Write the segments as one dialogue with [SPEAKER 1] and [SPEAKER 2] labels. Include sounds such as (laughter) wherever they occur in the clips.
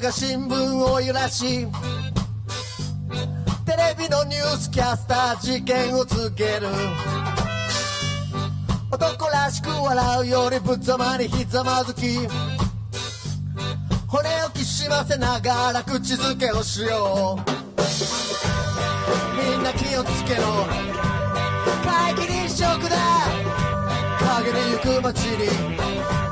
[SPEAKER 1] が新聞を揺らしテレビのニュースキャスター事件を告げる。男らしく笑うよりぶざまにひざまずき。骨をきしませながら口づけをしよう。みんな気をつけろ。皆既日食だ。陰で行く街に。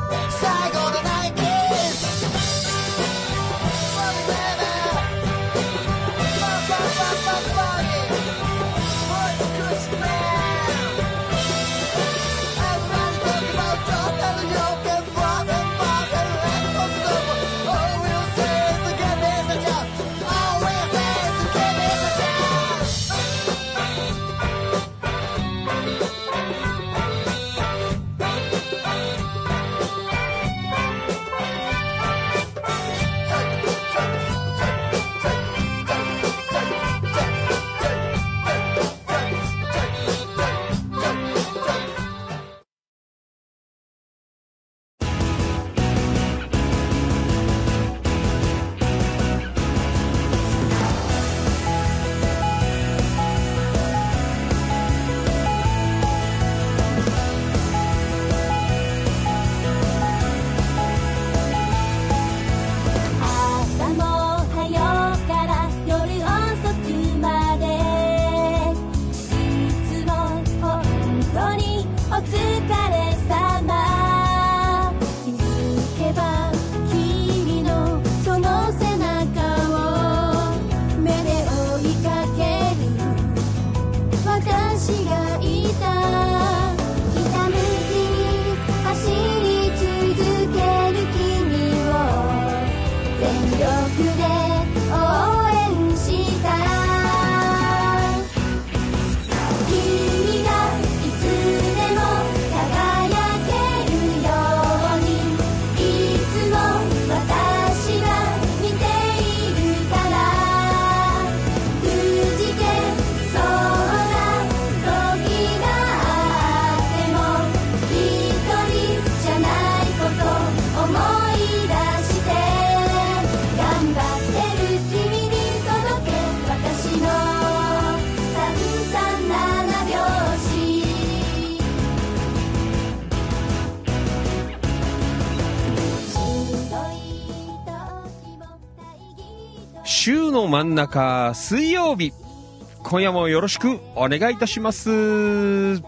[SPEAKER 2] 真ん中、水曜日。今夜もよろしくお願いいたします。は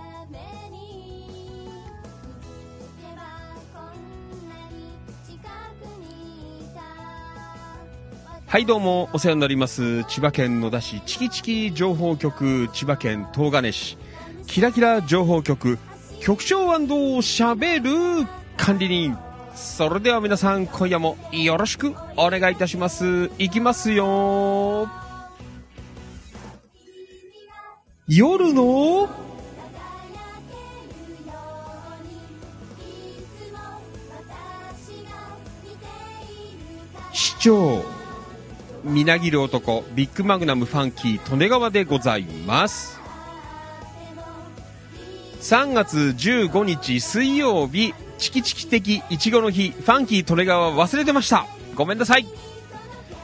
[SPEAKER 2] い、どうも、お世話になります。千葉県野田市チキチキ情報局、千葉県東金市、キラキラ情報局、局長しゃべる管理人。それでは皆さん、今夜もよろしくお願いいたします。いきますよ。夜の市長。みなぎる男、ビッグマグナムファンキー、利根川でございます。3月15日水曜日、チキチキ的いちごの日、ファンキー利根川忘れてました。ごめんなさい。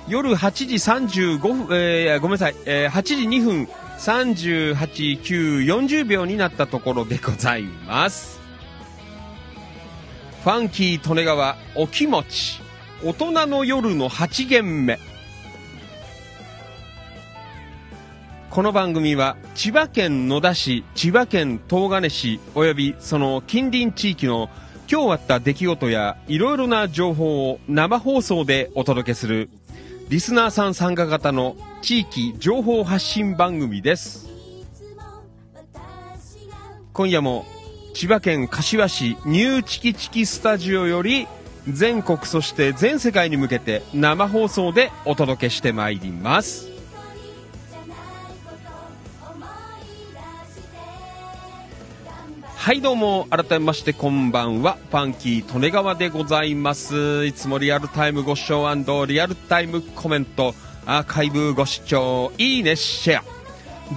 [SPEAKER 2] 夜8時35分、えー、ごめんなさい、えー、8時2分38、9、40秒になったところでございます。ファンキー利根川お気持ち、大人の夜の8限目。この番組は千葉県野田市、千葉県東金市及びその近隣地域の今日あった出来事やいろいろな情報を生放送でお届けするリスナーさん参加型の地域情報発信番組です。今夜も千葉県柏市ニューチキチキスタジオより全国そして全世界に向けて生放送でお届けしてまいります。はいどうも。改めましてこんばんは。ファンキー利根川でございます。いつもリアルタイムご視聴リアルタイムコメントアーカイブご視聴いいねシェア。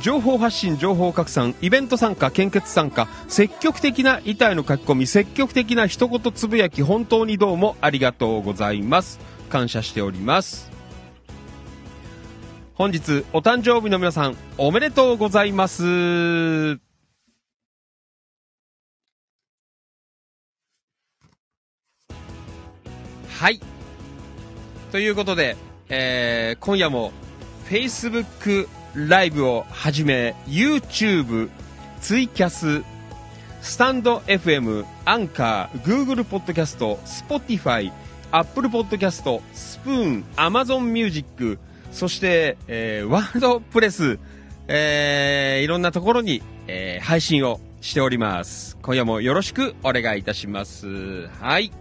[SPEAKER 2] 情報発信情報拡散イベント参加献血参加積極的な遺体の書き込み積極的な一言つぶやき本当にどうもありがとうございます。感謝しております。本日、お誕生日の皆さん、おめでとうございます。はい。ということで、えー今夜も Facebook ライブをはじめ YouTube、ツイキャス、スタンド FM、アンカー、Google ポッドキャスト、Spotify、Apple ポッドキャスト、スプーン、Amazon Music、そして、えーワールドプレス、えーいろんなところに、えー配信をしております。今夜もよろしくお願いいたします。はい。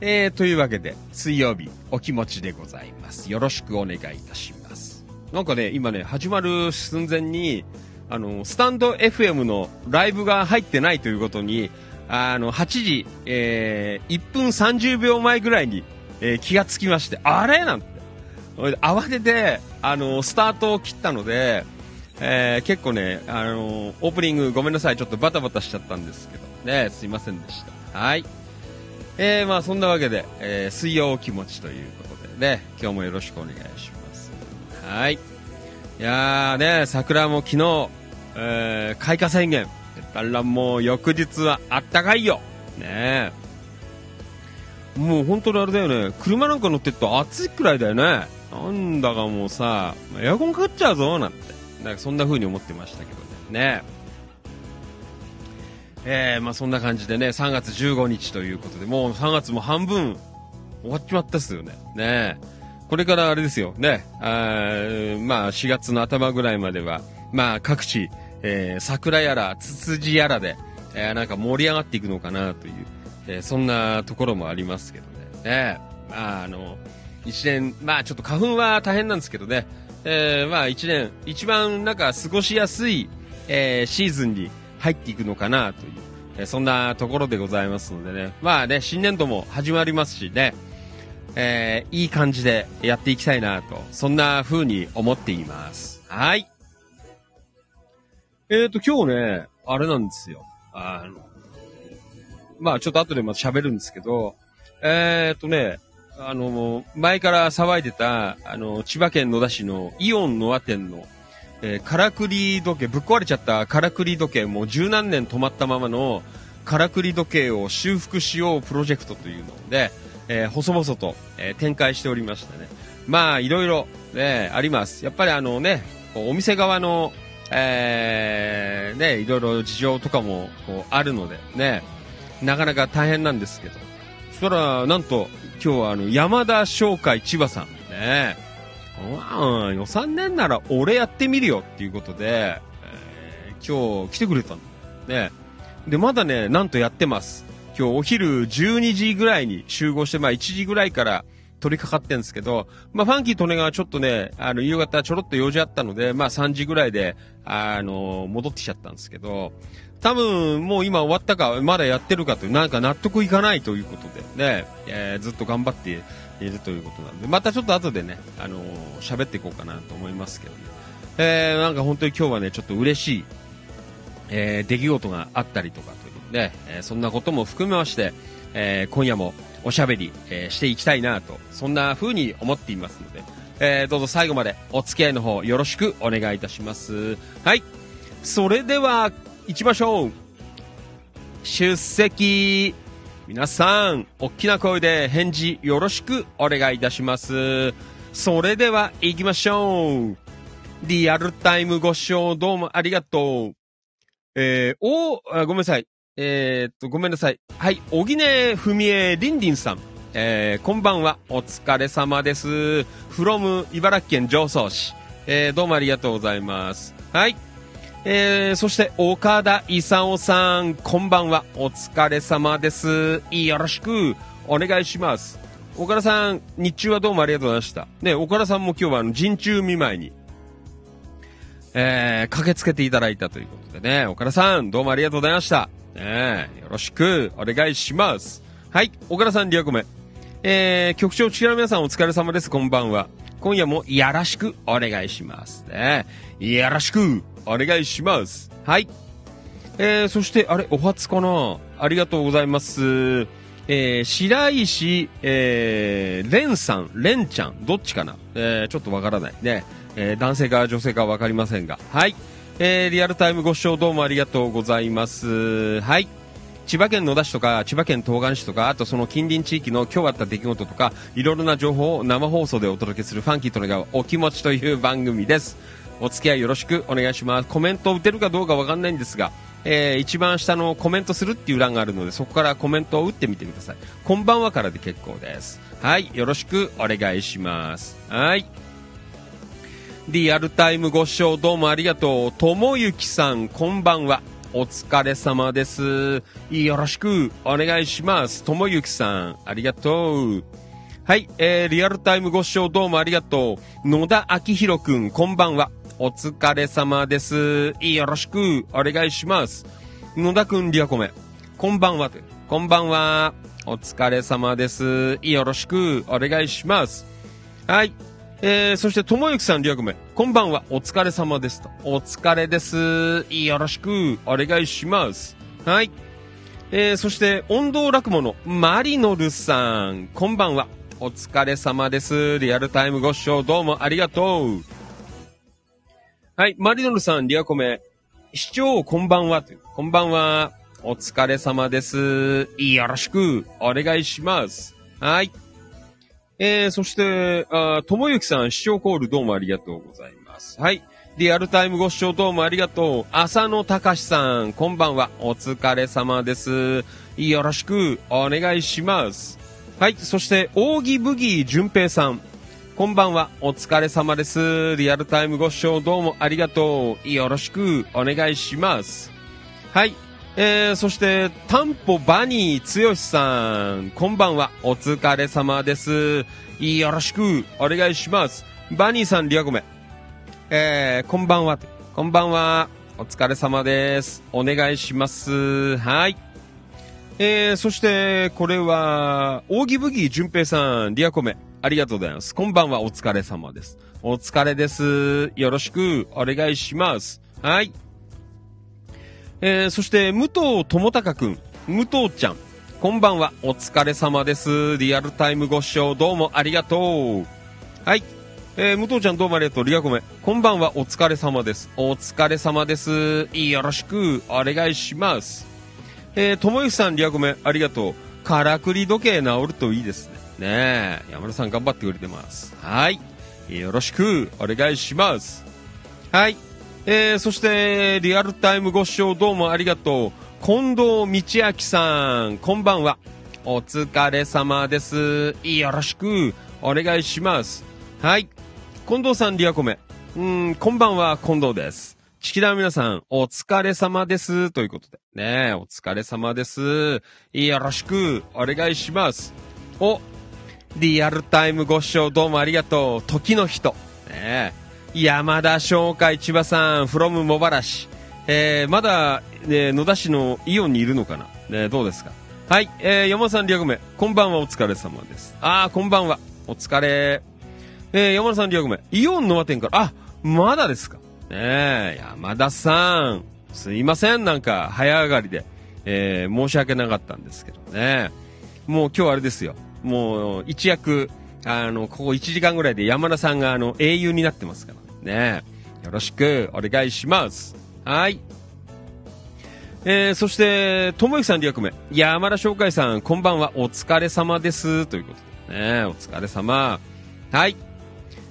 [SPEAKER 2] えー、というわけで、水曜日、お気持ちでございます。よろしくお願いいたします。なんかね、今ね、始まる寸前に、あの、スタンド FM のライブが入ってないということに、あの、8時、えー、1分30秒前ぐらいに、えー気がつきまして、あれ？なんて。慌てて、あの、スタートを切ったので、えー結構ね、あの、オープニングごめんなさい、ちょっとバタバタしちゃったんですけど、ね、すいませんでした。はい。えー、まあそんなわけで、えー水曜気持ちということでね、今日もよろしくお願いします。はい。いやーね、桜も昨日、えー開花宣言。だからもう翌日はあったかいよ。ね。もう本当にあれだよね、車なんか乗ってると暑いくらいだよね。なんだかもうさ、エアコンかかっちゃうぞ、なんて。なんかそんな風に思ってましたけどね。ねえー、まあそんな感じでね、3月15日ということで、もう3月も半分終わっちまったっすよね。ねこれからあれですよ、ね、あまあ4月の頭ぐらいまでは、まあ各地、えー桜やら、ツツジやらで、えーなんか盛り上がっていくのかなという、えーそんなところもありますけどね。ね。まああの、一年、まあちょっと花粉は大変なんですけどね、えーまあ一年、一番なんか過ごしやすい、えーシーズンに入っていくのかなという、えそんなところでございますのでね。まあね、新年度も始まりますしね、えーいい感じでやっていきたいなと、そんな風に思っています。はい。えーと、今日ね、あれなんですよ。あの、まあちょっと後でまた喋るんですけど、えーとね、あの、前から騒いでた、あの、千葉県野田市のイオンノア店の、えー、からくり時計、ぶっ壊れちゃったからくり時計、もう十何年止まったままのからくり時計を修復しようプロジェクトというので、えー細々と、えー展開しておりましてね。まあ、いろいろ、ね、あります。やっぱりあのね、お店側の、えーね、いろいろ事情とかも、こう、あるので、ね、なかなか大変なんですけど。そしたら、なんと、今日はあの、山田商会千葉さん、ね、うん、予算年なら俺やってみるよっていうことで、えー今日来てくれたんだよね。で、まだね、なんとやってます。今日お昼12時ぐらいに集合して、まあ1時ぐらいから取り掛かってんですけど、まあファンキーとねがちょっとね、あの、夕方ちょろっと用事あったので、まあ3時ぐらいで、あの、戻ってきちゃったんですけど、多分もう今終わったか、まだやってるかという、なんか納得いかないということでね、えーずっと頑張っているということなんで、またちょっと後でね、あのー喋っていこうかなと思いますけどね。えーなんか本当に今日はね、ちょっと嬉しい、えー出来事があったりとかというね、えーそんなことも含めまして、えー今夜もおしゃべり、えーしていきたいなと、そんな風に思っていますので、えーどうぞ最後までお付き合いの方よろしくお願いいたします。はい。それでは、行きましょう。出席。皆さん、大きな声で返事よろしくお願いいたします。それでは行きましょう。リアルタイムご視聴どうもありがとう。えー、おあごめんなさい。えー、っと、ごめんなさい。はい、小木根文江りんりんさん。えー、こんばんは。お疲れ様です。from 茨城県常総市。えー、どうもありがとうございます。はい。えー、そして、岡田勲さん、こんばんは。お疲れ様です。よろしくお願いします。岡田さん、日中はどうもありがとうございました。ね、岡田さんも今日はあの、陣中見舞いに、えー、駆けつけていただいたということでね、岡田さん、どうもありがとうございました。ね、よろしくお願いします。はい、岡田さん、リアコメ。えー、局長、力の皆さんお疲れ様です。こんばんは。今夜もよろしくお願いします。ね。よろしくお願いします。はい。えー、そして、あれ、お初かな？ありがとうございます。えー、白石、えー、レンさん、レンちゃん、どっちかな？えー、ちょっとわからないね。えー、男性か女性かわかりませんが。はい。えー、リアルタイムご視聴どうもありがとうございます。はい。千葉県野田市とか、千葉県東岸市とか、あとその近隣地域の今日あった出来事とか、いろいろな情報を生放送でお届けするファンキーとのがお気持ちという番組です。お付き合いよろしくお願いします。コメントを打てるかどうかわかんないんですが、えー、一番下のコメントするっていう欄があるので、そこからコメントを打ってみてください。こんばんはからで結構です。はい、よろしくお願いします。はい。リアルタイムご視聴どうもありがとう。ともゆきさん、こんばんは。お疲れ様です。よろしくお願いします。ともゆきさん、ありがとう。はい、えー、リアルタイムご視聴どうもありがとう。野田明宏くん、こんばんは。お疲れ様です。よろしくお願いします。野田くん、リアコメ。こんばんは。こんばんは。お疲れ様です。よろしくお願いします。はい。えー、そして、ともゆきさん、リアコメ。こんばんは。お疲れ様ですと。お疲れです。よろしくお願いします。はい。えー、そして、音頭落語のマリノルさん。こんばんは。お疲れ様です。リアルタイムご視聴どうもありがとう。はい、マリノルさん、リアコメ。市長、こんばんは。こんばんは。お疲れ様です。よろしく、お願いします。はい。えー、そして、あともゆきさん、視聴コールどうもありがとうございます。はい。リアルタイムご視聴どうもありがとう。浅野隆さん、こんばんは。お疲れ様です。よろしく、お願いします。はい。そして、扇ブギー淳平さん。こんばんは。お疲れ様です。リアルタイムご視聴どうもありがとう。よろしくお願いします。はい。えー、そして、タンポバニーつよしさん。こんばんは。お疲れ様です。よろしくお願いします。バニーさん、リアゴメ。えー、こんばんは。こんばんは。お疲れ様です。お願いします。はい。えー、そして、これは、扇ブギー淳平さん、リアコメ。ありがとうございます。こんばんは、お疲れ様です。お疲れです。よろしくお願いします。はい。えー、そして、武藤智隆くん、武藤ちゃん、こんばんは、お疲れ様です。リアルタイムご視聴どうもありがとう。はい。えー、武藤ちゃんどうもありがとう。リアコメ。こんばんは、お疲れ様です。お疲れ様です。よろしくお願いします。えー、ともゆきさん、リアコメ、ありがとう。からくり時計治るといいですね。ねえ、山田さん頑張ってくれてます。はい。よろしくお願いします。はい。えー、そして、リアルタイムご視聴どうもありがとう。近藤道明さん、こんばんは。お疲れ様です。よろしくお願いします。はい。近藤さん、リアコメ。うん、こんばんは、近藤です。チキダー皆さん、お疲れ様です。ということで。ねえお疲れ様です。よろしくお願いします。お、リアルタイムご視聴どうもありがとう。時の人。ね、山田商会千葉さん、from 茂原市。えー、まだ、ね、野田市のイオンにいるのかな？ね、どうですか？はい、えー、山田さんリアグメ。こんばんは、お疲れ様です。あー、こんばんは。お疲れ。えー、山田さんリアグメ。イオン野田店から、あ、まだですか？ね山田さん。すいません、なんか、早上がりで。えー、申し訳なかったんですけどね。もう今日あれですよ。もう、一躍、あの、ここ1時間ぐらいで山田さんがあの、英雄になってますからね。よろしくお願いします。はい。えー、そして、ともゆきさんリアクメ。山田翔海さん、こんばんは。お疲れ様です。ということでね。お疲れ様。はい。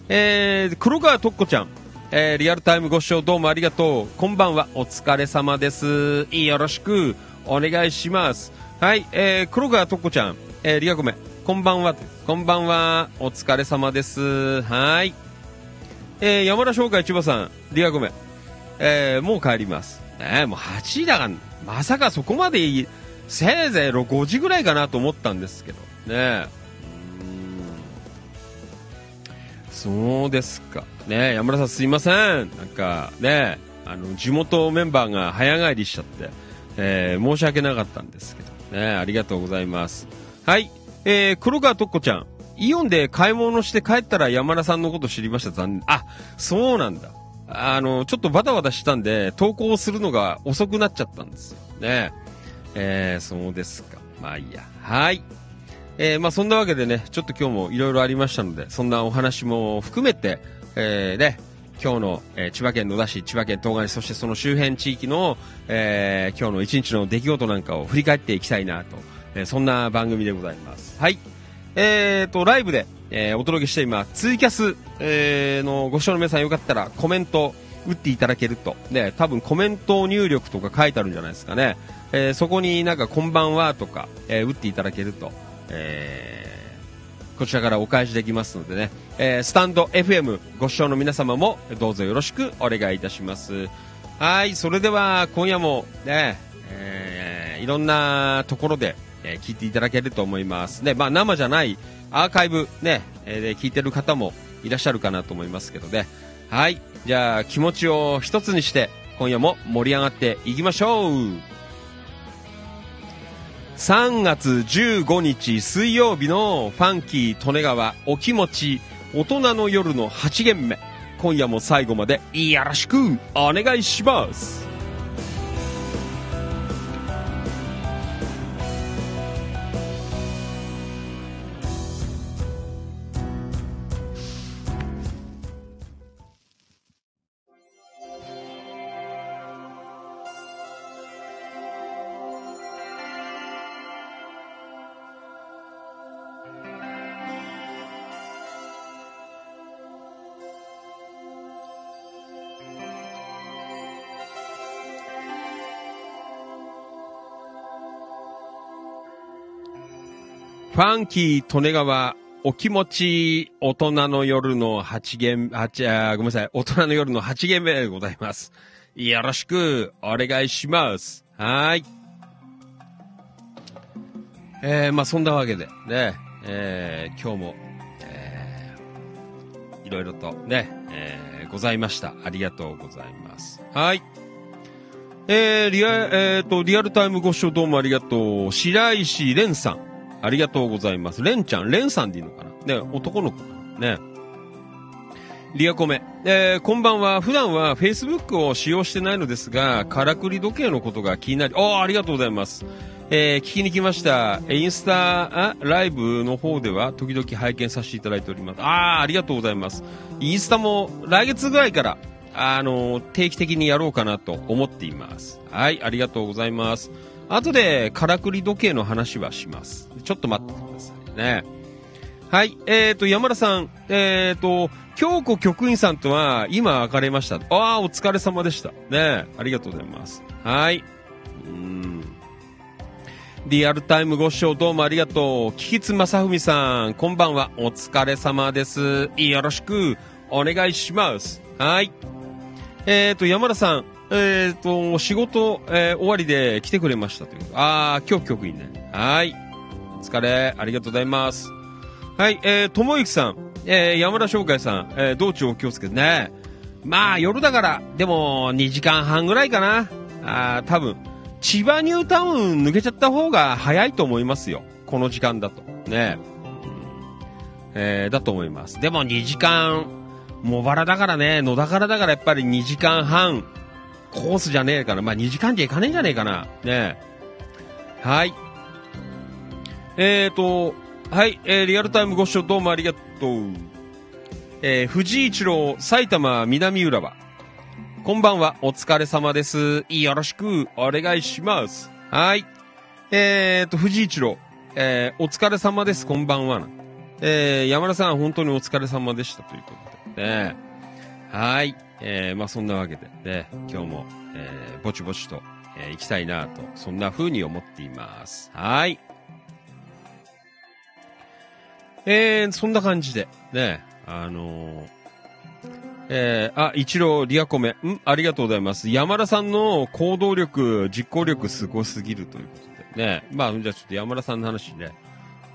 [SPEAKER 2] えー、黒川とっこちゃん。えー、リアルタイムご視聴どうもありがとう。こんばんは。お疲れ様です。よろしくお願いします。はい。えー、黒川とっこちゃん。えー、リアコメ。こんばんは。こんばんは。お疲れ様です。はい。えー、山田商会千葉さん、リアゴメ。えー、もう帰ります。えー、もう8時だから、まさかそこまでいい、せいぜい5時ぐらいかなと思ったんですけど。ねそうですか。ね山田さんすいません。なんか、ねあの、地元メンバーが早帰りしちゃって、えー、申し訳なかったんですけど。ねありがとうございます。はい。えー、黒川とっこちゃん。イオンで買い物して帰ったら山田さんのこと知りました。残念。あ、そうなんだ。あの、ちょっとバタバタしたんで、投稿するのが遅くなっちゃったんですよね。えー、そうですか。まあいいや。はい。えー、まあそんなわけでね、ちょっと今日もいろいろありましたので、そんなお話も含めて、えー、ね、今日の、えー、千葉県野田市、千葉県東金市、そしてその周辺地域の、えー、今日の一日の出来事なんかを振り返っていきたいなと、え、そんな番組でございます。はい。えーと、ライブで、えー、お届けして今、ツイキャス、えー、のご視聴の皆さんよかったらコメント打っていただけると、ね、多分コメント入力とか書いてあるんじゃないですかね。えー、そこになんかこんばんはとか、え、打っていただけると、え、こちらからお返しできますのでね、え、スタンド FM ご視聴の皆様もどうぞよろしくお願いいたします。はい、それでは今夜もね、え、いろんなところで、えー、聞いていただけると思います。ね、まあ生じゃないアーカイブね、えー、で聞いてる方もいらっしゃるかなと思いますけどね。はい、じゃあ気持ちを一つにして今夜も盛り上がっていきましょう3月15日水曜日のファンキー利根川お気持ち大人の夜の8限目今夜も最後までよろしくお願いしますファンキー利根川お気持ち大人の夜の8限、八あごめんなさい、大人の夜の8限目でございます。よろしくお願いします。はい。えー、まあそんなわけで、ね、えー、今日も、えー、いろいろとね、えー、ございました。ありがとうございます。はい。えー、リア、えーと、リアルタイムご視聴どうもありがとう。白石蓮さん。ありがとうございます。レンちゃん、レンさんでいいのかな？ね、男の子かなね。リアコメ。えー、こんばんは。普段は Facebook を使用してないのですが、からくり時計のことが気になり、ああ、ありがとうございます。えー、聞きに来ました。インスタライブの方では時々拝見させていただいております。ああ、ありがとうございます。インスタも来月ぐらいから、あの定期的にやろうかなと思っています。はい、ありがとうございます。後で、からくり時計の話はします。ちょっと待ってくださいね。はい、えーと、山田さん、えーと、京子局員さんとは今別れました。ああ、お疲れ様でした。ねありがとうございます。はい。うん。リアルタイムご視聴どうもありがとう。キキツ正文さん、こんばんは。お疲れ様です。よろしくお願いします。はい。えーと、山田さん、えーと、仕事、えー終わりで来てくれましたという。あー、今日局員ね。はい。お疲れ、ありがとうございます。はい、えー、ともゆきさん、えー、山田翔海さん、えー、道中お気をつけてね。まあ、夜だから、でも、2時間半ぐらいかな。あー、多分、千葉ニュータウン抜けちゃった方が早いと思いますよ。この時間だと。ね。えー、だと思います。でも2時間、茂原だからね、野だからだからやっぱり2時間半、コースじゃねえから、まあ2時間じゃいかねえんじゃねえかな。ねえはい。えーと、はい、えー、リアルタイムご視聴どうもありがとう。えー、藤井一郎、埼玉南浦和。こんばんは、お疲れ様です。よろしくお願いします。はい。えーと、藤井一郎、えー、お疲れ様です、こんばんは。えー、山田さん、本当にお疲れ様でしたということで。ね、はい。えー、まあそんなわけでね、今日も、えー、ぼちぼちと、えー、行きたいなと、そんな風に思っています。はい。えー、そんな感じで、ね、あのーえー、あ、一郎、リアコメ、んありがとうございます。山田さんの行動力、実行力すごすぎるということで、ね、まあ、じゃあちょっと山田さんの話ね、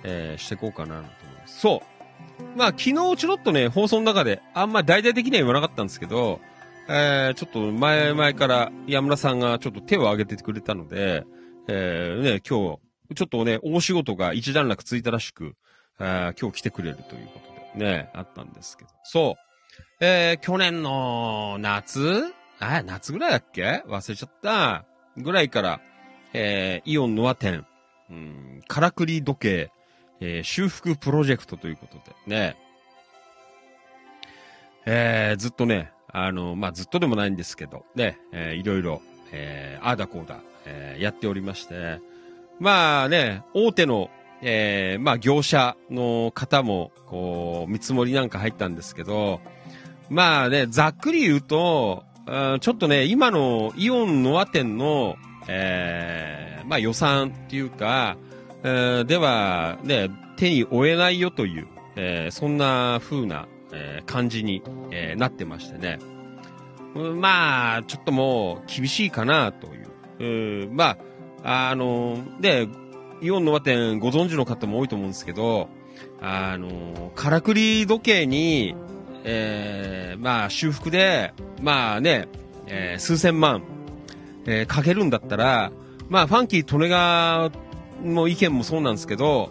[SPEAKER 2] えー、していこうかなと思います。そう。まあ、昨日ちょろっとね、放送の中で、あんま大々的には言わなかったんですけど、えー、ちょっと前々から山田さんがちょっと手を挙げてくれたので、えー、ね、今日、ちょっとね、大仕事が一段落ついたらしく、えー今日来てくれるということで、ね、あったんですけど。そう。えー、去年の夏？あ、夏ぐらいだっけ？忘れちゃった。ぐらいから、えー、イオンノア店うん、からくり時計、えー修復プロジェクトということで。ね、えーずっとね、あの、まあ、ずっとでもないんですけど、ね、えーいろいろ、えーああだこうだ、えーやっておりまして、まあね、大手の、えーまあ、業者の方も、こう、見積もりなんか入ったんですけど、まあね、ざっくり言うと、うちょっとね、今のイオンノア店の、えーまあ予算っていうか、えーではね、手に負えないよという、えーそんな風な、えー感じに、えなってましてね。まあ、ちょっともう厳しいかなという。うまあ、あの、で、イオンノア店ご存知の方も多いと思うんですけど、あの、からくり時計に、えまあ修復で、まあね、え数千万、えかけるんだったら、まあファンキー・利根川の意見もそうなんですけど、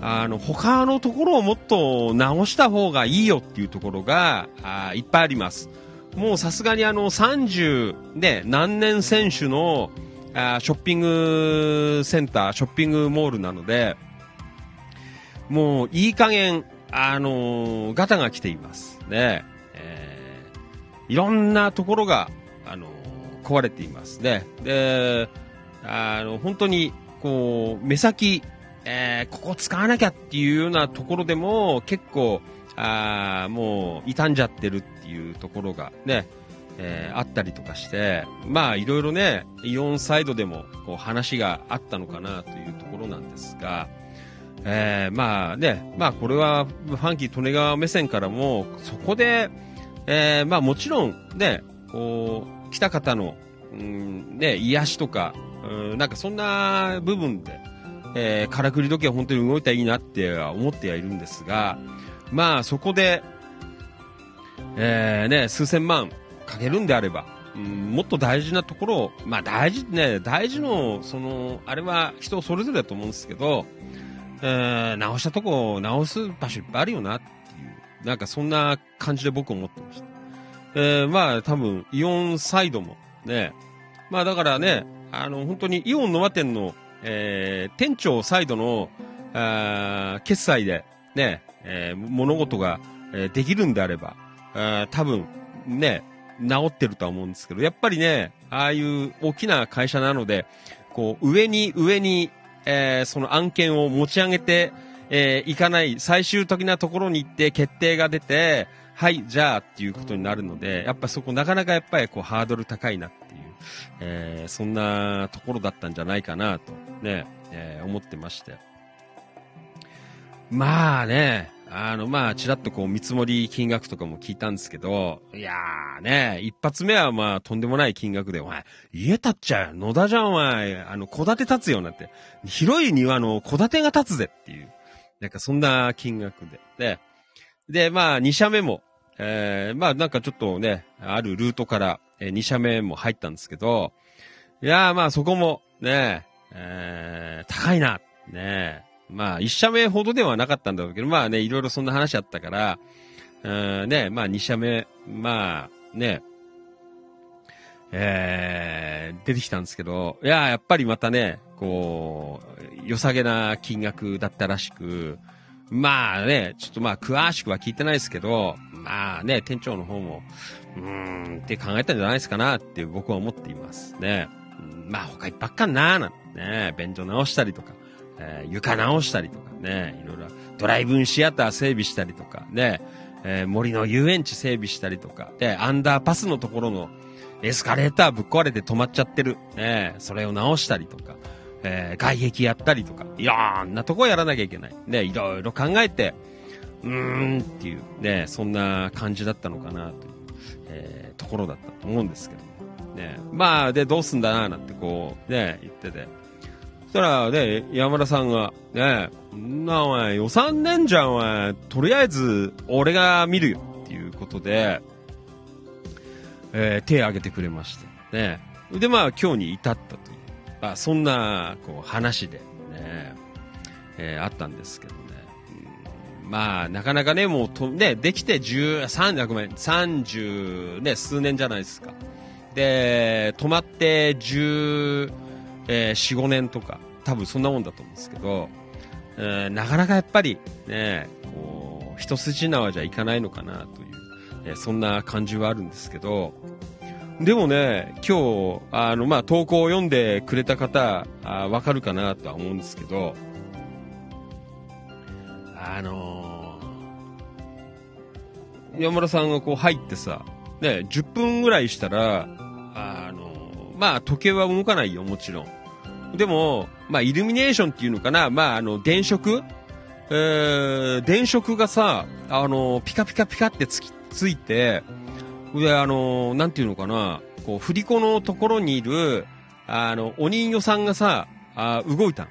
[SPEAKER 2] あの、他のところをもっと直した方がいいよっていうところが、あいっぱいあります。もうさすがにあの30で何年選手のあショッピングセンター、ショッピングモールなので、もういい加減、あのーガタが来ています。ね。えーいろんなところが、あのー壊れていますね。で、あの、本当に、こう、目先、えーここ使わなきゃっていうようなところでも、結構、あもう、傷んじゃってるっていうところがね、えーあったりとかして、まあ、いろいろね、イオンサイドでも、こう、話があったのかなというところなんですが、えーまあね、まあこれはファンキー利根川目線からも、そこで、えーまあもちろんね、こう、来た方の、うん、ね、癒しとか、うん、なんかそんな部分で、えー、からくり時計は本当に動いたらいいなって思ってはいるんですが、まあそこで、えーね、数千万かけるんであれば、うん、もっと大事なところを、まあ大事ね、大事の、その、あれは人それぞれだと思うんですけど、えー直したとこ直す場所いっぱいあるよなっていう、なんかそんな感じで僕思ってました。えーまあ多分、イオンサイドもね、まあだからね、あの本当にイオンノア店の、えー店長サイドの、あ決済でね、えー物事が、えーできるんであれば、あ多分ね、治ってるとは思うんですけど、やっぱりね、ああいう大きな会社なので、こう、上に上に、えーその案件を持ち上げて、えーいかない、最終的なところに行って決定が出て、はい、じゃあっていうことになるので、やっぱそこなかなかやっぱりこうハードル高いなっ、えーそんなところだったんじゃないかなと、ね、えー思ってまして。まあね、あの、まあ、ちらっとこう、見積もり金額とかも聞いたんですけど、いやーね、一発目はまあ、とんでもない金額で、お前、家建っちゃうよ。野田じゃん、お前、あの、戸建て建つよ、なんて。広い庭の戸建てが建つぜっていう。なんか、そんな金額で。で、で、まあ、二社目も、えー、まあ、なんかちょっとね、あるルートから、えー、二社目も入ったんですけど、いやーまあ、そこも、ね、えー、高いな、ね、まあ、一社目ほどではなかったんだろうけど、まあね、いろいろそんな話あったから、うんね、まあ、二社目、まあ、ね、えー、出てきたんですけど、いや、やっぱりまたね、こう、良さげな金額だったらしく、まあね、ちょっとまあ、詳しくは聞いてないですけど、まあね、店長の方も、うーん、って考えたんじゃないですかなって僕は思っています。ね。うん。まあ、他いっぱいあっかんなーなんてね、便所直したりとか、えー床直したりとかね、いろいろ、ドライブンシアター整備したりとかね、えー森の遊園地整備したりとか、で、アンダーパスのところのエスカレーターぶっ壊れて止まっちゃってる。ね、それを直したりとか、えー外壁やったりとか、いろんなとこやらなきゃいけない。ね、いろいろ考えて、うーんっていう、ね、そんな感じだったのかなという、えーところだったと思うんですけど。ね、まあ、で、どうすんだな、なんてこう、ね、言ってて。そしたら、ね、山田さんが、ね、な、お前、予算ねんじゃん、お前。とりあえず、俺が見るよ、っていうことで、えー手挙げてくれまして。ね。で、まあ、今日に至ったという、あそんな、こう、話で、ね、えーあったんですけど。まあ、なかなかね、もうと、ね、できて10、3、ごめん、30、ね、数年じゃないですか。で、止まって10、えー4、5年とか、多分そんなもんだと思うんですけど、えーなかなかやっぱり、ね、こう、一筋縄じゃいかないのかなという、えーそんな感じはあるんですけど、でもね、今日、あの、まあ、投稿を読んでくれた方、わかるかなとは思うんですけど、あのー山田さんがこう入ってさ、ね、10分ぐらいしたら、あのーまあ、時計は動かないよ、もちろん。でも、まあ、イルミネーションっていうのかな、まあ、あの、電飾？えー、電飾がさ、あのーピカピカピカってつき、ついて、で、あのーなんていうのかな、こう、振り子のところにいる、あの、お人形さんがさ、あ動いたの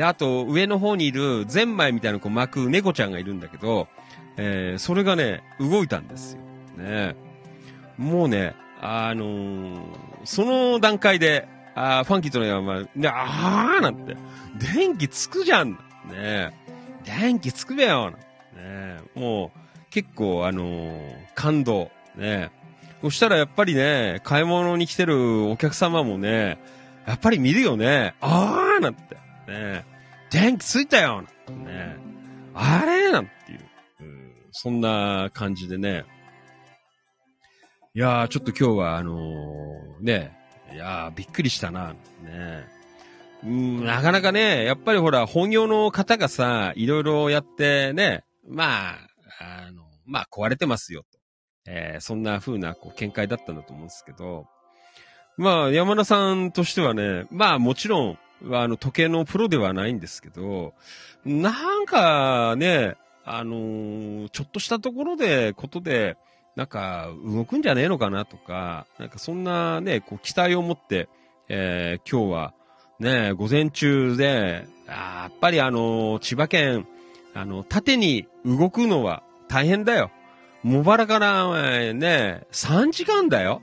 [SPEAKER 2] で、あと、上の方にいる、ゼンマイみたいなこう巻く猫ちゃんがいるんだけど、えーそれがね、動いたんですよ。ねもうね、あのーその段階で、あファンキーとの山、ね、あーなんて、電気つくじゃんね電気つくべよねもう、結構、あのー感動。ねそしたらやっぱりね、買い物に来てるお客様もね、やっぱり見るよね。あーなんて。ね。電気ついたよ。なんてね。あれなんていう、うん。そんな感じでね。いやー、ちょっと今日はあのーね、いやー、びっくりしたな、ね。うん、なかなかね、やっぱりほら、本業の方がさ、いろいろやってね、まあ、あの、まあ、壊れてますよ、と。えーそんな風な、こう、見解だったんだと思うんですけど、まあ、山田さんとしてはね、まあ、もちろん、あの、時計のプロではないんですけど、なんかね、あのーちょっとしたところで、ことで、なんか、動くんじゃねえのかなとか、なんかそんなね、こう、期待を持って、えー今日は、ね、午前中で、やっぱりあのー千葉県、あの、縦に動くのは大変だよ。茂原から、えーね、3時間だよ。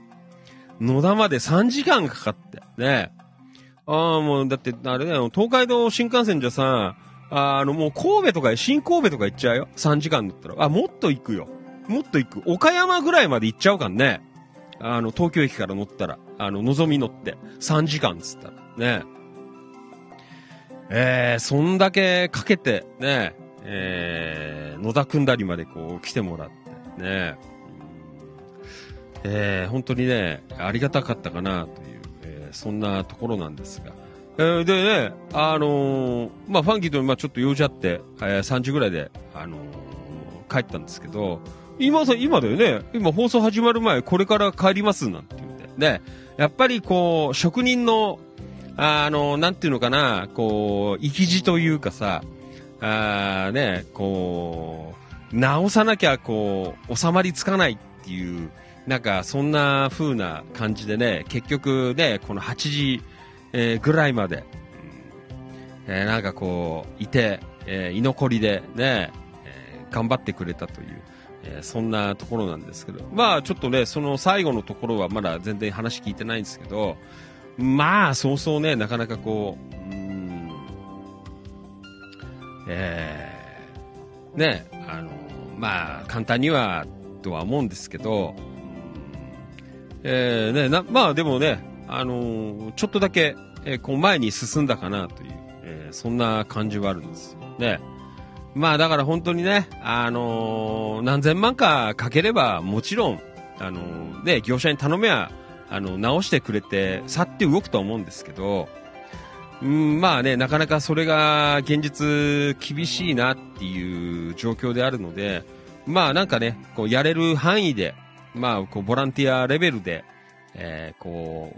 [SPEAKER 2] 野田まで3時間かかって。ね。ああ、もう、だって、あれだよ、東海道新幹線じゃさ、あの、もう神戸とか、新神戸とか行っちゃうよ。3時間だったら。あ、もっと行くよ。もっと行く。岡山ぐらいまで行っちゃうかんね。あの、東京駅から乗ったら。あの、のぞみ乗って。3時間っつったら。ね。えー、そんだけかけて、ね。えー、野田くんだりまでこう来てもらって、ね。えー、本当にね、ありがたかったかなという、そんなところなんですが。えーでね、あのーまあ、ファンキーと、まあ、ちょっと用事あって、えー3時ぐらいで、あのー帰ったんですけど、今さ、今だよね、今放送始まる前、これから帰りますなんて言うんで。ね、やっぱりこう、職人の、あの、なんていうのかな、こう、生き字というかさ、あーね、こう、直さなきゃ、こう、収まりつかないっていう、なんか、そんな風な感じでね、結局ね、この8時、えーぐらいまで、えーなんかこう、いて、えー居残りでね、えー頑張ってくれたという、えーそんなところなんですけど、まあちょっとね、その最後のところはまだ全然話聞いてないんですけど、まあ、そうそうね、なかなかこう、うん、えー、ね、あの、まあ、簡単には、とは思うんですけど、えー、ね、な、まあでもね、あのーちょっとだけ、えーこう前に進んだかなという、えーそんな感じはあるんですよね。まあだから本当にね、あのー何千万かかければ、もちろん、あのーね、業者に頼めば、あの、直してくれて、去って動くと思うんですけど、うん、まあね、なかなかそれが現実厳しいなっていう状況であるので、まあなんかね、こうやれる範囲で、まあこうボランティアレベルで、えーこ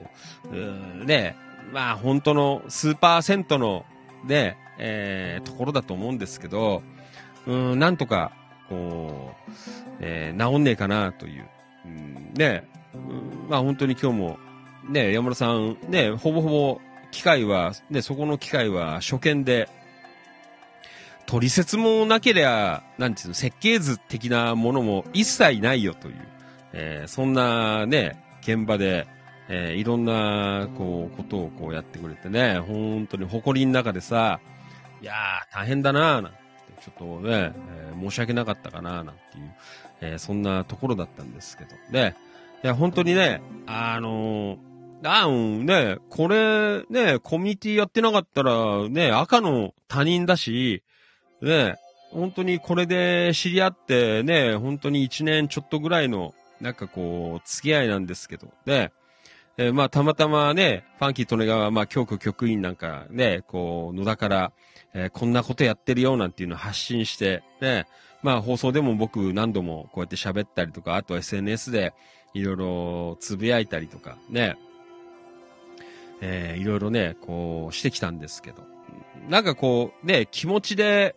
[SPEAKER 2] う、うーね、まあ本当の数パーセントのね、えーところだと思うんですけど、うん、なんとか、こう、えー治んねえかなという、うん、ね、うんまあ本当に今日も、ね、山田さん、ね、ほぼほぼ機械は、ね、そこの機械は初見で、取説もなければ、なんていうの、設計図的なものも一切ないよという、えーそんなね、現場で、えーいろんな、こう、ことをこうやってくれてね、本当に誇りの中でさ、いやー、大変だなーなんて、ちょっとね、えー申し訳なかったかなーなんていう、えそんなところだったんですけど、ね、いや、本当にね、あのーあうん、ね、これ、ね、コミュニティやってなかったら、ね、赤の他人だし、ね、本当にこれで知り合って、ね、本当に一年ちょっとぐらいの、なんかこう、付き合いなんですけど、ね、えーまあ、たまたまね、ファンキー利根川、まあ、教区局員なんかね、こう、野田から、えーこんなことやってるよなんていうのを発信して、ね、まあ、放送でも僕何度もこうやって喋ったりとか、あと SNS でいろいろつぶやいたりとか、ね、えーいろいろね、こう、してきたんですけど、なんかこう、ね、気持ちで、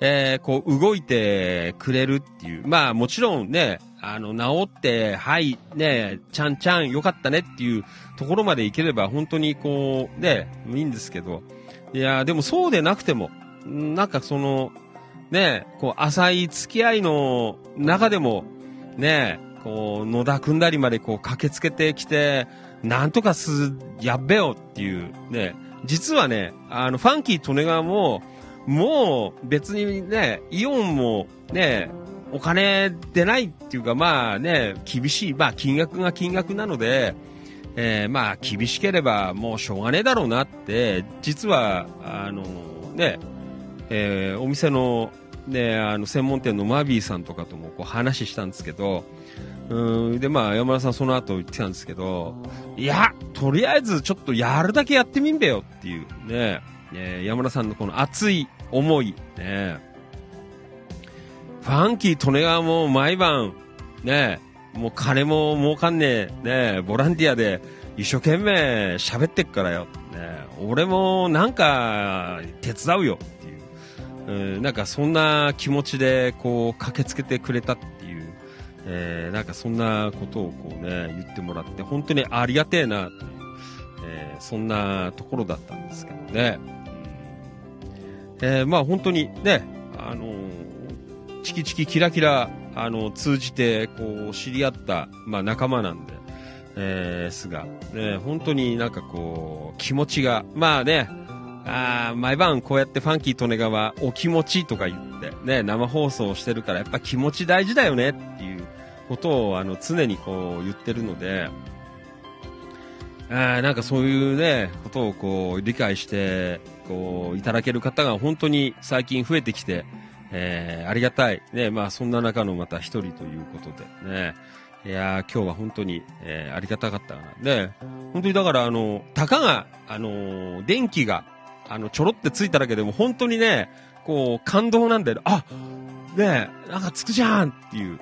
[SPEAKER 2] えーこう、動いてくれるっていう。まあ、もちろんね、あの、治って、はい、ね、ちゃんちゃんよかったねっていうところまでいければ、本当にこう、ね、いいんですけど、いや、でもそうでなくても、なんかその、ね、こう、浅い付き合いの中でも、ね、こう、野田組んだりまでこう、駆けつけてきて、なんとかす、やっべよっていう、ね、実はね、あの、ファンキー利根川も、もう別にね、イオンもね、お金出ないっていうかまあね、厳しい、まあ金額が金額なので、えーまあ厳しければもうしょうがねえだろうなって、実は、あのね、えーお店のね、あの専門店のマービーさんとかともこう話したんですけど、うん、でまあ山田さんその後言ってたんですけど、いや、とりあえずちょっとやるだけやってみんべよっていうね、ね山田さんのこの熱い思い、ね、ファンキー利根川も毎晩、ね、もう金も儲かんねえ、ね、ボランティアで一生懸命喋ってっからよ、ね、俺もなんか手伝うよっていう、うんなんかそんな気持ちでこう駆けつけてくれたっていう、えーなんかそんなことをこうね、言ってもらって、本当にありがてえな、という、えーそんなところだったんですけどね。えーまあ本当にね、あのーチキチキキラキラ、あの通じて、こう、知り合った、まあ仲間なんで、えー、すが、ね、本当になんかこう、気持ちが、まあね、あ毎晩こうやってファンキー利根川お気持ちとか言って、ね、生放送してるからやっぱ気持ち大事だよねっていうことをあの常にこう言ってるので、あなんかそういうね、ことをこう理解して、こういただける方が本当に最近増えてきて、えーありがたい。ね、まあそんな中のまた一人ということでね。いやー今日は本当に、えーありがたかったな。ね、本当にだからあの、たかが、あのー電気が、あの、ちょろってついただけでも本当にね、こう、感動なんだよ。あね、なんかつくじゃんっていう。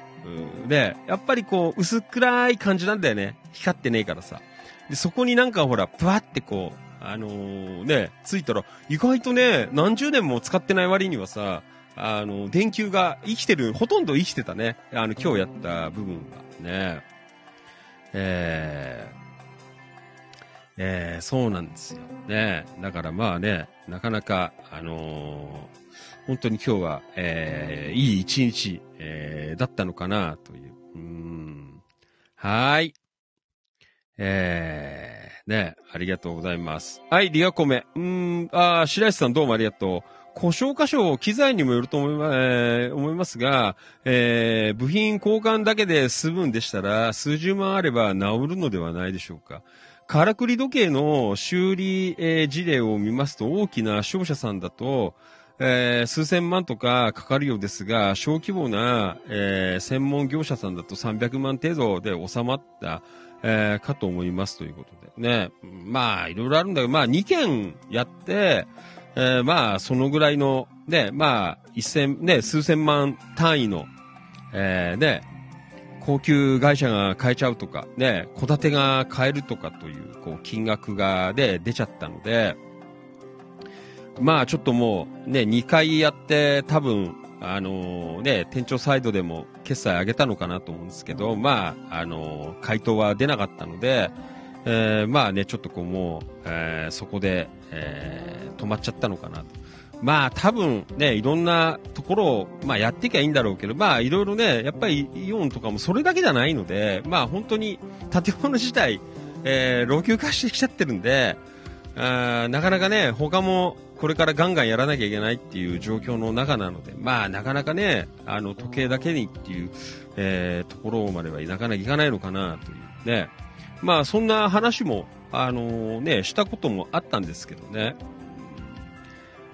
[SPEAKER 2] で、やっぱりこう、薄暗い感じなんだよね。光ってねえからさ。で、そこになんかほら、ぷわってこう、あのーね、ついたら、意外とね、何十年も使ってない割にはさ、あの、電球が生きてる、ほとんど生きてたね。あの、今日やった部分がね。えー、えー、そうなんですよ。ね。だからまあね、なかなか、あのー本当に今日は、えー、いい一日、えー、だったのかな、という。うん。はい。えー、ね、ありがとうございます。はい、リアコメ。うん、あー白石さんどうもありがとう。故障箇所、機材にもよると思い,、まえ思いますが、えー、部品交換だけで済むんでしたら、数十万あれば治るのではないでしょうか。からくり時計の修理、えー事例を見ますと、大きな商社さんだと、えー数千万とかかかるようですが、小規模な、えー専門業者さんだと300万程度で収まった、えーかと思いますということでね。まあ、いろいろあるんだけど、まあ、2件やって、えーまあ、そのぐらいの、ね、まあ、一千、ね、数千万単位の、えーね、高級会社が買えちゃうとか、ね、戸建てが買えるとかという、こう、金額が、で、出ちゃったので、まあ、ちょっともう、ね、2回やって、多分、あのね、店長サイドでも決済上げたのかなと思うんですけど、まあ、あの回答は出なかったので、えーまあね、ちょっとこうもう、えーそこで、えー止まっちゃったのかなと。まあ多分ね、いろんなところを、まあやっていきゃいいんだろうけど、まあいろいろね、やっぱりイオンとかもそれだけじゃないので、まあ本当に建物自体、えー老朽化してきちゃってるんで、あーなかなかね、他もこれからガンガンやらなきゃいけないっていう状況の中なので、まあなかなかね、あの時計だけにっていう、えーところまではなかなかいかないのかなというね。まあそんな話も、あのね、したこともあったんですけどね。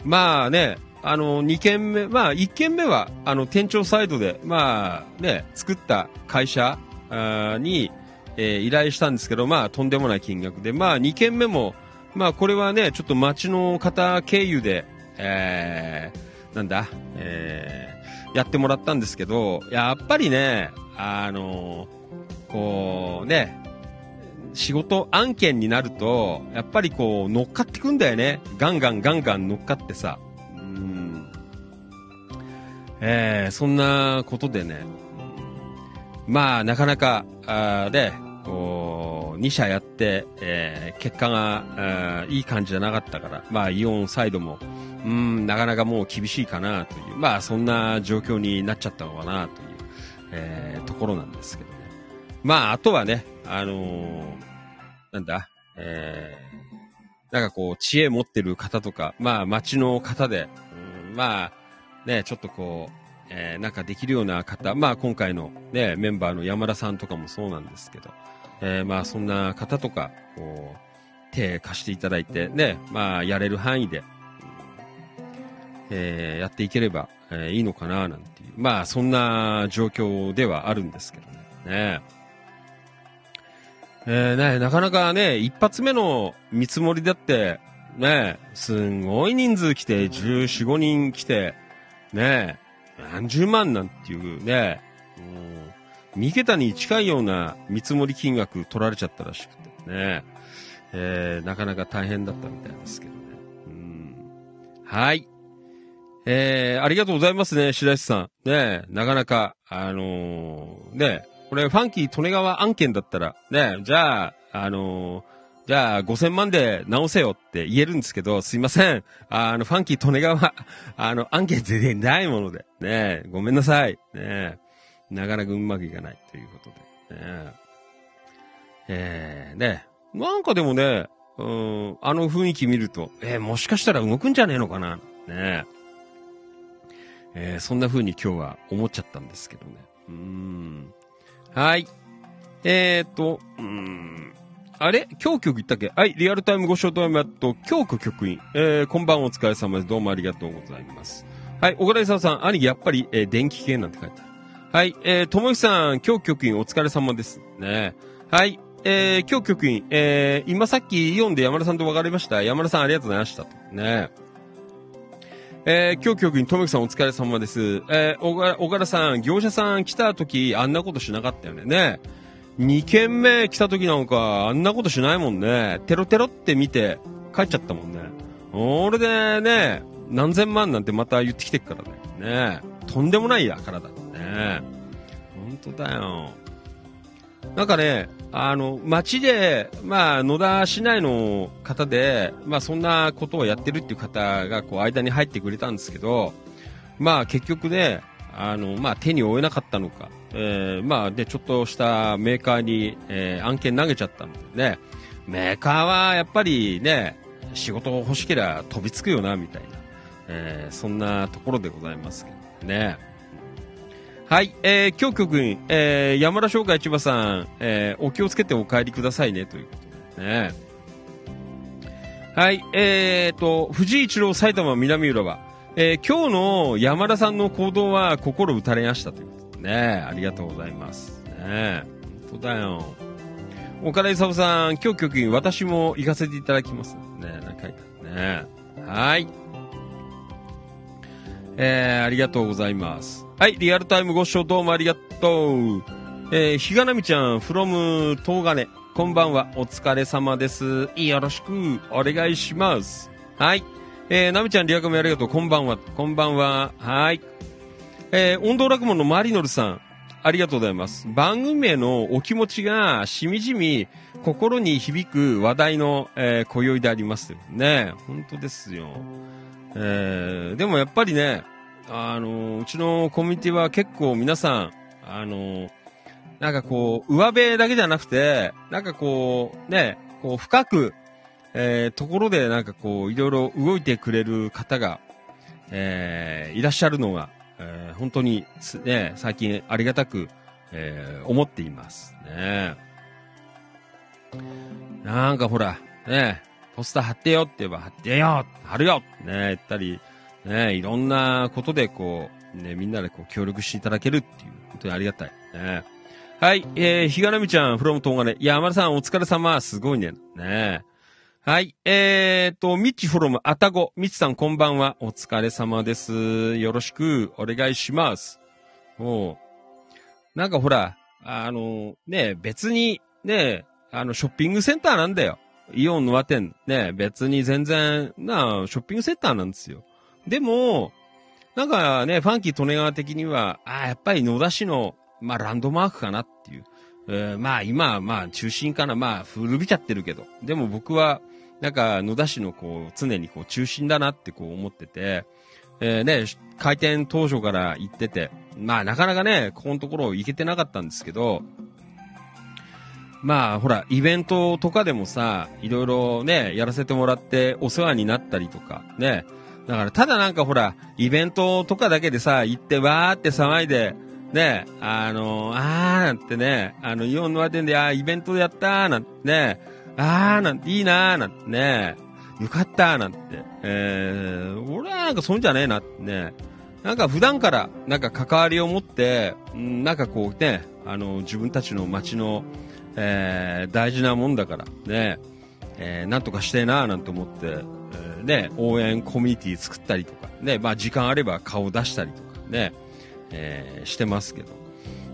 [SPEAKER 2] まあね、あの、2件目、まあ1件目は、あの、店長サイドで、まあね、作った会社に、えー依頼したんですけど、まあとんでもない金額で、まあ2件目も、まあこれはね、ちょっと町の方経由で、えー、なんだ、えー、やってもらったんですけど、やっぱりね、あのこうね、仕事案件になると、やっぱりこう乗っかってくんだよね。ガンガンガンガン乗っかってさ。うん。えー、そんなことでね。まあ、なかなか、あで、こう、2社やって、えー結果が、いい感じじゃなかったから、まあ、イオンサイドも、うん、なかなかもう厳しいかなという、まあ、そんな状況になっちゃったのかなという、えーところなんですけど。まあ、あとはね、あのーなんだ、えーなんかこう、知恵持ってる方とか、まあ、町の方で、うんまあ、ね、ちょっとこう、えーなんかできるような方、まあ、今回のね、メンバーの山田さんとかもそうなんですけど、えーまあ、そんな方とか、こう、手貸していただいて、ね、まあ、やれる範囲で、えーやっていければ、えーいいのかな、なんていう、まあ、そんな状況ではあるんですけどね。ねえーね、なかなかね、一発目の見積もりだって、ね、すんごい人数来て、14、5人来て、ね、何十万なんていうね、もう、三桁に近いような見積もり金額取られちゃったらしくてね、えーなかなか大変だったみたいですけどね。うんはい。えー、ありがとうございますね、白石さん。ねなかなか、あのーねこれ、ファンキー利根川案件だったら、ねじゃあ、あのーじゃあ、5000万で直せよって言えるんですけど、すいません。あの、ファンキー利根川、あの、案件でないもので、ねごめんなさい。ねなかなかうまくいかないということで、ねえー、ねなんかでもね、うん、あの雰囲気見ると、えーもしかしたら動くんじゃねえのかな、ねえーそんな風に今日は思っちゃったんですけどね。うーん。はい。えーと、うーん。あれ？今日局行ったっけ？はい、リアルタイムご招待マット、京子局員。えー、こんばんお疲れ様です。どうもありがとうございます。はい、小倉勲さん、兄貴やっぱり、えー電気系なんて書いてある。はい、えー、ともゆさん、京局員お疲れ様です。ねはい、えー、京局員、えー、今さっきイオンで山田さんと別れました。山田さんありがとうございました。ねええー、京局員、ともゆきさんお疲れ様です。えー、小倉さん、業者さん来た時、あんなことしなかったよね。ね二軒目来た時なんか、あんなことしないもんね。テロテロって見て、帰っちゃったもんね。俺でね、何千万なんてまた言ってきてっからね。ねとんでもないや、体。ね本当だよ。なんかね、あの、街で、まあ、野田市内の方で、まあ、そんなことをやってるっていう方が、こう、間に入ってくれたんですけど、まあ、結局ね、あの、まあ、手に負えなかったのか、えーまあ、で、ちょっとしたメーカーに、えー案件投げちゃったのでね、メーカーはやっぱりね、仕事欲しければ飛びつくよな、みたいな、えーそんなところでございますけどね。はい、えー、今日局員、えー、山田商会千葉さん、えーお気をつけてお帰りくださいね、ということでね。はい、えーと、藤井一郎埼玉南浦和。えー今日の山田さんの行動は心打たれましたということでね。ありがとうございます。ね本当だよ。岡田勲さん、今日局員、私も行かせていただきます。ねなんかね。はい。えー、ありがとうございます。はい、リアルタイムご視聴どうもありがとう。えー、ひがなみちゃん、from 東金。こんばんは、お疲れ様です。よろしく、お願いします。はい。えー、なみちゃん、リアカメありがとう。こんばんは。こんばんは。はい。えー、音頭落語のマリノルさん、ありがとうございます。番組へのお気持ちがしみじみ心に響く話題の、えー、今宵でありますね。本当ですよ。えー、でもやっぱりね、あのうちのコミュニティは結構皆さん、あのなんかこう、上辺だけじゃなくて、なんかこう、ね、こう深く、えー、ところでなんかこう、いろいろ動いてくれる方が、えー、いらっしゃるのが、えー、本当に、ね、最近ありがたく、えー、思っていますね。なんかほら、ね、ポスター貼ってよって言えば貼ってよ貼るよね、言ったり、ね、いろんなことでこう、ね、みんなでこう協力していただけるっていう、本当にありがたい。ね。はい、えー、ひがなみちゃん、フロム東金。いや、山田さんお疲れ様。すごいね。ねはい、えーと、みちフロムあたご。みちさんこんばんは。お疲れ様です。よろしくお願いします。おうなんかほら、あの、ね、別に、ね、あの、ショッピングセンターなんだよ。イオンの和店。ね、別に全然、な、ショッピングセンターなんですよ。でも、なんかね、ファンキー利根川的には、ああ、やっぱり野田市の、まあ、ランドマークかなっていう。えーまあ、今はまあ、中心かな。まあ、古びちゃってるけど。でも僕は、なんか、野田市のこう、常にこう、中心だなってこう思ってて、えーね、開店当初から行ってて、まあ、なかなかね、ここのところ行けてなかったんですけど、まあ、ほら、イベントとかでもさ、いろいろね、やらせてもらってお世話になったりとか、ね。だから、ただなんかほら、イベントとかだけでさ、行ってわーって騒いで、ね、あのあーなんてね、あの、イオンの和店で、あーイベントやったーなんてね、あーなんていいなーなんてね、よかったーなんて、えー、俺はなんかそんじゃねえなってね、なんか普段からなんか関わりを持って、んなんかこうね、あの、自分たちの街の、えー、大事なもんだから、ね、えー、なんとかしてえなーなんて思って、ね、応援コミュニティ作ったりとか、ね、まあ時間あれば顔出したりとかね、えーしてますけど。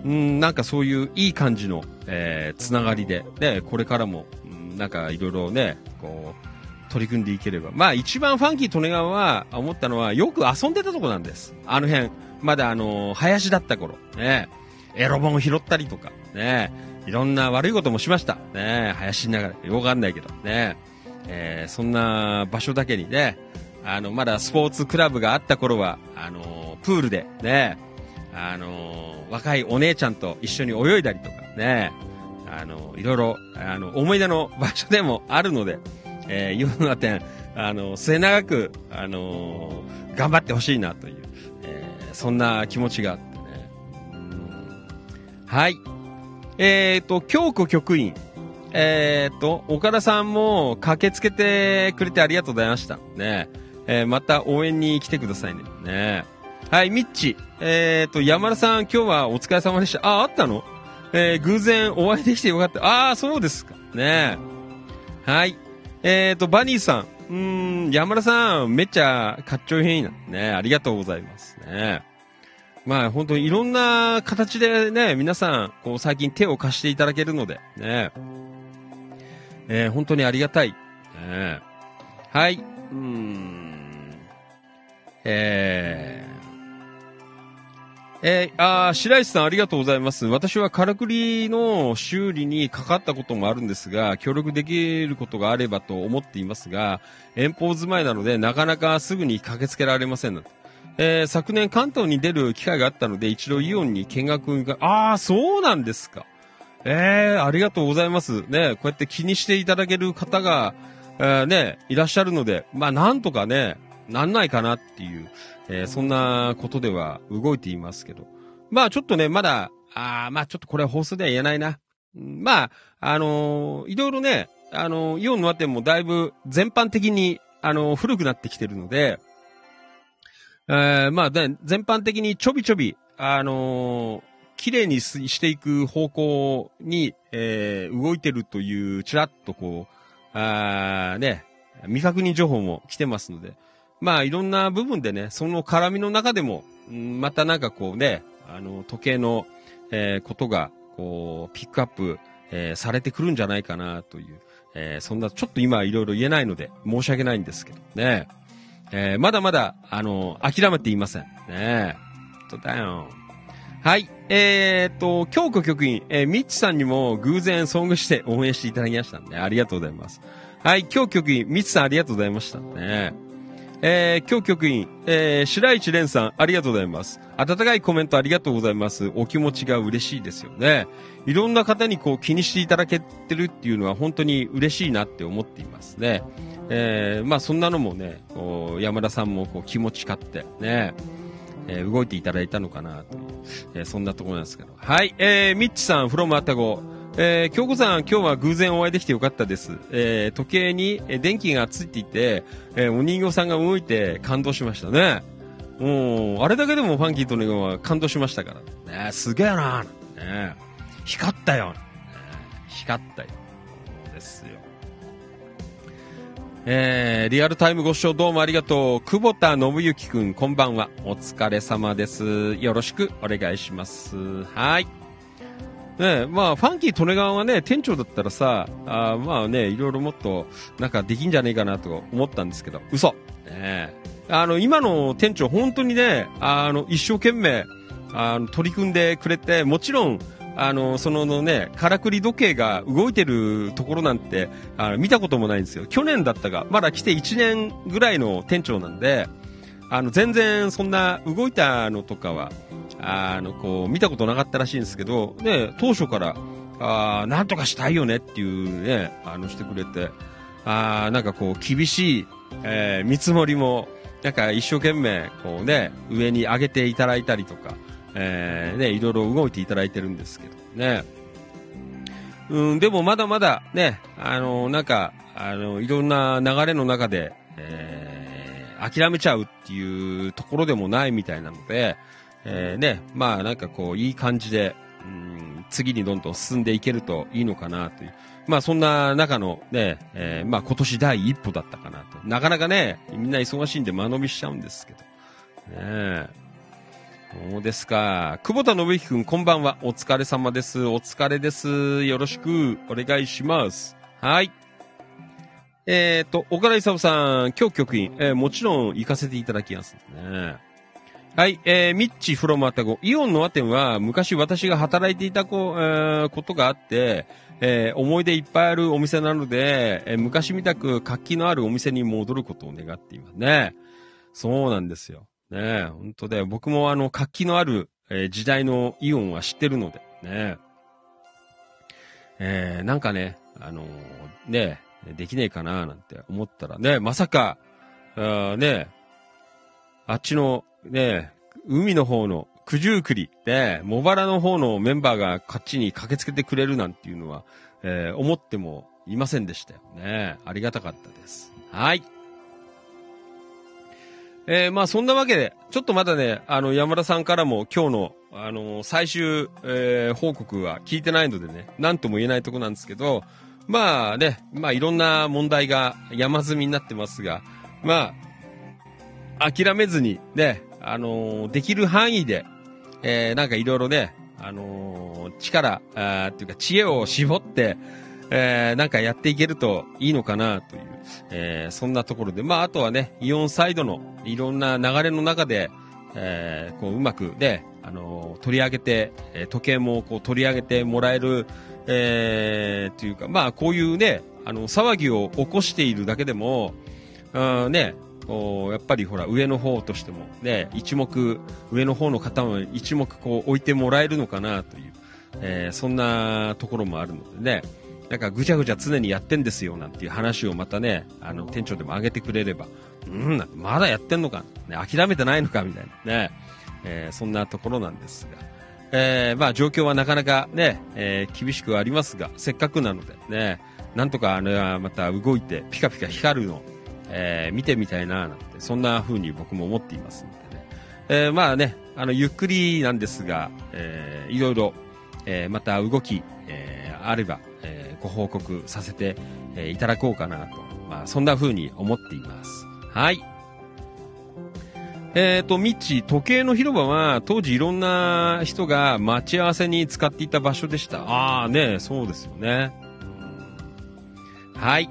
[SPEAKER 2] うん、なんかそういういい感じの、えーつながりで、ね、これからも、うんなんかいろいろね、こう、取り組んでいければ。まあ一番ファンキー利根川は思ったのはよく遊んでたとこなんです。あの辺。まだあの林だった頃。ね。エロ本を拾ったりとか。ね。いろんな悪いこともしました。ね。林の中で。よくわかんないけど。ね。えーそんな場所だけにね、あの、まだスポーツクラブがあった頃は、あのプールで、ね。あの若いお姉ちゃんと一緒に泳いだりとかね、あのいろいろ、あの、思い出の場所でもあるので、えー、イオンの点、あの、末永く、あの頑張ってほしいなという、えーそんな気持ちがあってね。はい。えっ、と、京子局員。えっ、と、岡田さんも駆けつけてくれてありがとうございました。ね。えーまた応援に来てくださいね。ね。はい、ミッチ。えっ、と、山田さん、今日はお疲れ様でした。あ、あったの？えー偶然お会いできてよかった。ああ、そうですか。ねはい。えっ、と、バニーさん。うん、山田さん、めっちゃかっちょいいな。ねありがとうございます。ねまあ、本当にいろんな形でね、皆さん、こう、最近手を貸していただけるので、ねえー本当にありがたい。ねはい。うーん。えー、えー、あー白石さんありがとうございます。私はカラクリの修理にかかったこともあるんですが、協力できることがあればと思っていますが、遠方住まいなのでなかなかすぐに駆けつけられませんので。えー昨年関東に出る機会があったので、一度イオンに見学に行か、ああ、そうなんですか。えー、ありがとうございます。ね、こうやって気にしていただける方が、えーね、いらっしゃるので、まあ、なんとかね、なんないかなっていう、えーそんなことでは動いていますけど。まあ、ちょっとね、まだ、あまあ、ちょっとこれ放送では言えないな。まあ、あのーいろいろね、あのイオンの和店もだいぶ全般的に、あの古くなってきてるので、えーまあ、全般的にちょびちょび、あの綺麗にしていく方向に、えー動いてるという、ちらっとこう、あーね、未確認情報も来てますので、まあいろんな部分でね、その絡みの中でも、またなんかこうね、あの、時計の、えーことが、こう、ピックアップ、えーされてくるんじゃないかなという、えーそんな、ちょっと今いろいろ言えないので、申し訳ないんですけどね。えーまだまだ、あの、諦めていません。ね本当だよ。はい。えー、っと、京子局員、えーミッチさんにも偶然遭遇して応援していただきましたね。ありがとうございます。はい。京局員、ミッチさんありがとうございましたね。えー、京局員、えー、白市蓮さん、ありがとうございます。温かいコメントありがとうございます。お気持ちが嬉しいですよね。いろんな方にこう気にしていただけてるっていうのは本当に嬉しいなって思っていますね。えー、まあそんなのもね、こう山田さんもこう気持ち勝ってね、えー動いていただいたのかなという、えーそんなところなんですけど。はい、えー、ミッチさん、フロムアタゴ、えー、京子さん、今日は偶然お会いできてよかったです。えー、時計にえ電気がついていて、えーお人形さんが動いて感動しましたね。うん、あれだけでもファンキーとネゴは感動しましたから。ね、すげえな、ね、光ったよ、ね、光ったよ。そうですよ。えー、リアルタイムご視聴どうもありがとう。久保田信之くん、こんばんは。お疲れ様です。よろしくお願いします。はい。ねまあ、ファンキー・利根川はね、店長だったらさ、あまあね、いろいろもっと、なんかできんじゃねえかなと思ったんですけど、嘘。ねあの、今の店長、本当にね、あの、一生懸命、あの、取り組んでくれて、もちろん、あの、そののね、からくり時計が動いてるところなんて、あの見たこともないんですよ。去年だったが、まだ来て1年ぐらいの店長なんで、あの、全然そんな動いたのとかは、あの、こう、見たことなかったらしいんですけど、ね、当初から、あーなんとかしたいよねっていうね、あの、してくれて、あーなんかこう、厳しい、えー見積もりも、なんか一生懸命、こうね、上に上げていただいたりとか、えーね、いろいろ動いていただいてるんですけどね。うん、でもまだまだね、あの、なんか、あの、いろんな流れの中で、えー諦めちゃうっていうところでもないみたいなので、えーね、まあなんかこう、いい感じで、うん、次にどんどん進んでいけるといいのかなという。まあそんな中のね、えーまあ今年第一歩だったかなと。なかなかね、みんな忙しいんで間延びしちゃうんですけど。ねえ。そうですか。久保田信之くん、こんばんは。お疲れ様です。お疲れです。よろしくお願いします。はい。えっ、と、岡田勲さん、今日局員、えーもちろん行かせていただきますね。はい、えー、ミッチフロムアタゴ。イオンのア店は昔私が働いていたこ,、えーことがあって、えー思い出いっぱいあるお店なので、えー昔みたく活気のあるお店に戻ることを願っていますね。そうなんですよ。ね本当で、僕もあの活気のある、えー時代のイオンは知ってるので、ねえーなんかね、あのーねできねえかななんて思ったらね、まさか、あねあっちのね、海の方の九十九里で、茂原の方のメンバーがこっちに駆けつけてくれるなんていうのは、えー思ってもいませんでしたよね。ありがたかったです。はい。えーまあそんなわけで、ちょっとまだね、あの、山田さんからも今日の、あの最終、えー報告は聞いてないのでね、なんとも言えないとこなんですけど、まあね、まあいろんな問題が山積みになってますが、まあ、諦めずにね、あのできる範囲で、えなんかいろいろね、あの力、あっていうか知恵を絞って、えーなんかやっていけるといいのかなという、えーそんなところで、まああとはね、イオンサイドのいろんな流れの中で、えーこううまくね、あの取り上げて、え時計もこう取り上げてもらえる、えーというか、まあこういうね、あの、騒ぎを起こしているだけでも、うね、こうやっぱりほら上の方としてもね一目上の方の方も一目こう置いてもらえるのかなという、えーそんなところもあるのでね。なんかぐちゃぐちゃ常にやってんですよなんていう話をまたねあの店長でも上げてくれればうんまだやってんのか、ね、諦めてないのかみたいなね、えーそんなところなんですが。えーまあ状況はなかなかね、えー厳しくはありますが、せっかくなのでね、なんとかあのまた動いてピカピカ光るのえー見てみたいな、なんて、そんな風に僕も思っていますのでね。えーまあね、あの、ゆっくりなんですが、えーいろいろ、えーまた動き、えーあれば、ご報告させて、えいただこうかなと。まあ、そんな風に思っています。はい。えっ、と、ミッチ、時計の広場は当時いろんな人が待ち合わせに使っていた場所でした。ああね、そうですよね。はい。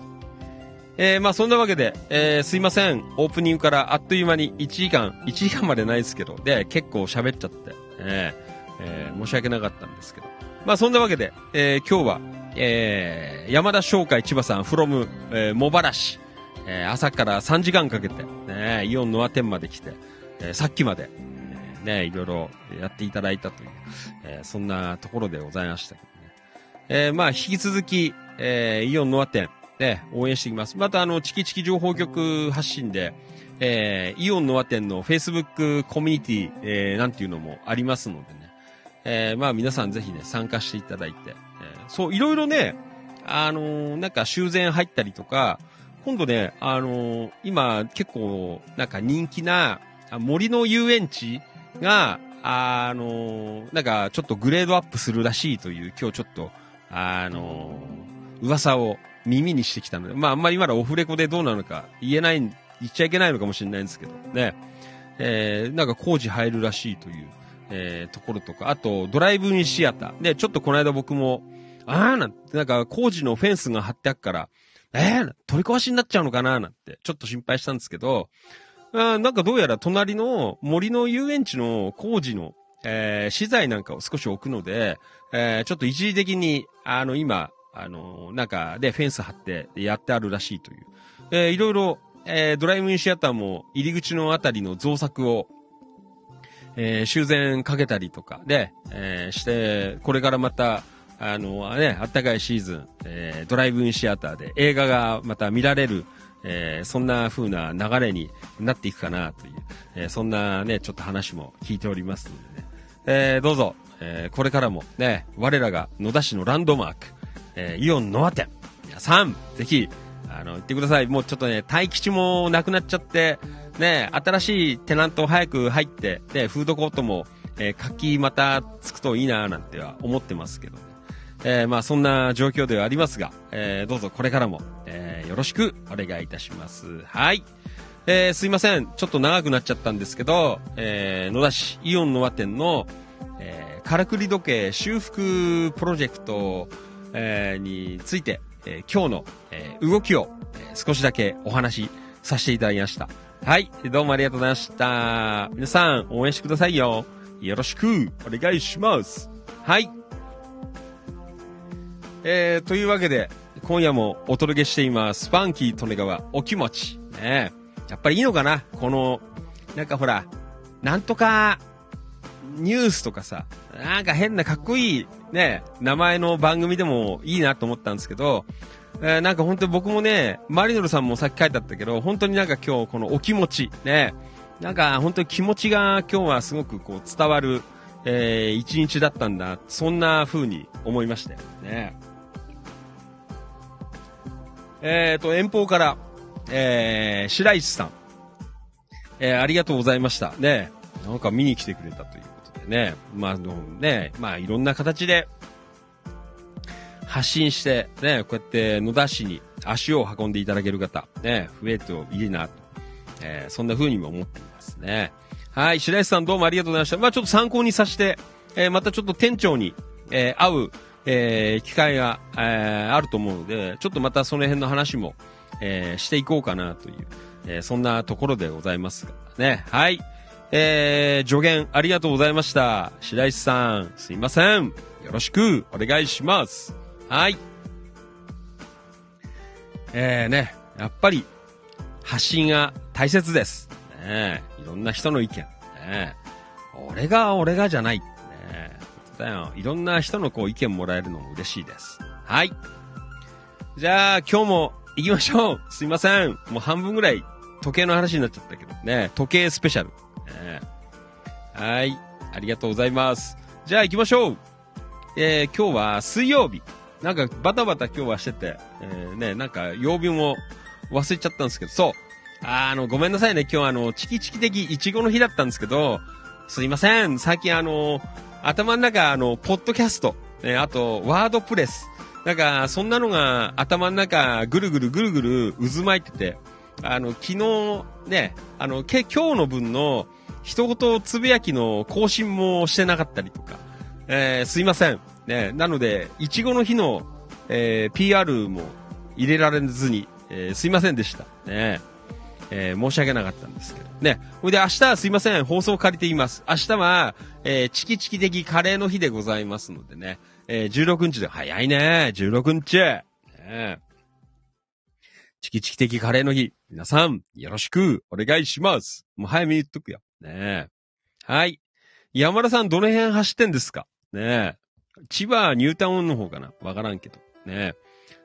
[SPEAKER 2] えーまあそんなわけで、えーすいません。オープニングからあっという間に1時間、1時間までないですけど、で、結構喋っちゃって、えーえー申し訳なかったんですけど。まあそんなわけで、えー今日は、えー山田商会千葉さん、from、えー茂原市、えー朝から3時間かけて、ね、イオンノア店まで来て、えーさっきまで、えーね、いろいろやっていただいたという、えーそんなところでございましたけどね。えーまあ引き続き、えーイオンノア店、ね、応援していきます。また、あの、チキチキ情報局発信で、えーイオンノア店の Facebook コミュニティ、えーなんていうのもありますのでね。えーまあ皆さんぜひね、参加していただいて、そう、いろいろね、あのーなんか修繕入ったりとか、今度ね、あのー今結構、なんか人気な、森の遊園地が、あのーなんかちょっとグレードアップするらしいという、今日ちょっと、あの噂を耳にしてきたので、まああんまりまだオフレコでどうなのか言えない、言っちゃいけないのかもしれないんですけど、ね。えー、なんか工事入るらしいという、えー、ところとか、あと、ドライブインシアター。で、ちょっとこの間僕も、あーなんて、なんか工事のフェンスが張ってあっから、えー、取り壊しになっちゃうのかななんて、ちょっと心配したんですけど、あなんかどうやら隣の森の遊園地の工事の、えー資材なんかを少し置くので、えーちょっと一時的に、あの、今、あの、なんかでフェンス張ってやってあるらしいという。えーいろいろ、えードライブインシアターも入り口のあたりの造作を、えー修繕かけたりとかで、えーして、これからまた、あの、ね、あったかいシーズン、えードライブインシアターで映画がまた見られる、えーそんな風な流れになっていくかなという、えーそんなね、ちょっと話も聞いておりますのでね。えーどうぞ、えーこれからもね、我らが野田市のランドマーク、えーイオンノア店、皆さん、ぜひ、あの、行ってください。もうちょっとね、待機地もなくなっちゃって、ね、新しいテナント早く入って、で、フードコートも、えー活気またつくといいななんては思ってますけど、えーまあそんな状況ではありますが、えーどうぞこれからも、えーよろしくお願いいたします。はい。えーすいません。ちょっと長くなっちゃったんですけど、えー野田市イオンの和店の、えー、からくり時計修復プロジェクト、えーについて、えー今日の、えー動きを、えー少しだけお話しさせていただきました。はい。どうもありがとうございました。皆さん、応援してくださいよ。よろしくお願いします。はい。えー、というわけで、今夜もお届けしています。ファンキー利根川お気持ち。ねやっぱりいいのかな？この、なんかほら、なんとか、ニュースとかさ、なんか変なかっこいい、ね、名前の番組でもいいなと思ったんですけど、えーなんか本当に僕もね、マリノルさんもさっき書いてあったけど、本当になんか今日このお気持ち、ね、なんか本当に気持ちが今日はすごくこう伝わる、えー一日だったんだ、そんな風に思いましたよね。えーと、遠方から、えー、白石さん。えーありがとうございました。ね、なんか見に来てくれたということでね。まあ、あのね、まあ、いろんな形で、発信して、ね、こうやって野田市に足を運んでいただける方、ね、増えるといいなと、えーそんな風にも思っていますね。はい、白石さんどうもありがとうございました。まあちょっと参考にさせて、えーまたちょっと店長に、えー会う、えー機会が、えーあると思うので、ちょっとまたその辺の話も、えーしていこうかなという、えーそんなところでございますが、ね。はい。えー、助言ありがとうございました。白石さん、すいません。よろしくお願いします。はい。えーね、やっぱり、発信が大切です。ねいろんな人の意見。ね俺が俺がじゃない。ね本当だよ。いろんな人のこう意見もらえるのも嬉しいです。はい。じゃあ、今日も行きましょう。(laughs) すいません。もう半分ぐらい時計の話になっちゃったけどね。時計スペシャル。ねはい。ありがとうございます。じゃあ行きましょう。えー、今日は水曜日。なんかバタバタ今日はしてて、えー、ね、なんか曜日も忘れちゃったんですけど、そう。あの、ごめんなさいね。今日あの、チキチキ的イチゴの日だったんですけど、すいません。最近あの、頭の中あの、ポッドキャスト、ね、あと、ワードプレス。なんか、そんなのが頭の中ぐるぐるぐるぐる渦巻いてて、あの、昨日ね、あの、け、今日の分の一言つぶやきの更新もしてなかったりとか、えー、すいません。ね、なので、いちごの日の、えー、PR も入れられずに、えー、すいませんでした。ね、えー、申し訳なかったんですけど。ね。ほいで明日すいません、放送を借りています。明日は、えー、チキチキ的カレーの日でございますのでね。えー、16日で、早いね、16日。ねチキチキ的カレーの日。皆さん、よろしくお願いします。もう早めに言っとくよ。ねはい。山田さん、どの辺走ってんですか？ね千葉ニュータウンの方かな？わからんけど。ね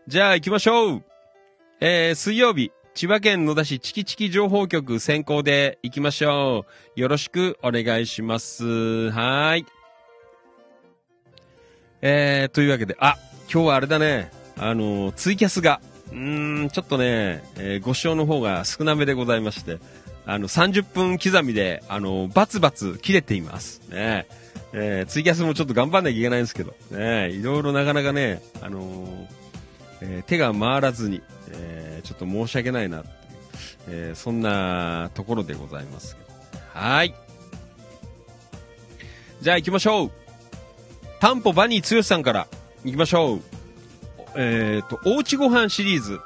[SPEAKER 2] じゃあ行きましょうえー、水曜日、千葉県野田市チキチキ情報局先行で行きましょう。よろしくお願いします。はーい。えー、というわけで、あ、今日はあれだね、あの、ツイキャスが、うーん、ちょっとね、えーご視聴の方が少なめでございまして、あの、30分刻みで、あの、バツバツ切れています。ねえーツイキャスもちょっと頑張んなきゃいけないんですけど、ねいろいろなかなかね、あのーえー手が回らずに、えーちょっと申し訳ないなっていう、えーそんなところでございますけど。はい。じゃあ行きましょう。タンポバニー剛さんから行きましょう。えっ、と、おうちご飯シリーズ。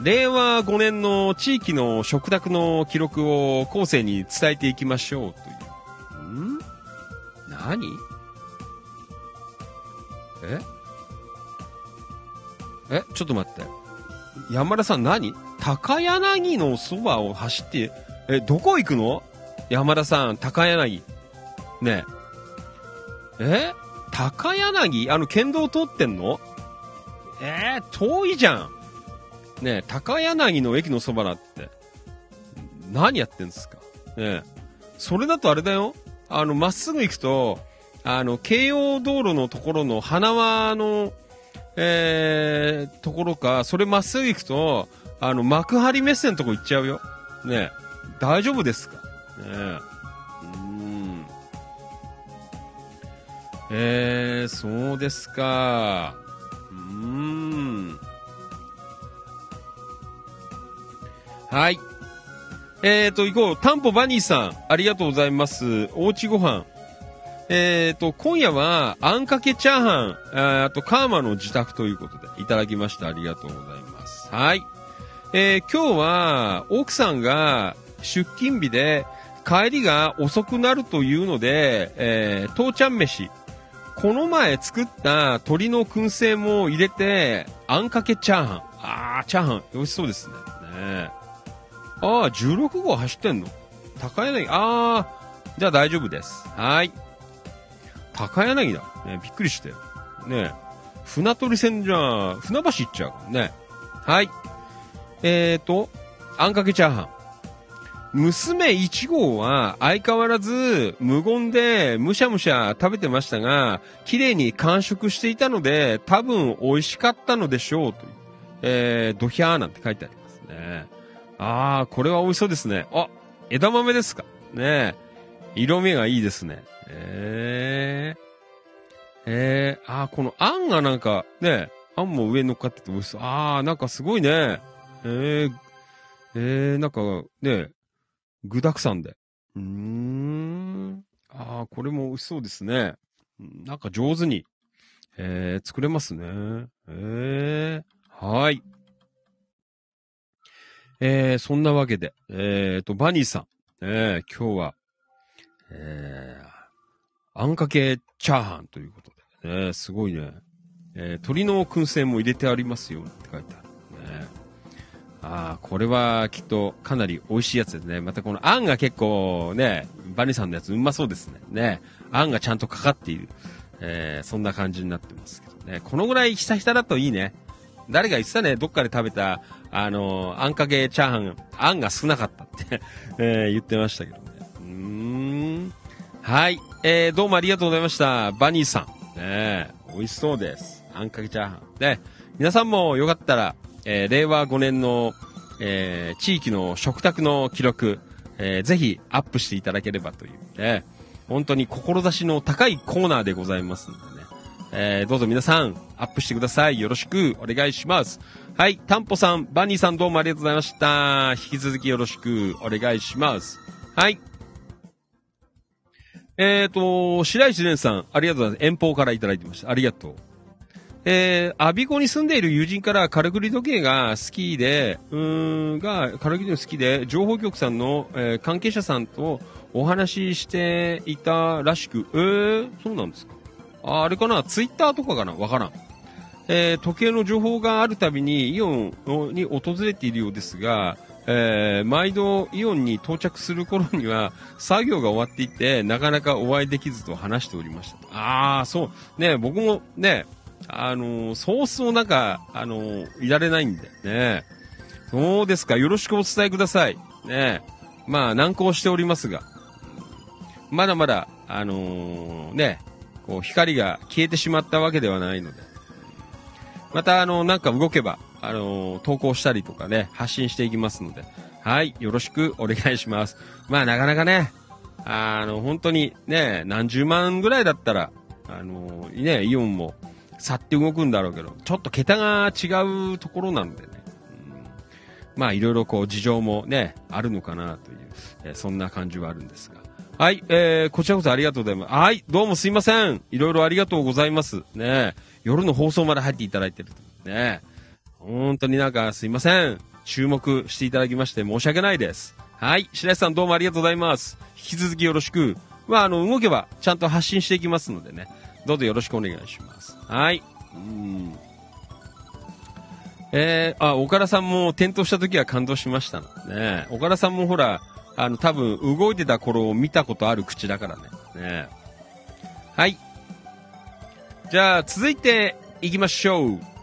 [SPEAKER 2] 令和5年の地域の食卓の記録を後世に伝えていきましょうという。ん？何？え？えちょっと待って。山田さん何？高柳のそばを走って、え、どこ行くの？山田さん、高柳。ねえ。え？高柳？あの、県道通ってんの？えー、遠いじゃん。ねえ、高柳の駅のそばだって。何やってんですか？ねえ。それだとあれだよ。あの、まっすぐ行くと、あの、京葉道路のところの花輪の、えー、ところか、それまっすぐ行くと、あの、幕張メッセのとこ行っちゃうよ。ね。大丈夫ですか？ねえ。うーん。えー、そうですか。うーん。はい。えーと、行こう。タンポバニーさん、ありがとうございます。おうちご飯。えーと、今夜は、あんかけチャーハン、ああと、カーマの自宅ということで、いただきました。ありがとうございます。はい。えー今日は、奥さんが出勤日で、帰りが遅くなるというので、えー、父ちゃん飯。この前作った鶏の燻製も入れて、あんかけチャーハン。あー、チャーハン、美味しそうですね。ねあー、16号走ってんの？高柳、あー、じゃあ大丈夫です。はい。高柳だ。ね、びっくりして。ね船取線じゃ、船橋行っちゃうからね。はい。えーと、あんかけチャーハン。娘1号は相変わらず無言でむしゃむしゃ食べてましたが、綺麗に完食していたので、多分美味しかったのでしょうという。えー、ドヒャーなんて書いてありますね。あー、これは美味しそうですね。あ、枝豆ですかね色味がいいですね。えー。えー、あー、このあんがなんか、ねあんも上に乗っかってて美味しそう。あー、なんかすごいね。えー、えー、なんか、ね具沢山で。うーん。ああ、これも美味しそうですね。なんか上手に、えー、作れますね。えー、はい。えー、そんなわけで、えーと、バニーさん、えー、今日は、えー、あんかけチャーハンということで、ね、すごいね。えー、鶏の燻製も入れてありますよって書いてある。ねああ、これはきっとかなり美味しいやつですね。またこのあんが結構ね、バニさんのやつうまそうですね。ね。あんがちゃんとかかっている。えー、そんな感じになってますけどね。このぐらいひたひただといいね。誰が言ってたね、どっかで食べた、あのーあんかけチャーハン、あんが少なかったって、(laughs) えー言ってましたけど。はい。えー、どうもありがとうございました。バニーさん。ね美味しそうです。あんかけチャーハン。で、皆さんもよかったら、えー令和5年の、えー地域の食卓の記録、えーぜひアップしていただければという、ね、本当に志の高いコーナーでございますのでね、えーどうぞ皆さん、アップしてください。よろしくお願いします。はい、タンポさん、バニーさんどうもありがとうございました。引き続きよろしくお願いします。はい。えっ、と、白石蓮さん、ありがとうございます。遠方からいただいてました。ありがとう。えー、アビコに住んでいる友人から、カラクリ時計が好きで、うーん、が、カラクリ時計好きで、情報局さんの、えー関係者さんとお話ししていたらしく、えー、そうなんですか。あ、あれかな、ツイッターとかかな、わからん。えー時計の情報があるたびにイオンに訪れているようですが、えー毎度イオンに到着する頃には作業が終わっていて、なかなかお会いできずと話しておりました。ああ、そう。ね、僕もね、あのーそうそうなんか、あのーいられないんでね。そうですか。よろしくお伝えください。ね。まあ、難航しておりますが、まだまだ、あのーね、こう、光が消えてしまったわけではないので、また、あの、なんか動けば、あの、投稿したりとかね、発信していきますので、はい、よろしくお願いします。まあ、なかなかね、あの、本当にね、何十万ぐらいだったら、あの、ね、イオンも、去って動くんだろうけど、ちょっと桁が違うところなんでね。うんまあ、いろいろこう、事情もね、あるのかなという、えーそんな感じはあるんですが。はい、えー、こちらこそありがとうございます。はい、どうもすいません。いろいろありがとうございます。ね夜の放送まで入っていただいてると。ね本当になんかすいません。注目していただきまして申し訳ないです。はい、白石さんどうもありがとうございます。引き続きよろしく。まあ、あの、動けばちゃんと発信していきますのでね。どうぞよろしくお願いします。はい。うん。えー、あ、岡田さんも転倒した時は感動しましたね。岡田さんもほら、あの、多分動いてた頃を見たことある口だからね。ねはい。じゃあ、続いて行きましょう。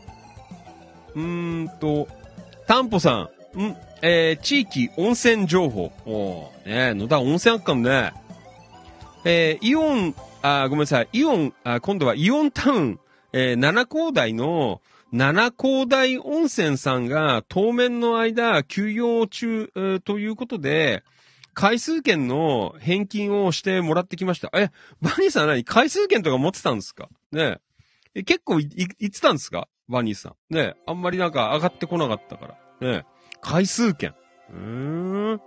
[SPEAKER 2] うーんと、タンポさん。んえー、地域温泉情報。おね野田温泉あっかんね。えー、イオン、あ、ごめんなさい。イオン、あ今度はイオンタウン、えー、七高台の七高台温泉さんが当面の間休業中、えーということで、回数券の返金をしてもらってきました。え、バニーさん何？回数券とか持ってたんですか？ねええ結構い、い、言ってたんですか？バニーさん。ねあんまりなんか上がってこなかったから。ね回数券。うーん。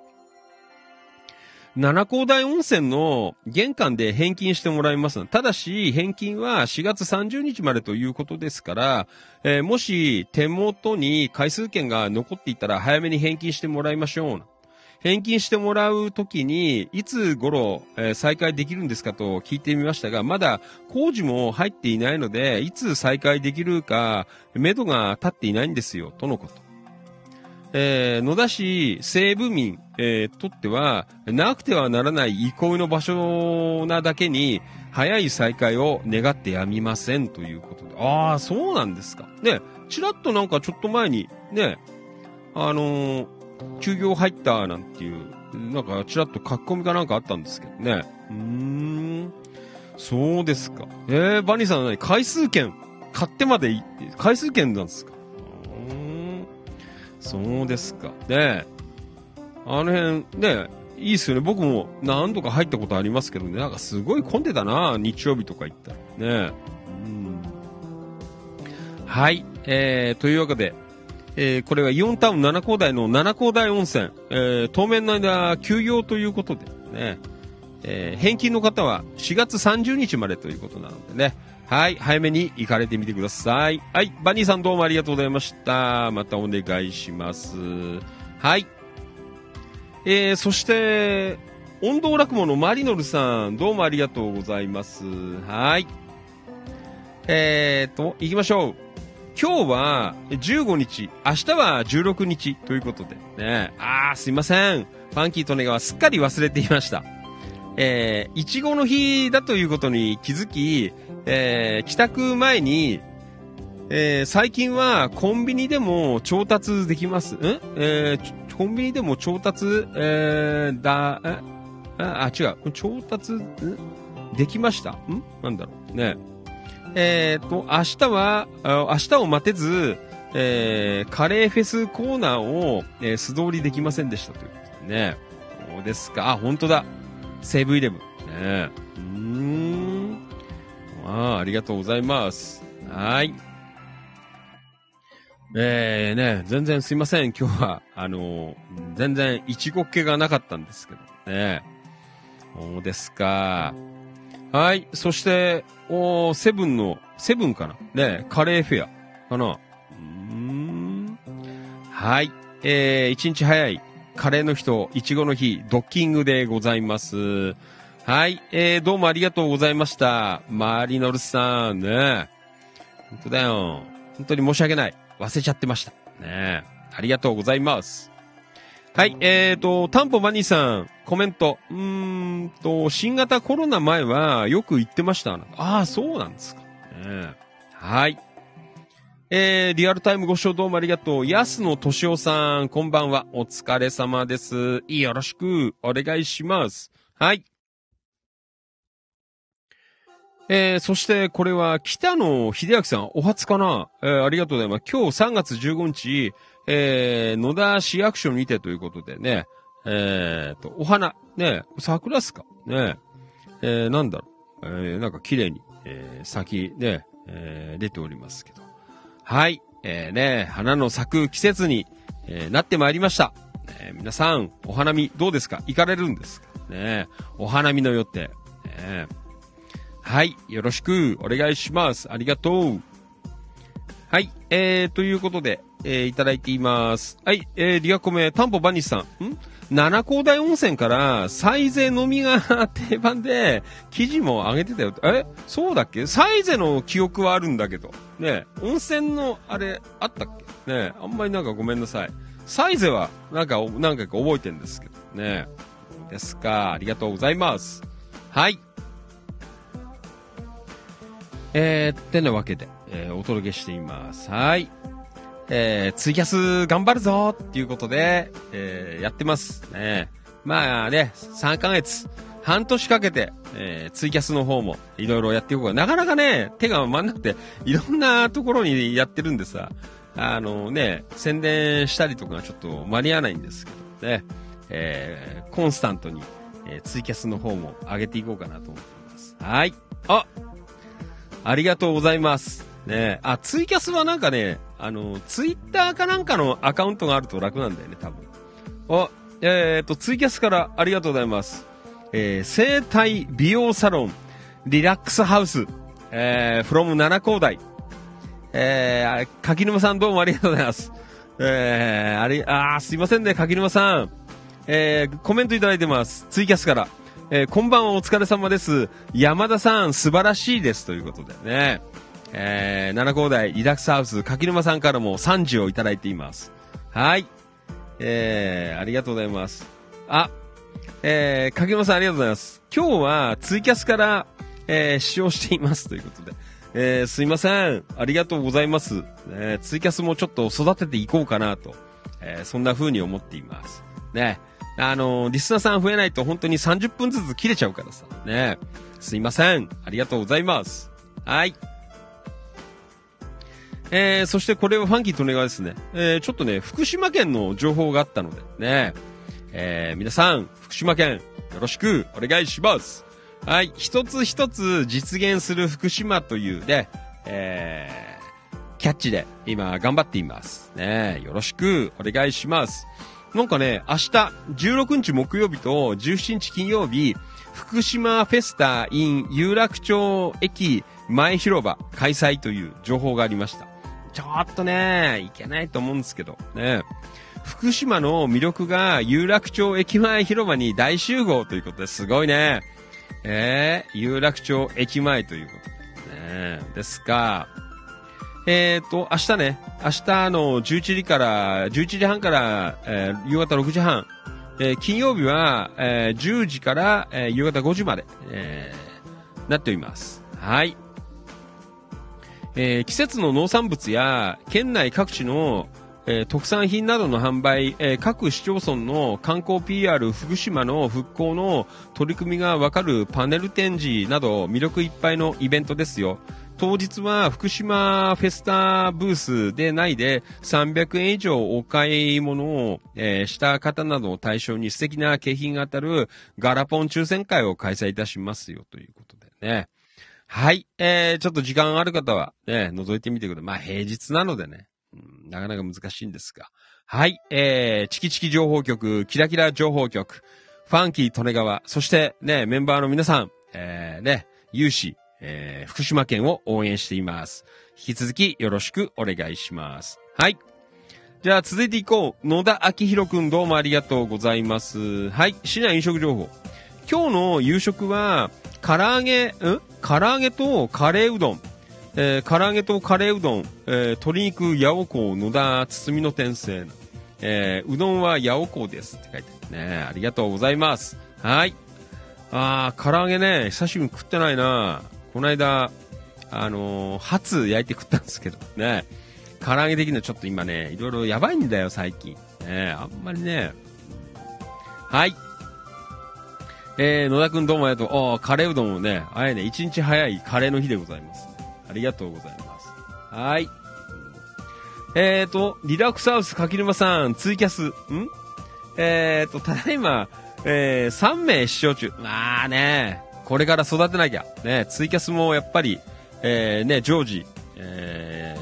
[SPEAKER 2] 七高台温泉の玄関で返金してもらいます。ただし、返金は4月30日までということですから、えーもし手元に回数券が残っていたら早めに返金してもらいましょう。返金してもらうときに、いつ頃、えー再開できるんですかと聞いてみましたが、まだ工事も入っていないので、いつ再開できるか、目処が立っていないんですよ、とのこと。えー野田市西部民、えーとっては、なくてはならない憩いの場所なだけに、早い再開を願ってやみませんということで。ああ、そうなんですか。ね、ちらっとなんかちょっと前に、ね、あのー休業入ったなんていう、なんかちらっと書き込みかなんかあったんですけどね。うーん。そうですか。えー、バニーさんは何？回数券買ってまでいい回数券なんですか？うーん。そうですか。ねあの辺、ねいいっすよね。僕も何度か入ったことありますけどね。なんかすごい混んでたな日曜日とか行ったら。ねうん。はい。えー、というわけで、えーこれはイオンタウン七高台の七高台温泉、えー当面の間休業ということでね、えー返金の方は4月30日までということなのでね、はい、早めに行かれてみてください。はい、バニーさんどうもありがとうございました。またお願いします。はい。えー、そして、音頭落語のマリノルさん、どうもありがとうございます。はい。えーと、行きましょう。今日は15日、明日は16日ということでね。あー、すいません。ファンキーとネガはすっかり忘れていました。えー、いちごの日だということに気づき、えー、帰宅前に、えー、最近はコンビニでも調達できます。ん？えー、コンビニでも調達、えー、だ、えあ、あ違う。調達、ん？できましたん？なんだろうね。えー、と、明日は、明日を待てず、えー、カレーフェスコーナーを、えー素通りできませんでしたということでね。そうですか。あ、本当だ。セブンイレブン。ねうん。ああ、ありがとうございます。はい。えー、ね、全然すいません。今日は、あのー全然、いちごっ気がなかったんですけどね。そうですか。はい。そして、おーセブンの、セブンかな？ね、カレーフェアかな？うーん。はい。えー、一日早い、カレーの人、いちごの日、ドッキングでございます。はい。えー、どうもありがとうございました。マリノルさん、ね。本当だよ。本当に申し訳ない。忘れちゃってました。ねありがとうございます。はい、えーと、タンポバニーさん、コメント。うーんと、新型コロナ前はよく言ってました。ああ、そうなんですか。ねはい。えー、リアルタイムご視聴どうもありがとう。安野敏夫さん、こんばんは。お疲れ様です。よろしくお願いします。はい。えー、そしてこれは北野秀明さん、お初かなえー、ありがとうございます。今日3月15日、えー、野田市役所にてということでね、えーと、お花、ね、桜っすか？ね、えー、なんだろう、えー、なんか綺麗に、えー、咲き、ね、えー、出ておりますけど。はい、えー、ね、花の咲く季節に、えー、なってまいりました。えー、皆さん、お花見どうですか？行かれるんですか？ねお花見の予定。ねはい。よろしくお願いします。ありがとう。はい。えー、ということで、えー、いただいています。はい。えー、リアコメ、タンポバニスさん。ん？七高台温泉からサイゼのみが (laughs) 定番で記事も上げてたよ。え？そうだっけ？サイゼの記憶はあるんだけど。ね温泉のあれあったっけ？ねあんまりなんかごめんなさい。サイゼはなんか何回か覚えてんですけどね。ですか。ありがとうございます。はい。えー、ってなわけで、えー、お届けしています。はい。えー、ツイキャス頑張るぞっていうことで、えー、やってます。ね。まあね、3ヶ月、半年かけて、えー、ツイキャスの方もいろいろやっていこうかなかなかね、手が回んなくて、いろんなところにやってるんでさ、あのね、宣伝したりとかちょっと間に合わないんですけどね、えー、コンスタントに、えー、ツイキャスの方も上げていこうかなと思っています。はい。あありがとうございます。ねあ、ツイキャスはなんかね、あの、ツイッターかなんかのアカウントがあると楽なんだよね、多分。あ、えー、っと、ツイキャスからありがとうございます。えー、生体美容サロン、リラックスハウス、えー、from 七高台。えー、柿沼さんどうもありがとうございます。えー、あれ、あ、すいませんね、柿沼さん。えー、コメントいただいてます。ツイキャスから。えー、こんばんはお疲れ様です。山田さん素晴らしいです。ということでね。えー、七高台リラックスハウス柿沼さんからも3時をいただいています。はい。えー、ありがとうございます。あ、えー、柿沼さんありがとうございます。今日はツイキャスから、えー、使用していますということで。えー、すいません。ありがとうございます。えー、ツイキャスもちょっと育てていこうかなと。えー、そんな風に思っています。ね。あのー、リスナーさん増えないと本当に30分ずつ切れちゃうからさ。ね。すいません。ありがとうございます。はい。えー、そしてこれはファンキーとネガですね。えー、ちょっとね、福島県の情報があったので、ね。えー、皆さん、福島県、よろしくお願いします。はい。一つ一つ実現する福島というね、えー、キャッチで今頑張っています。ね。よろしくお願いします。なんかね、明日、16日木曜日と17日金曜日、福島フェスタ in 有楽町駅前広場開催という情報がありました。ちょっとね、いけないと思うんですけど、ね。福島の魅力が有楽町駅前広場に大集合ということですごいね。えー、有楽町駅前ということね。ですが、えっ、ー、と、明日ね、明日の11時から、11時半から、えー、夕方6時半、えー、金曜日は、えー、10時から、えー、夕方5時まで、えー、なっております。はい。えー、季節の農産物や県内各地の、えー、特産品などの販売、えー、各市町村の観光 PR 福島の復興の取り組みがわかるパネル展示など魅力いっぱいのイベントですよ。当日は福島フェスタブースでないで300円以上お買い物を、えー、した方などを対象に素敵な景品が当たるガラポン抽選会を開催いたしますよということでね。はい。えー、ちょっと時間ある方はね、覗いてみてください。まあ平日なのでね、うん、なかなか難しいんですが。はい。えー、チキチキ情報局、キラキラ情報局、ファンキー利根川、そしてね、メンバーの皆さん、えー、ね、有志、えー、福島県を応援しています。引き続きよろしくお願いします。はい。じゃあ続いていこう。野田明宏くんどうもありがとうございます。はい。市内飲食情報。今日の夕食は、唐揚げ、ん？唐揚げとカレーうどん。えー、唐揚げとカレーうどん、えー、鶏肉、八百子、野田、包みの天性。えー、うどんは八百子ですって書いてあるね。ありがとうございます。はい。あー、唐揚げね、久しぶりに食ってないなこの間、あのー、初焼いて食ったんですけどね、唐揚げ的にはちょっと今ね、いろいろやばいんだよ、最近。ね、あんまりね。はい。えー、野田くんどうもありがとう。あカレーうどんもね、あれね、一日早いカレーの日でございます、ねありがとうございます。はい。えーと、リラックスハウス柿沼さん、ツイキャス、ん？えーと、ただいま、えー、3名視聴中。まあね、これから育てなきゃ。ね、ツイキャスもやっぱり、えー、ね、常時、え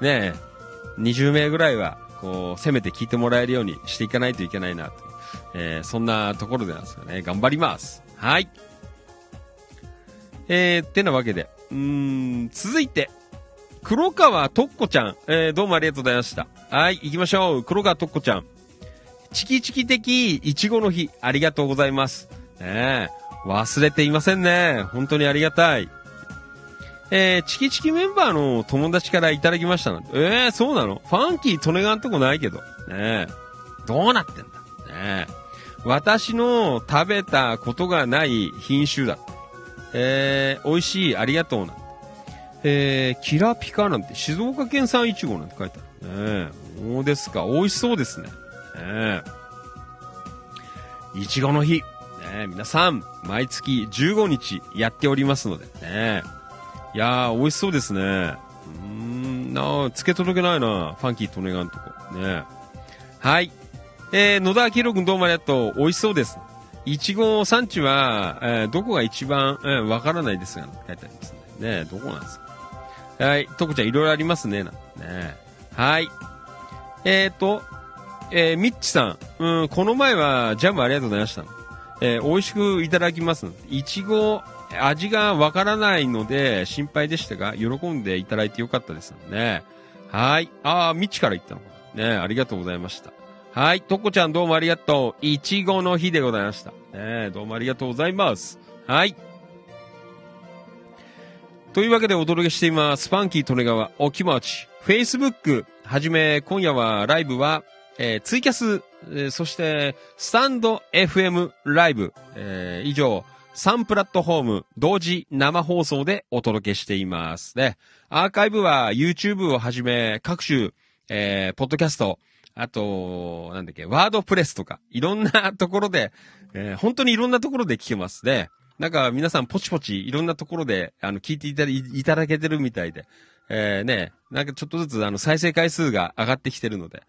[SPEAKER 2] ー、ね、20名ぐらいは、こう、せめて聞いてもらえるようにしていかないといけないなと。えー、そんなところでなんですかね。頑張ります。はい。えー、ってなわけで。うーん、続いて、黒川とっこちゃん。えー、どうもありがとうございました。はい、行きましょう。黒川とっこちゃん。チキチキ的いちごの日、ありがとうございます。ね忘れていませんね。本当にありがたい。えー、チキチキメンバーの友達からいただきましたな。えー、そうなの？ファンキー利根川んとこないけど。ねどうなってんだ？ね私の食べたことがない品種だ。えー、美味しい、ありがとうな。えー、キラピカなんて静岡県産いちごなんて書いてある。ねそうですか。美味しそうですね。ねいちごの日。ね皆さん、毎月15日やっておりますのでね。いやー、美味しそうですね。うーん、なつけ届けないな。ファンキーとネガンとこ。ねはい。えー、野田明宏君どうもありがとう。美味しそうです。いちご産地は、えー、どこが一番、えー、わからないですが、書いてありますね。ねどこなんですかはい。とこちゃんいろいろありますね。ねはい。えっ、ー、と、えー、ミッチさん。うん、この前はジャムありがとうございました。えー、美味しくいただきます。いちご、味がわからないので心配でしたが、喜んでいただいてよかったですね。はい。あー、ミッチから言ったのかねありがとうございました。はい。とこちゃんどうもありがとう。いちごの日でございました。ねどうもありがとうございます。はい。というわけでお届けしています。ファンキー利根川お気持ち。Facebook はじめ今夜はライブは、えー、ツイキャス、えー、そしてスタンド FM ライブ、えー、以上3プラットフォーム同時生放送でお届けしています。ね。アーカイブは YouTube をはじめ各種、えー、ポッドキャスト、あと、なんだっけ、ワードプレスとか、いろんなところで、えー、本当にいろんなところで聞けますね。なんか皆さんポチポチいろんなところで、あの、聞いていたいただけてるみたいで、えー、ね、なんかちょっとずつあの、再生回数が上がってきてるので、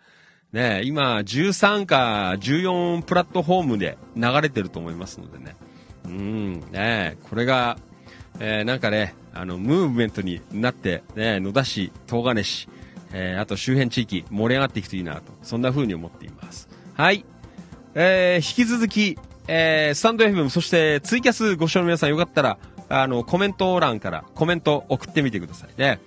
[SPEAKER 2] ね、今、13か14プラットフォームで流れてると思いますのでね。うん、ね、これが、えー、なんかね、あの、ムーブメントになって、ね、野田市、東金市、えー、あと周辺地域盛り上がっていくといいなと、そんな風に思っています。はい。えー、引き続き、えー、スタンド FM、そしてツイキャスご視聴の皆さんよかったら、あの、コメント欄からコメント送ってみてくださいね。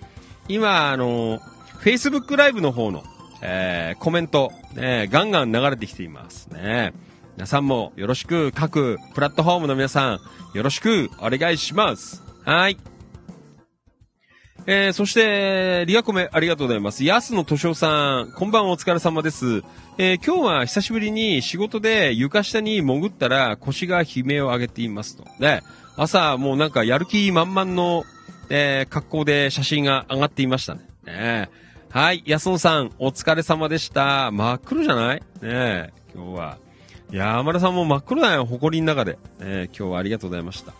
[SPEAKER 2] 今、あの、Facebook ライブの方の、えー、コメント、ね、ガンガン流れてきていますね。皆さんもよろしく、各プラットフォームの皆さん、よろしくお願いします。はい。えー、そして、リアコメありがとうございます。安野敏夫さん、こんばんはお疲れ様です。えー、今日は久しぶりに仕事で床下に潜ったら腰が悲鳴を上げていますと。で、朝もうなんかやる気満々の、えー、格好で写真が上がっていましたね。ねはい、安野さん、お疲れ様でした。真っ黒じゃない？ね今日は。山田さんも真っ黒だよ、埃の中で。ね今日はありがとうございました。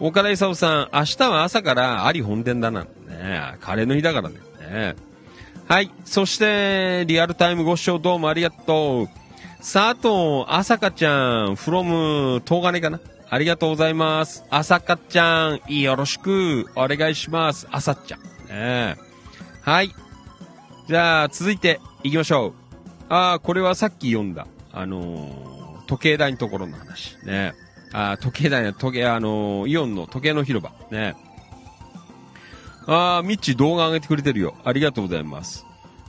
[SPEAKER 2] 岡田勲さん、明日は朝からあり本殿だなねえ。カレーの日だからね。ねはい。そして、リアルタイムご視聴どうもありがとう。佐藤あさかちゃん、from 東金かな？ありがとうございます。あさかちゃん、よろしくお願いします。あさっちゃん。ねはい。じゃあ、続いて行きましょう。ああ、これはさっき読んだ、あのー、時計台のところの話。ねあ時計台の時計、あのー、イオンの時計の広場。ね。あー、ミッチ動画上げてくれてるよ。ありがとうございます。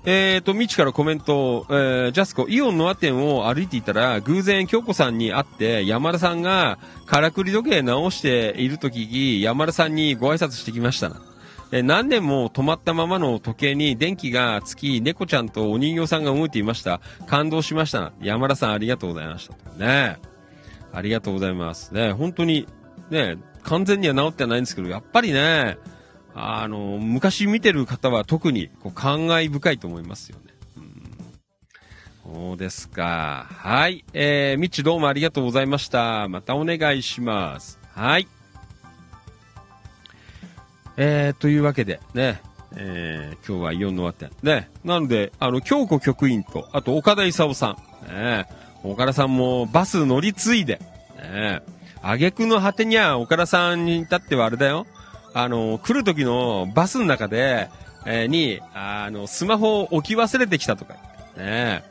[SPEAKER 2] えーと、ミッチからコメント、えー、ジャスコ、イオンのア店を歩いていたら、偶然京子さんに会って、山田さんが、からくり時計直しているとき、山田さんにご挨拶してきましたな。えー、何年も止まったままの時計に電気がつき、猫ちゃんとお人形さんが動いていました。感動しました。山田さんありがとうございました。ねありがとうございます。ね、本当に、ね、完全には治ってはないんですけど、やっぱりね、あの、昔見てる方は特にこう感慨深いと思いますよね。うん、そうですか。はい。えー、みっちどうもありがとうございました。またお願いします。はい。えー、というわけで、ね。えー、今日はイオンの輪店。ね。なので、あの、京子局員と、あと岡田勲さん。ね。岡田さんもバス乗り継いで、ね。挙句の果てには岡田さんに至ってはあれだよ。あの、来る時のバスの中で、えーに、あの、スマホを置き忘れてきたとか、ね。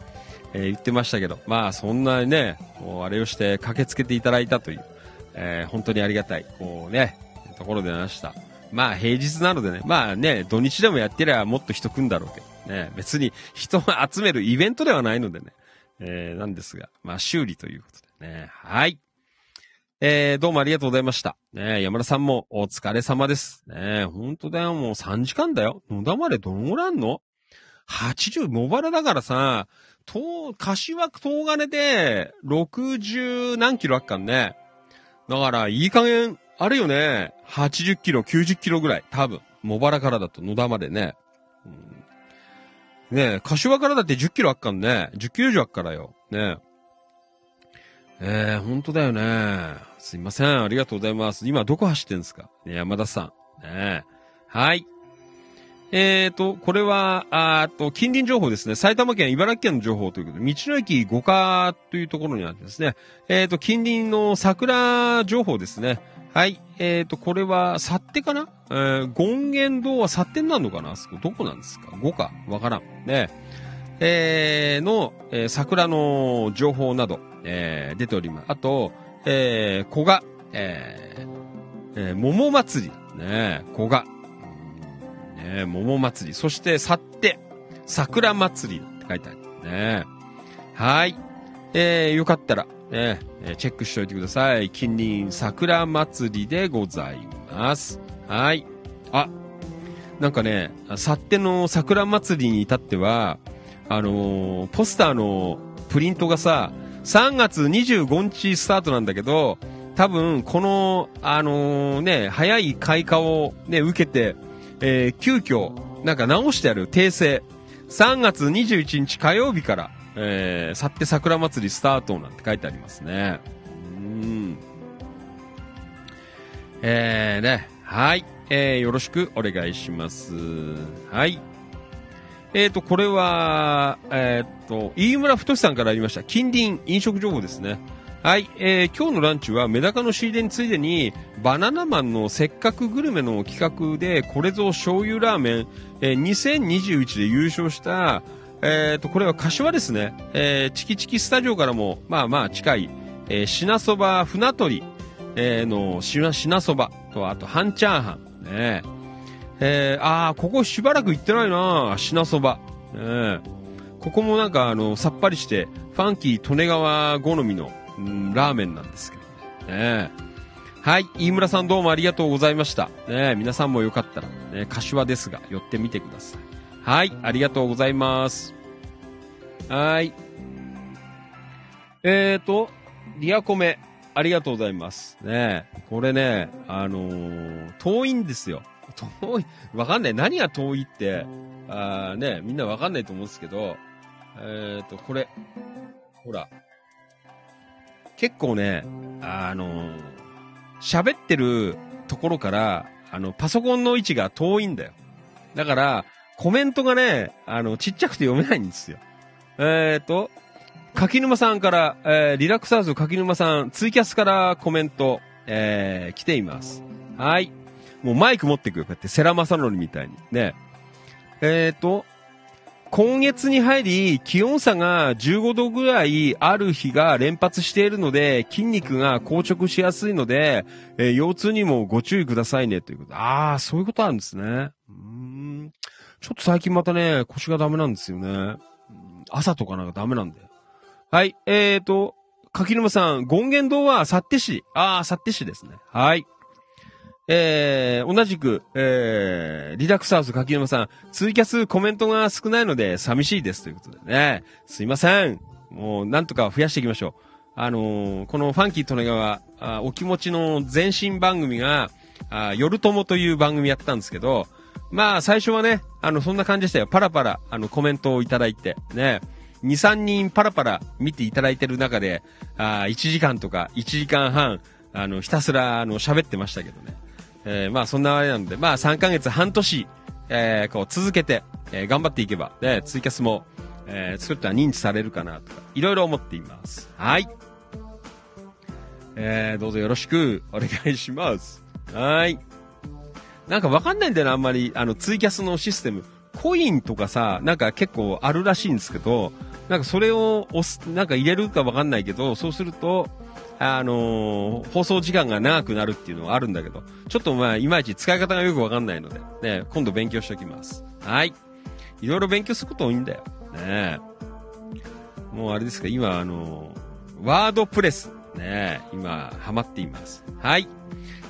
[SPEAKER 2] えー言ってましたけど、まあそんなね、もうあれをして駆けつけていただいたという、えー本当にありがたい、こうね、ところでました。まあ平日なのでね、まあね、土日でもやってりゃもっと人来んだろうけどね、別に人を集めるイベントではないのでね、えーなんですが、まあ修理ということでね、はい。えー、どうもありがとうございました。ね山田さんもお疲れ様です。ね本当だよ、もう3時間だよ。野田までどのぐらいあんの ?80、茂原だからさ、東、柏東金で、60何キロあっかんね。だから、いい加減、あるよね。80キロ、90キロぐらい。多分。茂原からだと野田までね。うん、ねえ、柏からだって10キロあっかんね。10キロ以上あっからよ。ねえ。えー、本当だよね。すいません。ありがとうございます。今どこ走ってんですか？ね山田さん。ね。はい。えーと、これは、あっと、近隣情報ですね。埼玉県、茨城県の情報ということで、道の駅五課というところにあってですね。えーと、近隣の桜情報ですね。はい。えーと、これは、去ってかな？えー、権現堂は去ってになるのかな？そこ、どこなんですか？五かわからん。ね。えー、の、えー桜の情報など、えー出ております。あと、えー、古賀、えー、えー桃祭り、ね、古賀。ね、桃祭り。そして、去って、桜祭りって書いてある。ね。はい。えー、よかったら、ね、チェックしておいてください。近隣桜祭りでございます。はい。あ、なんかね、去っての桜祭りに至っては、あのーポスターのプリントがさ、3月25日スタートなんだけど、多分、この、あのーね、早い開花をね、受けて、えー急遽、なんか直してある訂正。3月21日火曜日から、えー、去って桜祭りスタートなんて書いてありますね。うん。えー、ね。はい。えー、よろしくお願いします。はい。えーと、これは、えーと、飯村太さんからありました。近隣飲食情報ですね。はい、えー今日のランチはメダカの仕入れについでに、バナナマンのせっかくグルメの企画で、これぞ醤油ラーメン、えー2021で優勝した、えーと、これは柏ですね。えーチキチキスタジオからも、まあまあ近い、えー品そば船取り、えーの品、そばと、あと半チャーハン、ね。えー、あー、ここしばらく行ってないな品そば。ねここもなんかあの、さっぱりして、ファンキー利根川好みの、うん、ラーメンなんですけどね。ねはい、飯村さんどうもありがとうございました。ね皆さんもよかったら、ね、柏ですが、寄ってみてください。はい、ありがとうございます。はい。えーと、リアコメ、ありがとうございます。ねこれね、あのー遠いんですよ。(laughs) 遠い、わかんない。何が遠いって、あーね、みんなわかんないと思うんですけど、えーと、これ、ほら、結構ね、あの喋ってるところから、あの、パソコンの位置が遠いんだよ。だから、コメントがね、あの、ちっちゃくて読めないんですよ。えーと、柿沼さんから、えーリラックスハウス柿沼さん、ツイキャスからコメント、えー来ています。はい。もうマイク持ってくよ、こうやって、セラマサノリみたいに。ね。えーと、今月に入り、気温差が15度ぐらいある日が連発しているので、筋肉が硬直しやすいので、えー腰痛にもご注意くださいね、ということ。ああ、そういうことあるんですね。うん。ちょっと最近またね、腰がダメなんですよね。朝とかなんかダメなんで。はい、えーと、柿沼さん、権現堂は幸手市。ああ、幸手市ですね。はい。えー、同じく、えー、リラックスハウス柿沼さん、ツイキャスコメントが少ないので寂しいですということでね。すいません。もう、なんとか増やしていきましょう。あのーこのファンキー利根川、あお気持ちの前身番組が、あ夜友という番組やってたんですけど、まあ、最初はね、あの、そんな感じでしたよ。パラパラ、あの、コメントをいただいて、ね。2、3人パラパラ見ていただいてる中で、あ1時間とか1時間半、あの、ひたすら、あの、喋ってましたけどね。えー、まあそんなあれなんで、まあ3ヶ月半年、えー、こう続けて、えー、頑張っていけば、で、ツイキャスも、えー、作ったら認知されるかなとか、いろいろ思っています。はい。えー、どうぞよろしくお願いします。はい。なんかわかんないんだよな、あんまり、あの、ツイキャスのシステム。コインとかさ、なんか結構あるらしいんですけど、なんかそれを押す、なんか入れるかわかんないけど、そうすると、あのー放送時間が長くなるっていうのはあるんだけど、ちょっとまあ、いまいち使い方がよくわかんないので、ね、今度勉強しておきます。はい。いろいろ勉強すること多いんだよ。ねもうあれですか、今、あのーワードプレス、ね今、ハマっています。はい。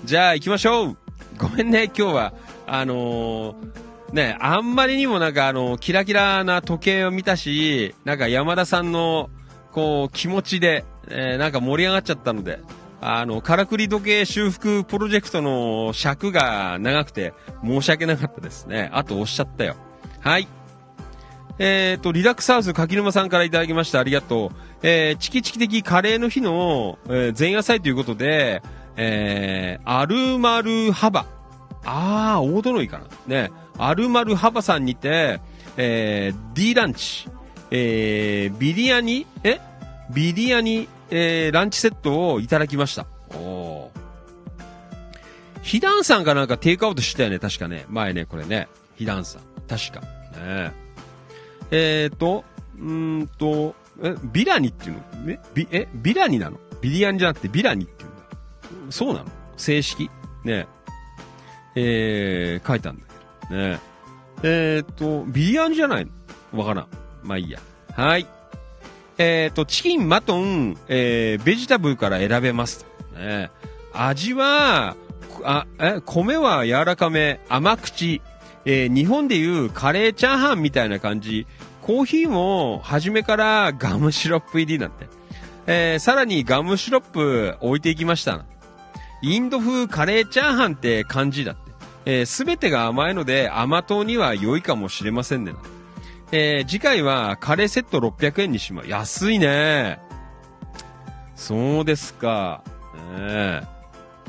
[SPEAKER 2] じゃあ、行きましょうごめんね、今日は、あのーねあんまりにもなんかあの、キラキラな時計を見たし、なんか山田さんの、こう、気持ちで、えーなんか盛り上がっちゃったので、あの、からくり時計修復プロジェクトの尺が長くて申し訳なかったですね。あと押しゃったよ。はい。えっ、と、リラックスハウス柿沼さんからいただきました。ありがとう。えーチキチキ的カレーの日の、えー前夜祭ということで、えー、アルマルハバ。あー、大殿いかな。ね。アルマルハバさんにて、えー、D ランチ、えー、ビリヤニ、え？ビリヤニ、えー、ランチセットをいただきました。おー。ヒダンさんがなんかテイクアウトしたよね、確かね。前ね、これね。ヒダンさん。確か。ねえーと、うーんと、え、ビラニっていうの？え、ビ、え、ビラニなの？ビリヤニじゃなくてビラニっていうんだ。そうなの？正式？ねえー、書いたんだけど。ねえーと、ビリヤニじゃないの？わからん。まあいいや。はい。えーと、チキン、マトン、えー、ベジタブルから選べます。ね味は、あ、え、米は柔らかめ、甘口、えー日本でいうカレーチャーハンみたいな感じ。コーヒーも初めからガムシロップ入りなんて。えーさらにガムシロップ置いていきました。インド風カレーチャーハンって感じだって。えーすべてが甘いので甘党には良いかもしれませんね。えー次回はカレーセット600円にします。安いね。そうですか。ね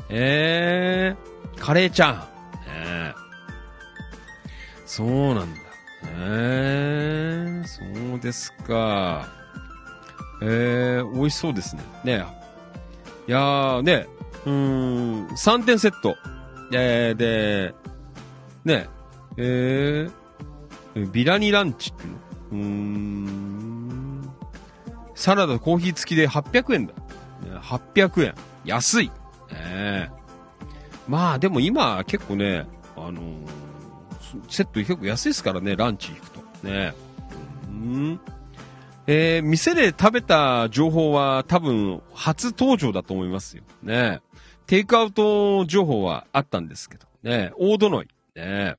[SPEAKER 2] ええー、カレーチャーハン。ねえそうなんだ。えー、そうですか。えー、美味しそうですね。ねいやー、ね、うーん、3点セット。えー、で、ね、えー、ビラニランチっていうのうーん、サラダコーヒー付きで800円だ。800円。安い。ねまあ、でも今結構ね、あのーセット結構安いですからね、ランチ行くと。ねうん。えー、店で食べた情報は多分初登場だと思いますよ。ねテイクアウト情報はあったんですけど。ね大殿い。ね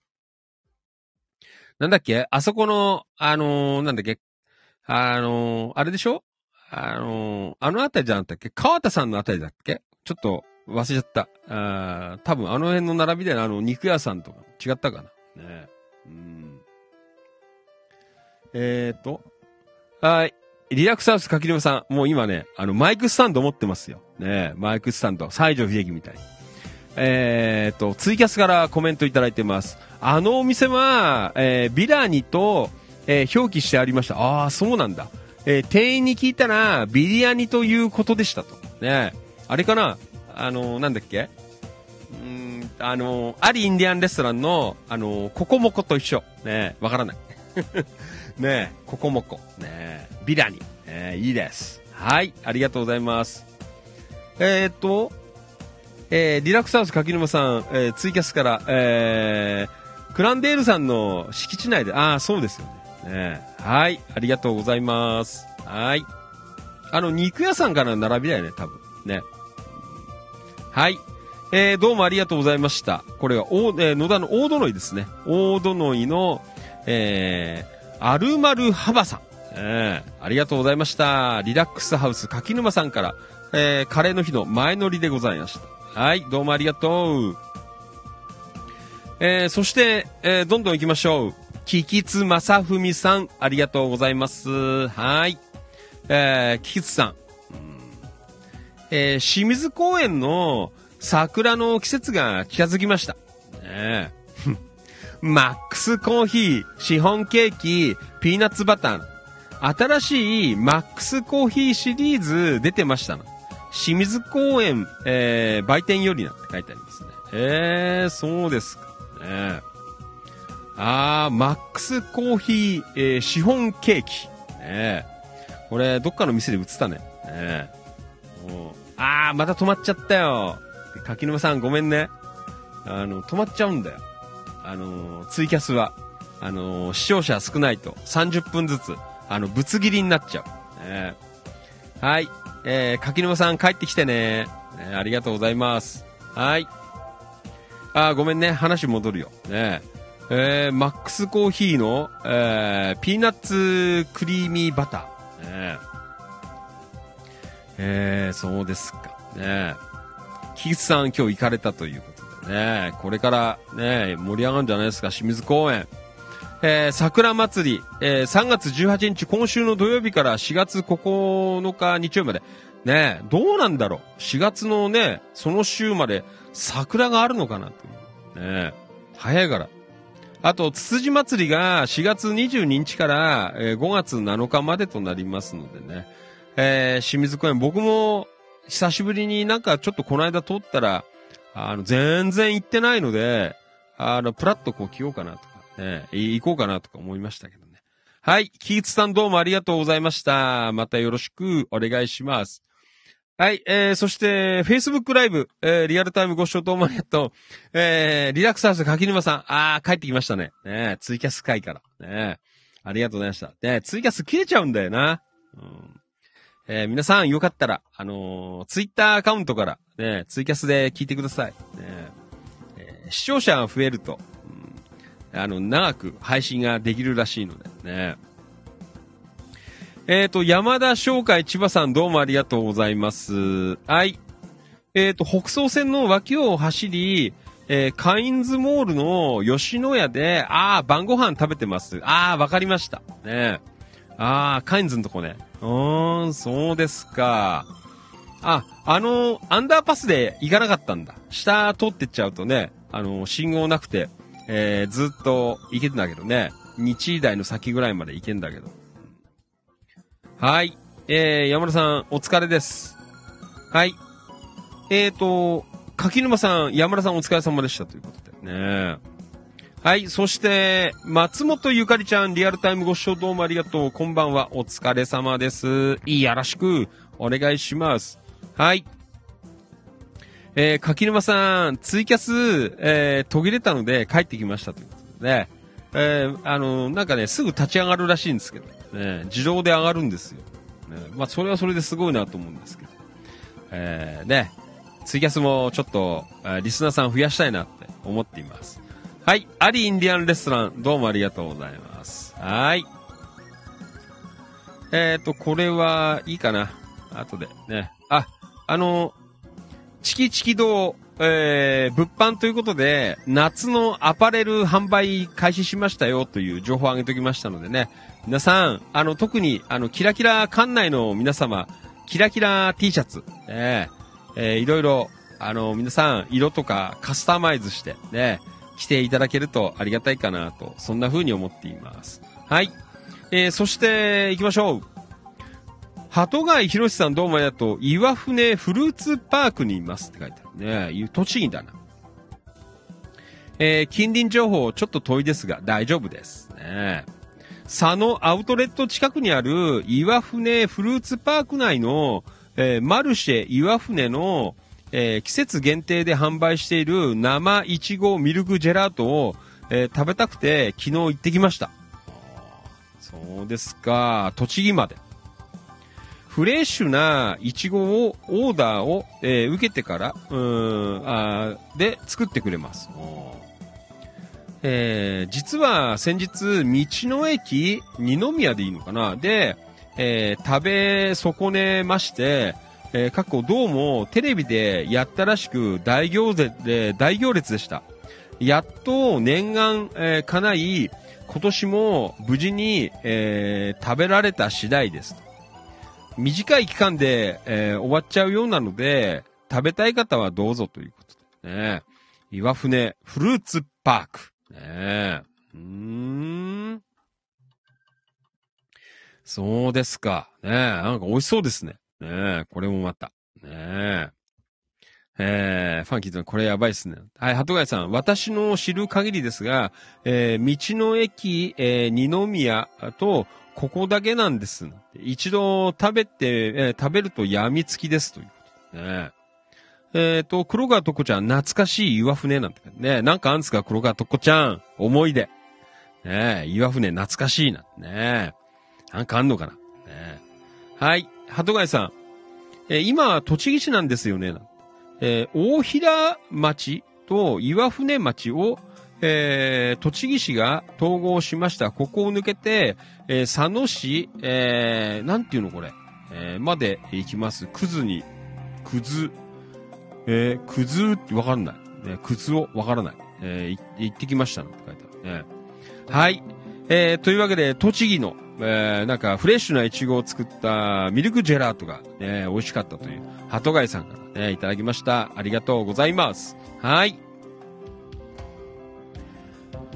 [SPEAKER 2] なんだっけ？あそこの、あのーなんだっけ？あのーあれでしょ？あのーあのあたりじゃなかったっけ？川田さんのあたりだっけ？ちょっと忘れちゃった。あ多分あの辺の並びであの肉屋さんとか違ったかな？ねうん。えーと。はい。リラックスハウス柿沼さん、もう今ね、あの、マイクスタンド持ってますよ。ねマイクスタンド、西城秀樹みたいに。えーと、ツイキャスからコメントいただいてます。あのお店は、えービラニと、えー表記してありました。ああ、そうなんだ。えー店員に聞いたら、ビリヤニということでしたと。ねあれかな？あのなんだっけ？うーん、あのありインディアンレストランの、あのココモコと一緒。ねわからない。(laughs) ねえ、ココモコ。ねえ、ビラニ。えいいです。はい、ありがとうございます。えー、っと、えー、リラックスハウス柿沼さん、えー、ツイキャスから、えー、クランデールさんの敷地内で、ああ、そうですよね。ねえはい、ありがとうございます。はい。あの、肉屋さんからの並びだよね、多分。ね。はい。えー、どうもありがとうございました。これは、おえー野田の大殿井ですね。大殿井の、えー、アルマルハバさん。えー、ありがとうございました。リラックスハウス柿沼さんから、えー、カレーの日の前乗りでございました。はい、どうもありがとう。えー、そして、えー、どんどん行きましょう。キキツマサフミさん、ありがとうございます。はい。えー、キキツさん。えー清水公園の桜の季節が近づきました。ね (laughs) マックスコーヒー、シフォンケーキ、ピーナッツバター。新しいマックスコーヒーシリーズ出てましたな。清水公園、えー、売店よりなって書いてありますね。えー、そうですか。ねあー、マックスコーヒー、えー、シフォンケーキ。ねこれ、どっかの店で売ってたね。ねもうあー、また止まっちゃったよ。柿沼さんごめんね。あの、止まっちゃうんだよ。あのツイキャスは。あの視聴者少ないと30分ずつ、あの、ぶつ切りになっちゃう。ねはい。えー、柿沼さん帰ってきてね。ねありがとうございます。はい。あ、ごめんね。話戻るよ。ねえー、マックスコーヒーの、えー、ピーナッツクリーミーバター。ねえー、そうですか。ねキスさん今日行かれたということでね、これからね、盛り上がるんじゃないですか、清水公園。えー、桜祭り、えー、3月18日、今週の土曜日から4月9日日曜日まで。ねどうなんだろう ?4 月のね、その週まで桜があるのかなという。ね早いから。あと、つつじ祭りが4月22日から、えー5月7日までとなりますのでね。えー清水公園、僕も久しぶりになんかちょっとこの間通ったら、あの、全然行ってないので、あの、プラッとこう来ようかなとか、ね、い行こうかなとか思いましたけどね。はい、キーツさんどうもありがとうございました。またよろしくお願いします。はい、えー、そして、Facebook ライブ、えー、リアルタイムご視聴どうもありがとう。えー、リラックスハウス柿沼さん、あー、帰ってきましたね。ねツイキャス会から。ねありがとうございました。ねツイキャス切れちゃうんだよな。うんえー皆さんよかったら、あのーツイッターアカウントから、ね、ツイキャスで聞いてください。ねえー視聴者が増えると、あの、長く配信ができるらしいのでね。えっ、と、山田商会千葉さんどうもありがとうございます。はい。えっ、と、北総線の脇を走り、えーカインズモールの吉野家で、あー、晩ご飯食べてます。あー、わかりました。ねあー、カインズのとこね。うーん、そうですか。あ、あの、アンダーパスで行かなかったんだ。下通ってっちゃうとね、あの、信号なくて、えーずっと行けてんだけどね。日台の先ぐらいまで行けんだけど。はい。えー、山田さん、お疲れです。はい。えーと、柿沼さん、山田さんお疲れ様でしたということでね。はい。そして、松本ゆかりちゃん、リアルタイムご視聴どうもありがとう。こんばんは。お疲れ様です。いやらしく、お願いします。はい。えー、柿沼さん、ツイキャス、えー、途切れたので帰ってきましたということで。えー、あのなんかね、すぐ立ち上がるらしいんですけど、ね、自動で上がるんですよ。ね、まあ、それはそれですごいなと思うんですけど。えー、ね、ツイキャスもちょっと、えリスナーさん増やしたいなって思っています。はい。アリインディアンレストラン、どうもありがとうございます。はい。えっ、ー、と、これはいいかな。後でね。あ、あの、チキチキ堂、えー、物販ということで、夏のアパレル販売開始しましたよという情報を上げておきましたのでね。皆さん、あの、特に、あの、キラキラ館内の皆様、キラキラ T シャツ、えー、えーいろいろ、あの、皆さん、色とかカスタマイズして、ね、着ていただけるとありがたいかなと、そんな風に思っています。はい。えー、そして、行きましょう。鳩貝博さんどうもありがとう。岩船フルーツパークにいますって書いてあるね。栃木だな。えー近隣情報ちょっと遠いですが大丈夫です。ね。佐野アウトレット近くにある岩船フルーツパーク内の、えーマルシェ岩船の、えー季節限定で販売している生いちごミルクジェラートを、えー食べたくて昨日行ってきました。そうですか。栃木まで。フレッシュなイチゴを、オーダーを、えー受けてから、うーん、あーで作ってくれます。えー実は先日、道の駅、二宮でいいのかな？で、えー食べ損ねまして、えー、過去どうもテレビでやったらしく大行列で、大行列でした。やっと念願、えー叶い、今年も無事に、えー、食べられた次第です。短い期間で、えー、終わっちゃうようなので、食べたい方はどうぞということでね。岩船フルーツパーク。ねうーん。そうですか。ねなんか美味しそうですね。ねこれもまた。ねえー、ファンキーズこれやばいっすね。はい、鳩貝さん。私の知る限りですが、えー、道の駅、えー、二宮と、ここだけなんです。一度食べて、えー、食べると病みつきです。ということね。えっ、ー、と、黒川とこちゃん、懐かしい岩船なんてね。なんかあんすか、黒川とこちゃん。思い出。ね岩船懐かしいな。ねなんかあんのかな。ねはい。鳩貝さん。えー、今栃木市なんですよね。えー、大平町と岩船町を、えー、栃木市が統合しました。ここを抜けて、えー、佐野市、えー、なんていうのこれ、えー、まで行きます。くずに、くず、えー、くずってわかんない。ね、くずをわからない。えー、行ってきましたって書いてあるね。はい。えー、というわけで、栃木の、えー、なんかフレッシュなイチゴを作ったミルクジェラートが、ね、美味しかったという、鳩貝さんからね、いただきました。ありがとうございます。はい。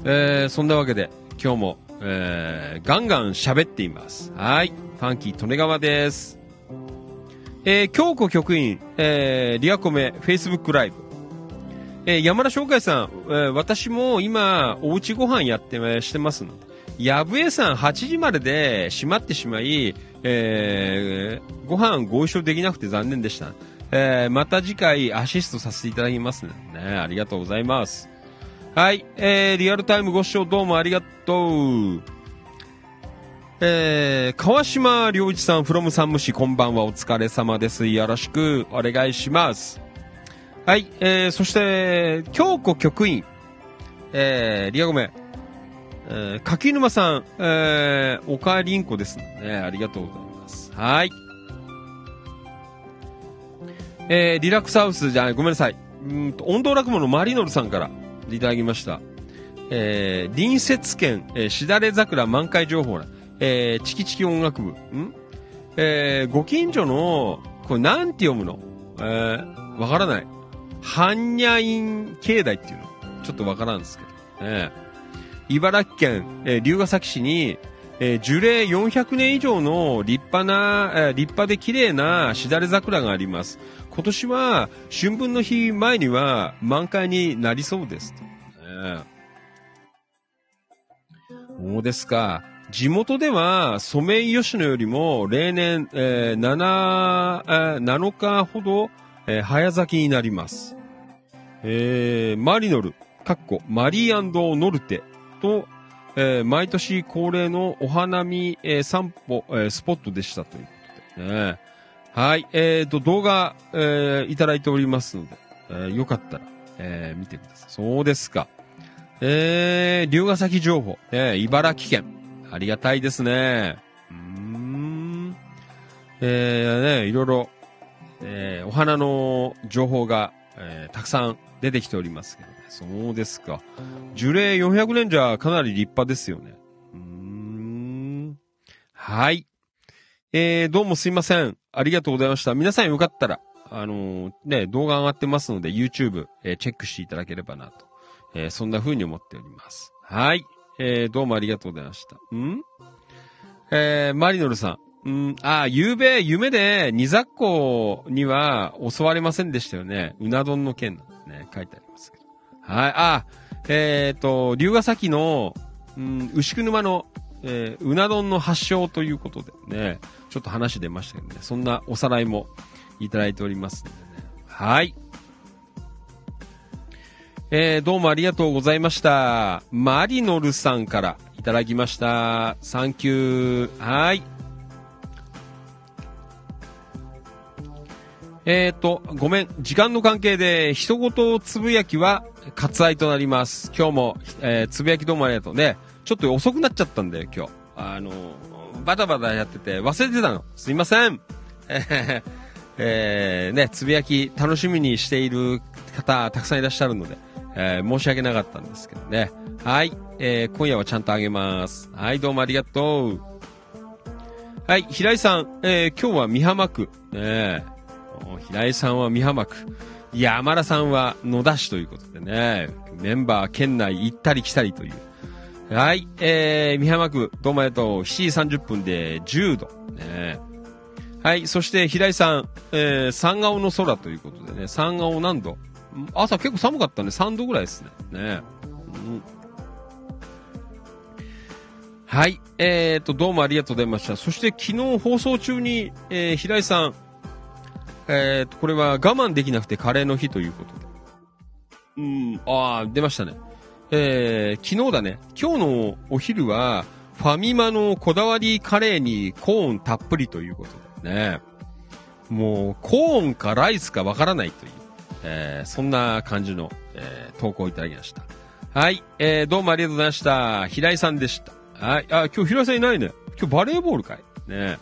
[SPEAKER 2] えー、そんなわけで、今日も、えー、ガンガン喋っています。はい。ファンキー利根川です。えー、京子局員、えー、リアコメ、フェイスブックライブ。えー、山田翔海さん、えー、私も今、おうちご飯やって、してますので、やぶえさん8時までで閉まってしまい、えー、ご飯ご一緒できなくて残念でした。えー、また次回アシストさせていただきますね。ありがとうございます。はい、えー、リアルタイムご視聴どうもありがとう。えー、川島良一さん、from 山武市、こんばんは、お疲れ様です。よろしくお願いします。はい、えー、そして、京子局員、えー、リアゴメ、えー、柿沼さん、えー、おかりんこですね。ありがとうございます。はい。えー、リラックスハウスじゃない、ごめんなさい。うんと、温度落語のマリノルさんからいただきました。えー、隣接県、えー、しだれ桜満開情報な、えー、チキチキ音楽部、ん？えー、ご近所の、これなんて読むの？えー、わからない。般若院境内っていうの。ちょっとわからんですけど。ね、茨城県、えー、龍ヶ崎市に、えー、樹齢400年以上の立派な、えー、立派で綺麗なしだれ桜があります。今年は春分の日前には満開になりそうです。ね、そうですか。地元ではソメイヨシノよりも例年、えー、7, えー、7日ほど、えー、早咲きになります。えー、マリノル、かっこマリーノルテと、えー、毎年恒例のお花見、えー、散歩、えー、スポットでしたということでね。はい、えーと、動画、えー、いただいておりますので、えー、よかったら、えー、見てください。そうですか。えー、龍ヶ崎情報、えー、茨城県。ありがたいですね。うん。えー、ね、いろいろ、えー、お花の情報が、えー、たくさん出てきておりますけどね。そうですか。樹齢400年じゃかなり立派ですよね。うん。はい。えー、どうもすいません。ありがとうございました。皆さんよかったら、あのー、ね、動画上がってますので、YouTube、えー、チェックしていただければなと。え、そんな風に思っております。はい。えー、どうもありがとうございました。ん？えー、マリノルさん。ん、あ、ゆうべ、夢で、ニザッコには襲われませんでしたよね。うな丼の件なんですね。書いてありますけど。はい、あ、え、ー、と、龍ヶ崎の、うん、牛久沼の、え、うな丼の発祥ということでね、ちょっと話出ましたけどね、そんなおさらいもいただいておりますのでね。はい。えー、どうもありがとうございました。マリノルさんからいただきました。サンキュー。はい。えっ、ー、と、ごめん。時間の関係で、一言つぶやきは割愛となります。今日も、えー、つぶやきどうもありがとうね。ちょっと遅くなっちゃったんだよ、今日。あの、バタバタやってて忘れてたの。すいません。(laughs) えー、ね、つぶやき楽しみにしている方、たくさんいらっしゃるので、えー申し訳なかったんですけどね。はい。えー今夜はちゃんとあげます。はい、どうもありがとう。はい、平井さん、えー今日は美浜区。ね平井さんは美浜区。山田さんは野田市ということでね、メンバー県内行ったり来たりという。はい、えー、美浜区、どうもありがとう。7時30分で10度。ねはい、そして平井さん、えー、三顔の空ということでね、三顔何度？朝結構寒かったね、3度ぐらいですね。ねうんはい、えーと、どうもありがとうございました。そして昨日放送中に、えー、平井さん、えーと、これは我慢できなくてカレーの日ということで。うん、ああ、出ましたね。えー、昨日だね。今日のお昼は、ファミマのこだわりカレーにコーンたっぷりということでね。もう、コーンかライスかわからないという、えー、そんな感じの、えー、投稿いただきました。はい、えー、どうもありがとうございました。平井さんでした。はい、あ、今日平井さんいないね。今日バレーボールかい？ね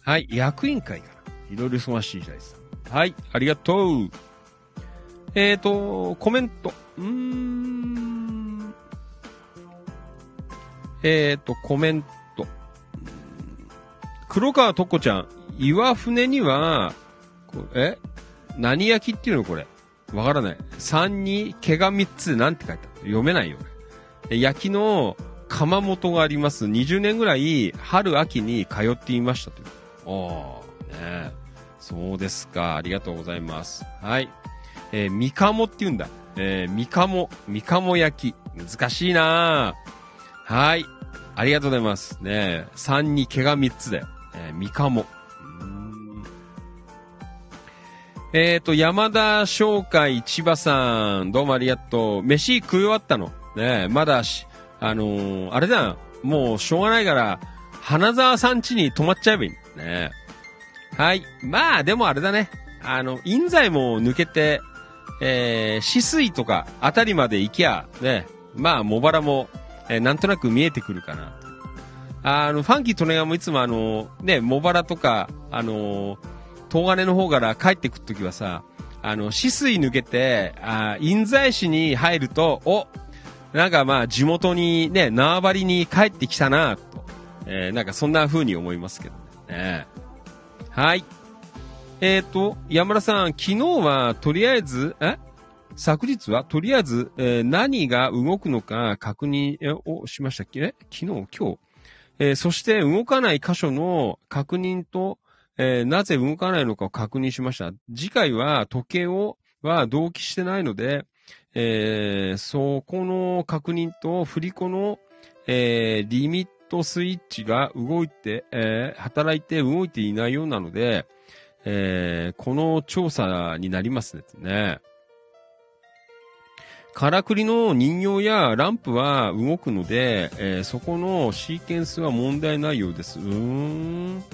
[SPEAKER 2] はい、役員会かな。いろいろ忙しい平井さん。はい、ありがとう。えーと、コメント。うーん。えーと、コメント。黒川とこちゃん、岩船には、え？何焼きっていうのこれ？わからない。3に毛が3つなんて書いてある？読めないよ。焼きの窯元があります。20年ぐらい春秋に通っていましたという。おー、ねそうですか。ありがとうございます。はい。えー、みかもって言うんだ。えー、みかも、みかも焼き。難しいなはい。ありがとうございます。ね3に毛が3つだよ。えー、みかも。えっ、と、山田商会千葉さん、どうもありがとう。飯食い終わったの？ねまだし、あのーあれだ。もうしょうがないから、花沢さん家に泊まっちゃえばいい。ねはい。まあ、でもあれだね。あの、印西も抜けて、えー、止水とかあたりまで行きゃ、ね、まあ、茂原も、えーなんとなく見えてくるかな。あの、ファンキー利根川もいつもあの、ね、茂原とか、あの、東金の方から帰ってくるときはさ、あの、止水抜けて、あ印西市に入ると、おなんかまあ、地元にね、縄張りに帰ってきたな、と。えーなんかそんな風に思いますけどね。ねはい。えっ、と、山田さん、昨日はとりあえず、え昨日はとりあえず、えー何が動くのか確認をしましたっけ？昨日、今日。えーそして動かない箇所の確認と、えーなぜ動かないのかを確認しました。次回は時計を、は同期してないので、えーそこの確認と振り子の、えーリミットスイッチが動いて、えー働いて動いていないようなので、えーこの調査になりますね。からくりの人形やランプは動くので、えーそこのシーケンスは問題ないようです。うーん。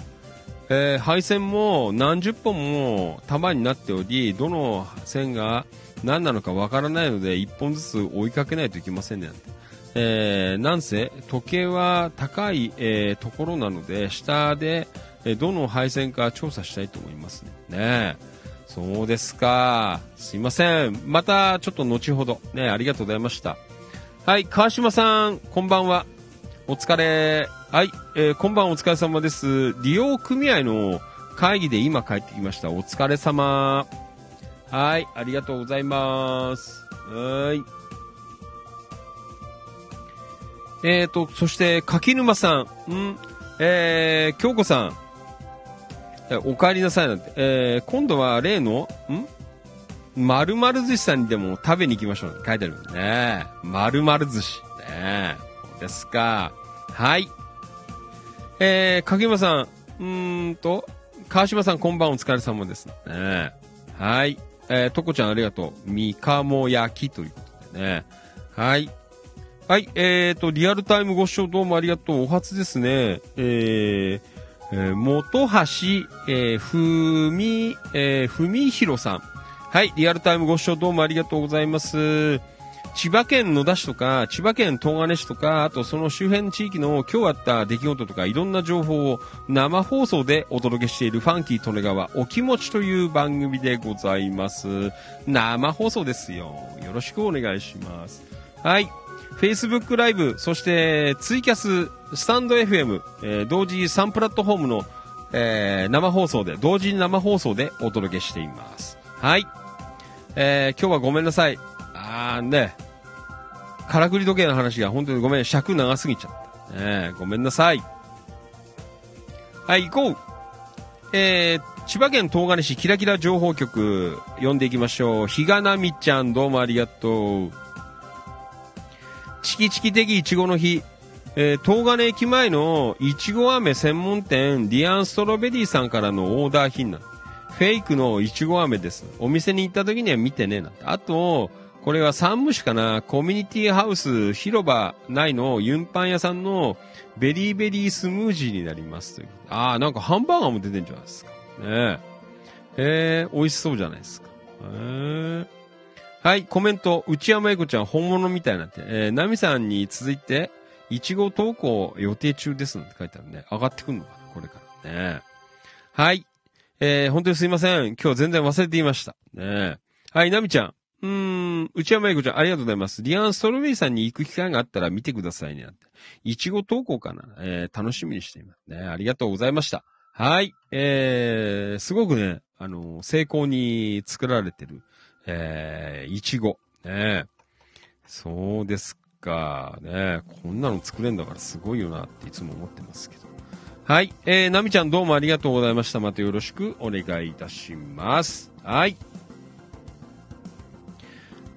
[SPEAKER 2] えー配線も何十本も束になっており、どの線が何なのかわからないので、一本ずつ追いかけないといけませんね。えーなんせ、時計は高い、えーところなので、下で、えどの配線か調査したいと思いますね。ねえそうですか。すいません。また、ちょっと後ほど。ね、ありがとうございました。はい、川島さん、こんばんは。お疲れ。はい、えー今晩お疲れ様です。利用組合の会議で今帰ってきました。お疲れ様。はい、ありがとうございます。はい。えーと、そして、柿沼さん。んえー、京子さん。えお帰りなさいなんて。えー、今度は例の、ん？〇〇寿司さんにでも食べに行きましょうって書いてあるもんね。〇〇寿司。ねそうですか。はい。えー、影山さん、うーんと、川島さんこんばんお疲れ様です。ねはい。えー、とこちゃんありがとう。みかも焼きということでね。はい。はい、えーと、リアルタイムご視聴どうもありがとう。お初ですね。えー、えー、元橋、えー、ふみ、えー、ふみひろさん。はい、リアルタイムご視聴どうもありがとうございます。千葉県野田市とか、千葉県東金市とか、あとその周辺地域の今日あった出来事とか、いろんな情報を生放送でお届けしているファンキー利根川お気持ちという番組でございます。生放送ですよ。よろしくお願いします。はい。Facebook ライブ、そしてツイキャス、スタンド FM、えー同時3プラットフォームの、えー生放送で、同時に生放送でお届けしています。はい。えー今日はごめんなさい。あーね、からくり時計の話が本当にごめん、尺長すぎちゃった。ね、ごめんなさい。はい、行こう。えー、千葉県東金市キラキラ情報局、読んでいきましょう。ひがなみちゃん、どうもありがとう。チキチキ的いちごの日、えー、東金駅前のいちご飴専門店、ディアンストロベリーさんからのオーダー品なんフェイクのいちご飴です。お店に行った時には見てねえ、な。あと、これは山武市かな、コミュニティハウス広場内のユンパン屋さんのベリーベリースムージーになります。ああ、なんかハンバーガーも出てんじゃないですか。ねえ。え、美味しそうじゃないですか。えー、はい、コメント、内山英子ちゃん本物みたいになって、えー、ナミさんに続いて、いちご投稿予定中ですなんて書いてあるね。上がってくんのかなこれからね。はい。えー、本当にすいません。今日全然忘れていました。ねはい、ナミちゃん。うーん、内山英子ちゃん、ありがとうございます。リアン・ストロベリーさんに行く機会があったら見てくださいね。いちご投稿かなえー、楽しみにしています。ね、ありがとうございました。はい。えー、すごくね、あの、成功に作られてる、えー、いちご。ねそうですか。ねこんなの作れんだからすごいよなっていつも思ってますけど。はい。えー、なみちゃんどうもありがとうございました。またよろしくお願いいたします。はい。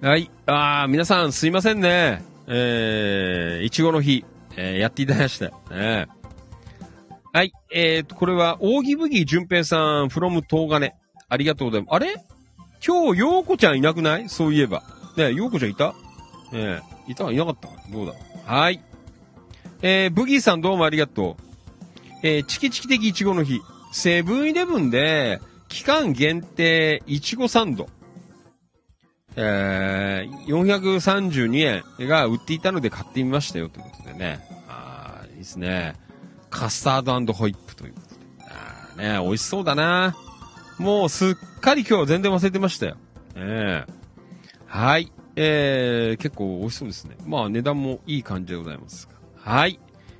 [SPEAKER 2] はい。あー、皆さんすいませんね。えー、いちごの日、えー、やっていただきました。ねはい。えーと、これは、扇麦淳平さん、from 東金。ありがとうございます。あれ？今日、ようこちゃんいなくない？そういえば。ねようこちゃんいた？ええいたいなかったどうだはい。えー、ブギーさんどうもありがとう。えー、チキチキ的いちごの日。セブンイレブンで、期間限定いちごサンド。えー、432円が売っていたので買ってみましたよということでね。あー、いいですね。カスタードホイップということで。あーね、美味しそうだな。もうすっかり今日は全然忘れてましたよ。ええはい。えー、結構美味しそうですね。まあ値段もいい感じでございます。はい。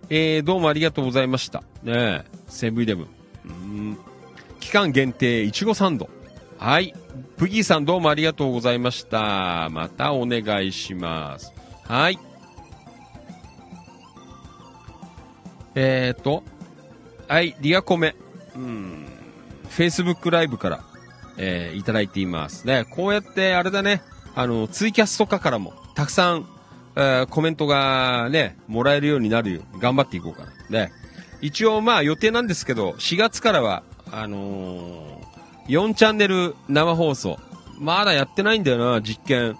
[SPEAKER 2] えー、どうもありがとうございました。ねえ、セブンイレブン。期間限定、いちごサンド。はい。ブギーさんどうもありがとうございました。またお願いします。はい。えーと。はい、リアコメ。うん。Facebook ライブから、えーいただいていますね。こうやって、あれだね、あの、ツイキャスとかからも、たくさん、えーコメントがね、もらえるようになるように頑張っていこうかな。ね。一応、まあ予定なんですけど、4月からは、あのー4チャンネル生放送。まだやってないんだよな、実験。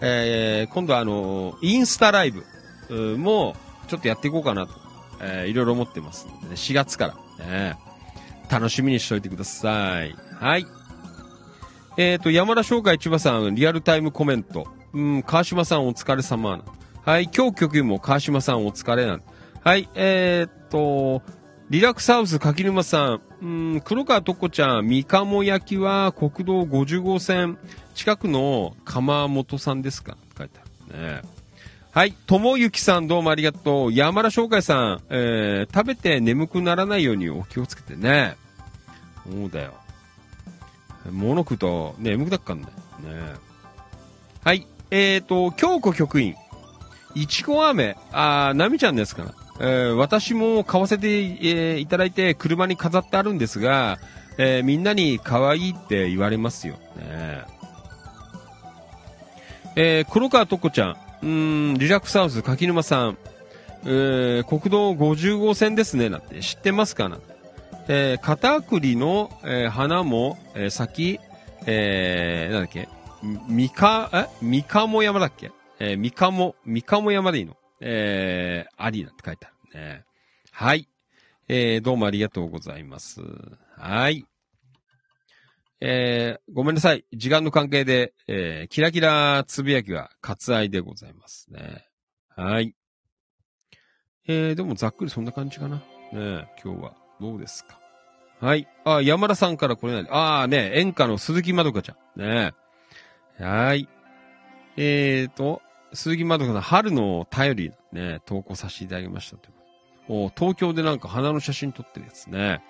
[SPEAKER 2] えー今度はあのーインスタライブも、ちょっとやっていこうかなと、えーいろいろ思ってますね、4月から、ね。楽しみにしておいてください。はい。えっ、と、山田商会千葉さん、リアルタイムコメント。うん、川島さんお疲れ様。はい、今日局員も川島さんお疲れな。はい、えっ、と、リラックスハウス柿沼さん、うん、黒川とこちゃん、三鴨焼きは国道50号線近くの鎌本さんですか？書いてあるね。はい。ともゆきさんどうもありがとう。山田商会さん、えー、食べて眠くならないようにお気をつけてね。そうだよ。物食うと、ね、眠くなっかんだよ。ね。はい。えーと、京子局員。いちご飴。あー、なみちゃんですから。えー、私も買わせて、えーいただいて車に飾ってあるんですが、えーみんなに可愛いって言われますよ。ねえー、黒川とこちゃん。うん、リラックスハウス柿沼さん。えー、国道50号線ですね。なんて知ってますか？なんてえー、片栗の、えー花も、えー先、えー、なんだっけ？みか、え？みかも山だっけ？えー、みかも、みかも山でいいの？えー、ありなんて書いてあるね。はい。えー、どうもありがとうございます。はい。えー、ごめんなさい。時間の関係で、えー、キラキラつぶやきは割愛でございますね。はい。えー、でもざっくりそんな感じかな。ね今日はどうですか？はい。あ、山田さんからこれなんで、あね、演歌の鈴木まどかちゃん。ねはい。えーと、鈴木まどかさん、春の便り、ね、投稿させていただきましたというお東京でなんか花の写真撮ってるやつね。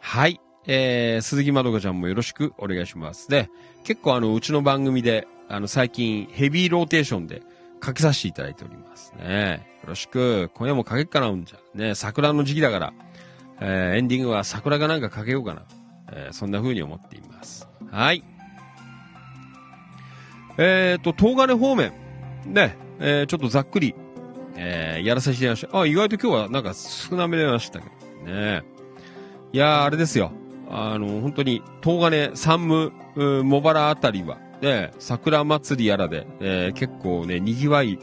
[SPEAKER 2] はい。えー、鈴木まどかちゃんもよろしくお願いします。で、結構あの、うちの番組で、あの、最近ヘビーローテーションでかけさせていただいておりますね。よろしく。今夜もかけっかな、うんじゃ。ね、桜の時期だから、えー、エンディングは桜がなんかかけようかな。えー、そんな風に思っています。はい。えーと、東金方面。ね、えー、ちょっとざっくり、えー、やらせていただきました。あ、意外と今日はなんか少なめでましたけどね。いやー、あれですよ。あの、本当に、東金、山武、茂原あたりは、ね、桜祭りやらで、えー、結構ね、賑わい、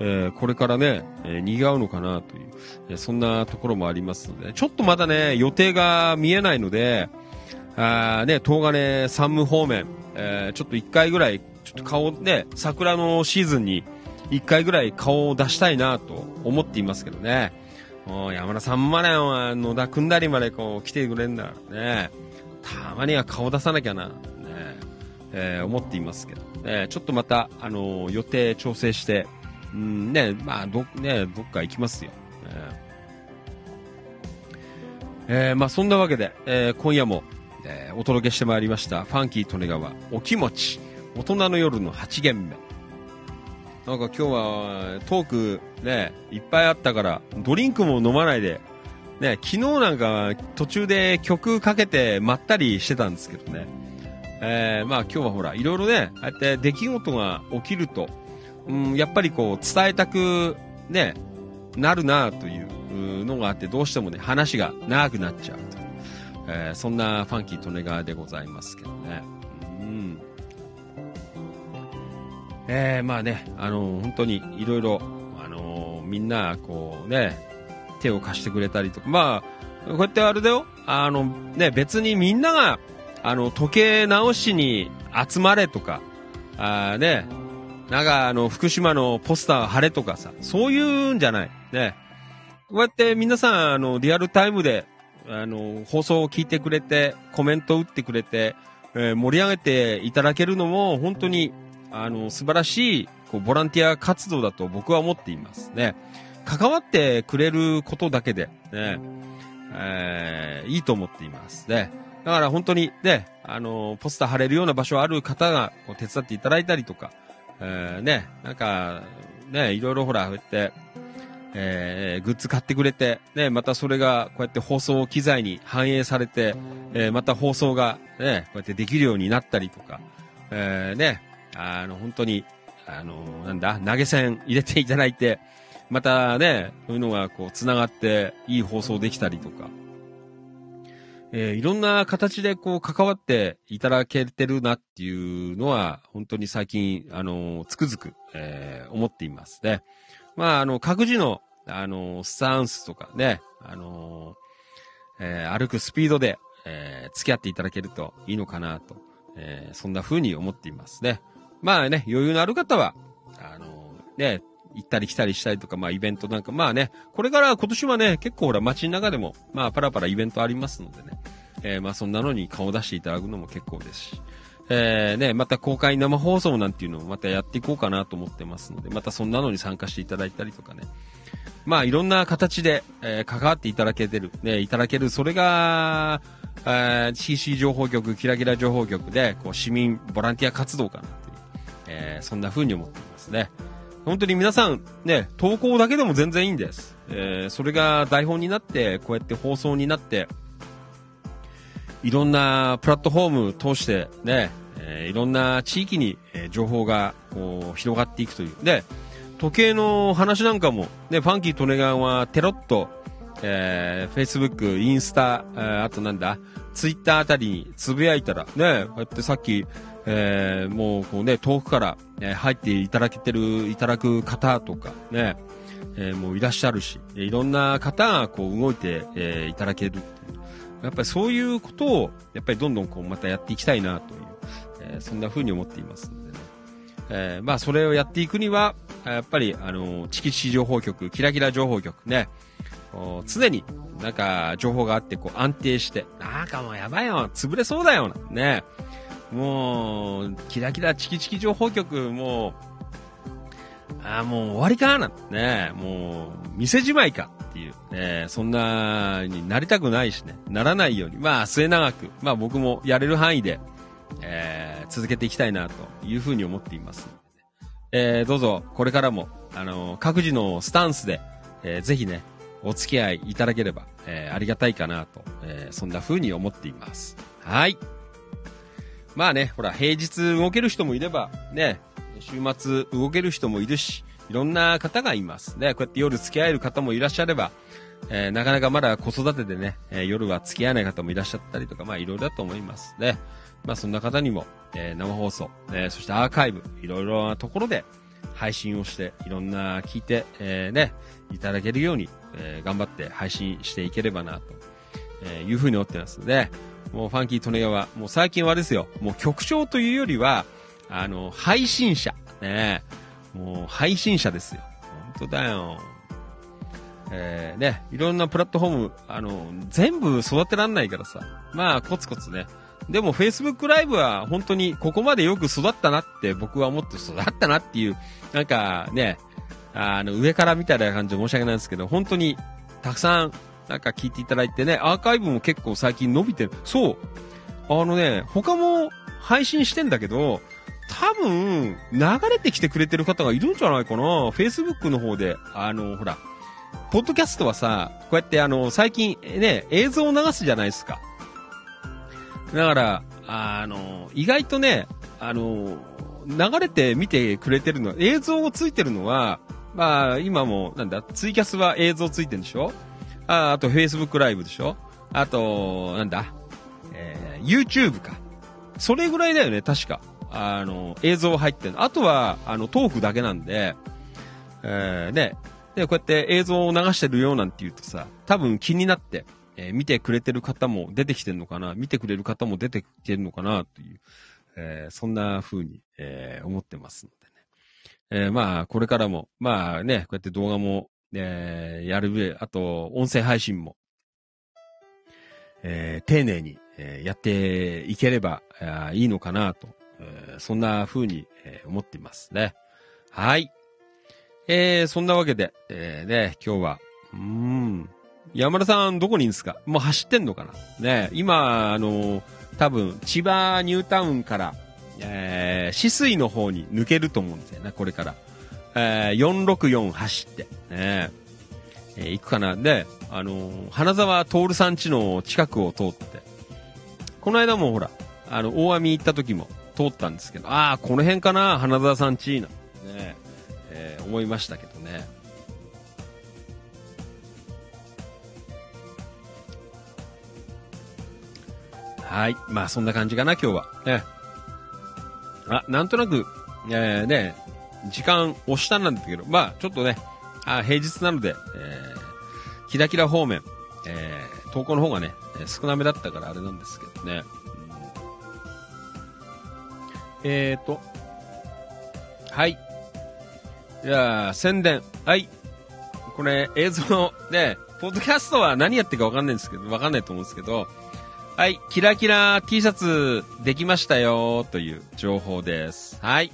[SPEAKER 2] えー、これからね、えー、賑わうのかなという、えー、そんなところもありますので、ちょっとまだね、予定が見えないので、あーね、東金、山武方面、えー、ちょっと一回ぐらい、ちょっと顔ね、桜のシーズンに一回ぐらい顔を出したいなと思っていますけどね。もう山田さんまでは野田くんだりまでこう来てくれんだからね。たまには顔出さなきゃな、ね、えー、思っていますけど。え、ちょっとまた、あのー、予定調整して、うん、ね、まあ、ど、ね、どっか行きますよ。えー、え、まあ、そんなわけで、えー、今夜も、えー、お届けしてまいりました、ファンキー利根川、お気持ち、大人の夜の8限目。なんか今日はトークね、いっぱいあったから、ドリンクも飲まないで、ね、昨日なんか途中で曲かけてまったりしてたんですけどね。えー、まあ今日はほら、いろいろね、ああやって出来事が起きると、うん、やっぱりこう伝えたく、ね、なるなというのがあって、どうしてもね、話が長くなっちゃうと。えー、そんなファンキー利根川でございますけどね。うん。えー、まあね、あのー、本当にいろいろ、あの、みんな、こうね、手を貸してくれたりとか、まあ、こうやってあれだよ、あの、ね、別にみんなが、あの、時計直しに集まれとか、あね、なんかあの、福島のポスター貼れとかさ、そういうんじゃない。ね。こうやって皆さん、あの、リアルタイムで、あの、放送を聞いてくれて、コメント打ってくれて、えー、盛り上げていただけるのも、本当に、あの、素晴らしい、こう、ボランティア活動だと僕は思っていますね。関わってくれることだけで、ね、えー、いいと思っていますね。だから本当にね、あの、ポスター貼れるような場所ある方がこう手伝っていただいたりとか、えー、ね、なんか、ね、いろいろほら、こうやって、えー、グッズ買ってくれて、ね、またそれがこうやって放送機材に反映されて、えー、また放送がね、こうやってできるようになったりとか、えー、ね、あの、本当に、あの、なんだ、投げ銭入れていただいて、またね、そういうのがこう、繋がって、いい放送できたりとか、えー、いろんな形でこう、関わっていただけてるなっていうのは、本当に最近、あの、つくづく、えー、思っていますね。まあ、あの、各自の、あの、スタンスとかね、あの、え、歩くスピードで、え、付き合っていただけるといいのかなと、え、そんな風に思っていますね。まあね、余裕のある方は、あの、ね、行ったり来たりしたりとか、まあイベントなんか、まあね、これから今年はね、結構ほら街の中でも、まあパラパライベントありますのでね、えー、まあそんなのに顔を出していただくのも結構ですし、えー、ね、また公開生放送なんていうのをまたやっていこうかなと思ってますので、またそんなのに参加していただいたりとかね、まあいろんな形で、えー、関わっていただけてる、ね、いただける、それが、えー、CC 情報局、キラキラ情報局で、こう市民ボランティア活動かなという、えー、そんな風に思ってますね。本当に皆さん、ね、投稿だけでも全然いいんです。えー、それが台本になって、こうやって放送になって、いろんなプラットフォーム通して、ね、えー、いろんな地域に、えー、情報が、こう、広がっていくという。で、時計の話なんかも、ね、ファンキー・トネガンはテロッと、えー、Facebook、インスタ、えー、あとなんだ、ツイッターあたりにつぶやいたら、ね、こうやってさっき、えー、もうこうね、遠くから、え、入っていただけてる、いただく方とかね、えー、もういらっしゃるし、いろんな方がこう動いて、えー、いただけるやっぱりそういうことを、やっぱりどんどんこうまたやっていきたいなという、えーそんな風に思っていますのでね。えーまあそれをやっていくには、やっぱり、あの、チキチキ情報局、キラキラ情報局ね、常になんか情報があってこう安定して、なんかもうやばいよ、潰れそうだよ、ね。もう、キラキラチキチキ情報局、もう、あーもう終わりかなんてね、もう、店じまいかっていう、ね、そんなになりたくないしね、ならないように、まあ末永く、まあ僕もやれる範囲で、えー続けていきたいなというふうに思っています、えーどうぞ、これからも、あの各自のスタンスで、えーぜひね、お付き合いいただければ、えーありがたいかなと、えーそんな風に思っています。はい。まあね、ほら、平日動ける人もいれば、ね、週末動ける人もいるし、いろんな方がいます。ね、こうやって夜付き合える方もいらっしゃれば、えーなかなかまだ子育てでね、えー夜は付き合えない方もいらっしゃったりとか、まあいろいろだと思いますね。まあそんな方にも、えー生放送、えそしてアーカイブ、いろいろなところで配信をして、いろんな聞いて、えね、いただけるように、え頑張って配信していければなと、えいうふうに思ってますので、もうファンキー利根川、もう最近はですよ、もう局長というよりは、あの、配信者、ね、もう配信者ですよ。本当だよ。えーね、いろんなプラットフォーム、あの、全部育てらんないからさ。まあ、コツコツね。でも、Facebook ライブは本当にここまでよく育ったなって僕は思って育ったなっていう、なんかね、あの、上からみたいな感じで申し訳ないんですけど、本当にたくさん、なんか聞いていただいてね、アーカイブも結構最近伸びてる。そう。あのね、他も配信してんだけど、多分、流れてきてくれてる方がいるんじゃないかな ?Facebook の方で、あの、ほら、ポッドキャストはさ、こうやってあの、最近ね、映像を流すじゃないですか。だから、あの、意外とね、あの、流れて見てくれてるのは、映像をついてるのは、まあ、今も、なんだ、ツイキャスは映像ついてるんでしょ？ああと、Facebook ライブでしょ？あと、なんだ、えー YouTube か。それぐらいだよね、確か。あの、映像入ってる。あとは、あの、トークだけなんで、えー、ね、で、こうやって映像を流してるよなんて言うとさ、多分気になって、えー見てくれてる方も出てきてるのかな、見てくれる方も出てきてるのかな、という、えーそんな風に、えー思ってますのでね。えまあ、これからも、まあね、こうやって動画も、えーやる上、あと、音声配信も、えー丁寧に、えーやっていければ、いいのかなと、えーそんな風に、えー思っていますね。はい。えー、そんなわけで、えー、ね、今日は、うん、山田さんどこにいるんですか？もう走ってんのかな？ね、今、あの多分、千葉ニュータウンから、えー、止水の方に抜けると思うんですよね、これから。えー、464走って、ね、えー行くかな。で、あの花沢徹さん家の近くを通って、この間もほら、あの、大網行った時も通ったんですけど、ああ、この辺かな、花沢さん家なね、えー思いましたけどね。はい。まあ、そんな感じかな、今日は。ね。あ、なんとなく、えー、ね、時間押したんなんだけど、まあ、ちょっとね、あ平日なので、えー、キラキラ方面、えー、投稿の方がね、少なめだったからあれなんですけどね。うんえーと、はい。じゃあ、宣伝。はい。これ、映像、ね、ポッドキャストは何やってるかわかんないんですけど、わかんないと思うんですけど、はい、キラキラ T シャツできましたよという情報です。はい。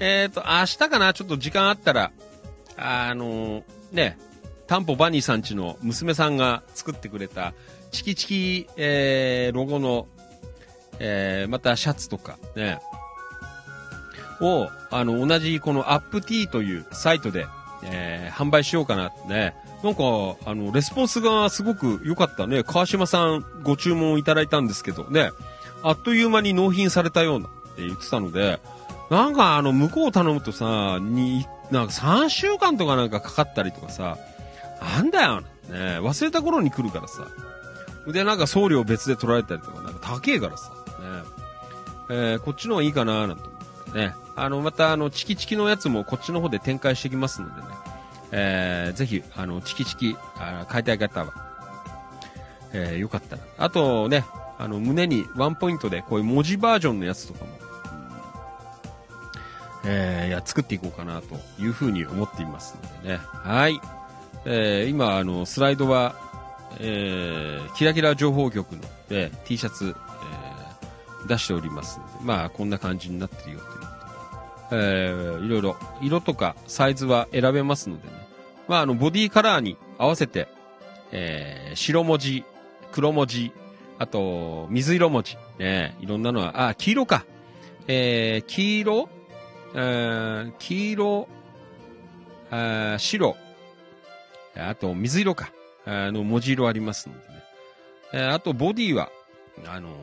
[SPEAKER 2] えーと、明日かなちょっと時間あったら、あのね、タンポバニーさんちの娘さんが作ってくれた、チキチキ、えー、ロゴの、えー、またシャツとか、ね、を、あの、同じこのアップティーというサイトで、えー販売しようかなってね。なんか、あの、レスポンスがすごく良かったね。川島さんご注文いただいたんですけどね、あっという間に納品されたようなって言ってたので、なんかあの、向こう頼むとさ、に、なんか3週間とかなんかかかったりとかさ、なんだよ、ね、忘れた頃に来るからさ。で、なんか送料別で取られたりとか、なんか高えからさ、ね。えーこっちの方がいいかな、なんて思ってね。あの、またあの、チキチキのやつもこっちの方で展開してきますのでね。えーぜひ、あの、チキチキ、あ買いたい方は、えーよかったら。あとね、あの、胸にワンポイントでこういう文字バージョンのやつとかも、えーいや、作っていこうかなというふうに思っていますのでね。はい。えー今、あの、スライドは、えーキラキラ情報局の、えー T シャツ、えー出しておりますので、まあ、こんな感じになってるよというと、えーいろいろ、色とかサイズは選べますのでね。まあ、あの、ボディカラーに合わせて、えー白文字、黒文字、あと、水色文字、ね、いろんなのは、あ、黄色か。えー黄色、えー黄色、あー白、あと、水色か。あの、文字色ありますのでね。えーあと、ボディは、あのー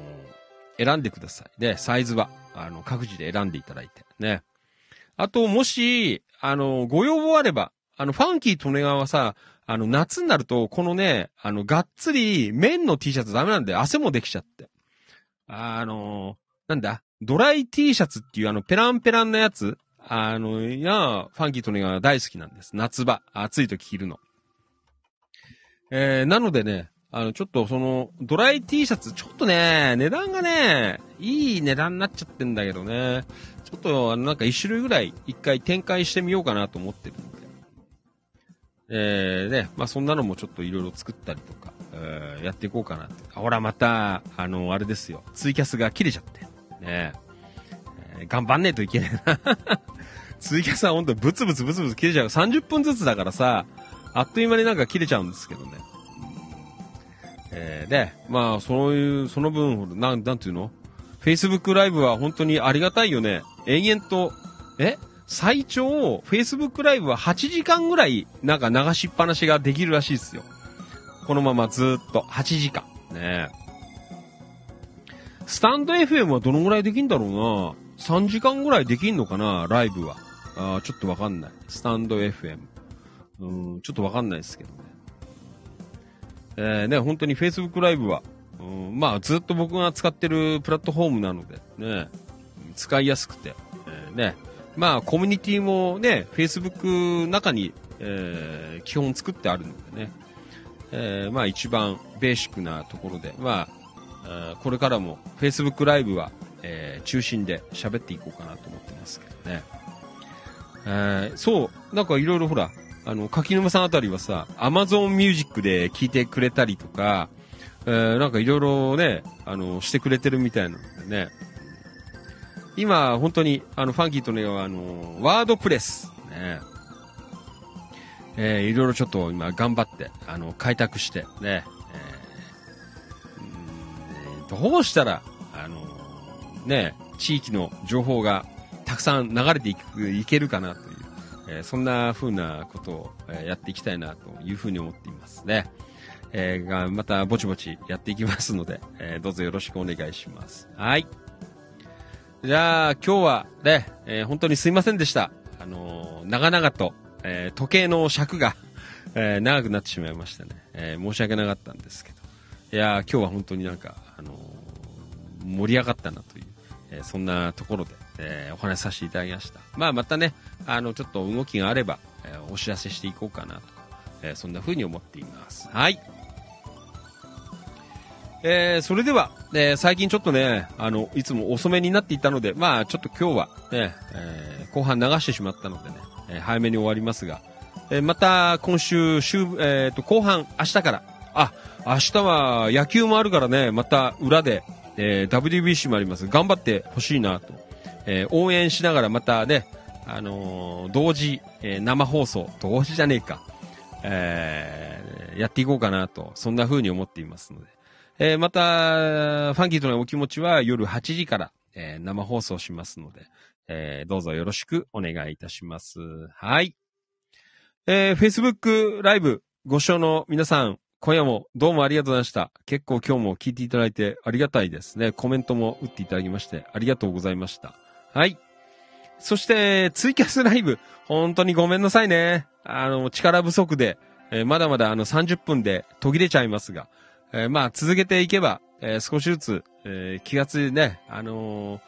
[SPEAKER 2] 選んでください。で、サイズは、あの、各自で選んでいただいて。ね。あと、もし、あの、ご要望あれば、あの、ファンキー利根川はさ、あの、夏になると、このね、あの、がっつり、綿の T シャツダメなんで、汗もできちゃって。あの、なんだ、ドライ T シャツっていうあの、ペランペランなやつ、あの、いや、ファンキー利根川大好きなんです。夏場、暑い時着るの。えー、なのでね、あの、ちょっとその、ドライ T シャツ、ちょっとね、値段がね、いい値段になっちゃってんだけどね、ちょっと、あの、なんか一種類ぐらい、一回展開してみようかなと思ってるんで。えー、ね、まあそんなのもちょっといろいろ作ったりとか、えーやっていこうかなって。ほら、また、あの、あれですよ、ツイキャスが切れちゃって。ねえ頑張んねえといけねえな。ツイキャスはほんとブツブツブツブツ切れちゃう。30分ずつだからさ、あっという間になんか切れちゃうんですけどね。えーで、まあ、そういう、その分、なん、なんていうの ?Facebook ライブは本当にありがたいよね。延々と、え？最長、Facebook ライブは8時間ぐらい、なんか流しっぱなしができるらしいですよ。このままずっと、8時間。ねえスタンド FM はどのぐらいできんだろうな ?3 時間ぐらいできんのかな？ライブは。あーちょっとわかんない。スタンド FM。うん、ちょっとわかんないですけどね。えー、ね、本当に Facebook ライブは、うん、まあずっと僕が使ってるプラットフォームなので、ね、使いやすくて、えーね、まあコミュニティもね、Facebook 中に、えー基本作ってあるのでね、えーまあ一番ベーシックなところで、まあ、これからも Facebook ライブは、えー中心で喋っていこうかなと思ってますけどね。えーそう、なんかいろいろほら、あの、柿沼さんあたりはさ、Amazon Music で聴いてくれたりとか、えーなんかいろいろね、あの、してくれてるみたいなのでね。今、本当に、あの、ファンキーとね、あの、ワードプレス、ね。えーいろいろちょっと今頑張って、あの、開拓して、ね。どうしたら、あの、ね、地域の情報がたくさん流れていく、いけるかなという、えーそんな風なことを、えやっていきたいなというふうに思っていますね。えーが、またぼちぼちやっていきますので、えどうぞよろしくお願いします。はい。じゃあ、今日はね、え本当にすいませんでした。あの長々と、え時計の尺が、え長くなってしまいましたね。え申し訳なかったんですけど。いや今日は本当になんか、あの盛り上がったなという、えーそんなところで、えーお話しさせていただきました。まあ、またね、あの、ちょっと動きがあれば、えーお知らせしていこうかなとか、えそんな風に思っています。はい。えーそれでは、え最近ちょっとね、あの、いつも遅めになっていたので、まあ、ちょっと今日はね、え後半流してしまったのでね、え早めに終わりますが、えまた今週、週、えーと、後半、明日から、あ、明日は野球もあるからね、また裏で、えー WBC もあります。頑張ってほしいなと、えー応援しながらまたね、あのー同時、え生放送、同時じゃねえか、えやっていこうかなと、そんな風に思っていますので、えまた、ファンキーとのお気持ちは夜8時から、え生放送しますので、えどうぞよろしくお願いいたします。はい。え Facebook ライブご視聴の皆さん、今夜もどうもありがとうございました。結構今日も聞いていただいてありがたいですね。コメントも打っていただきましてありがとうございました。はい。そして、ツイキャスライブ、本当にごめんなさいね。あの、力不足で、えーまだまだあの30分で途切れちゃいますが、えーまあ続けていけば、えー少しずつ、え気がついね、あの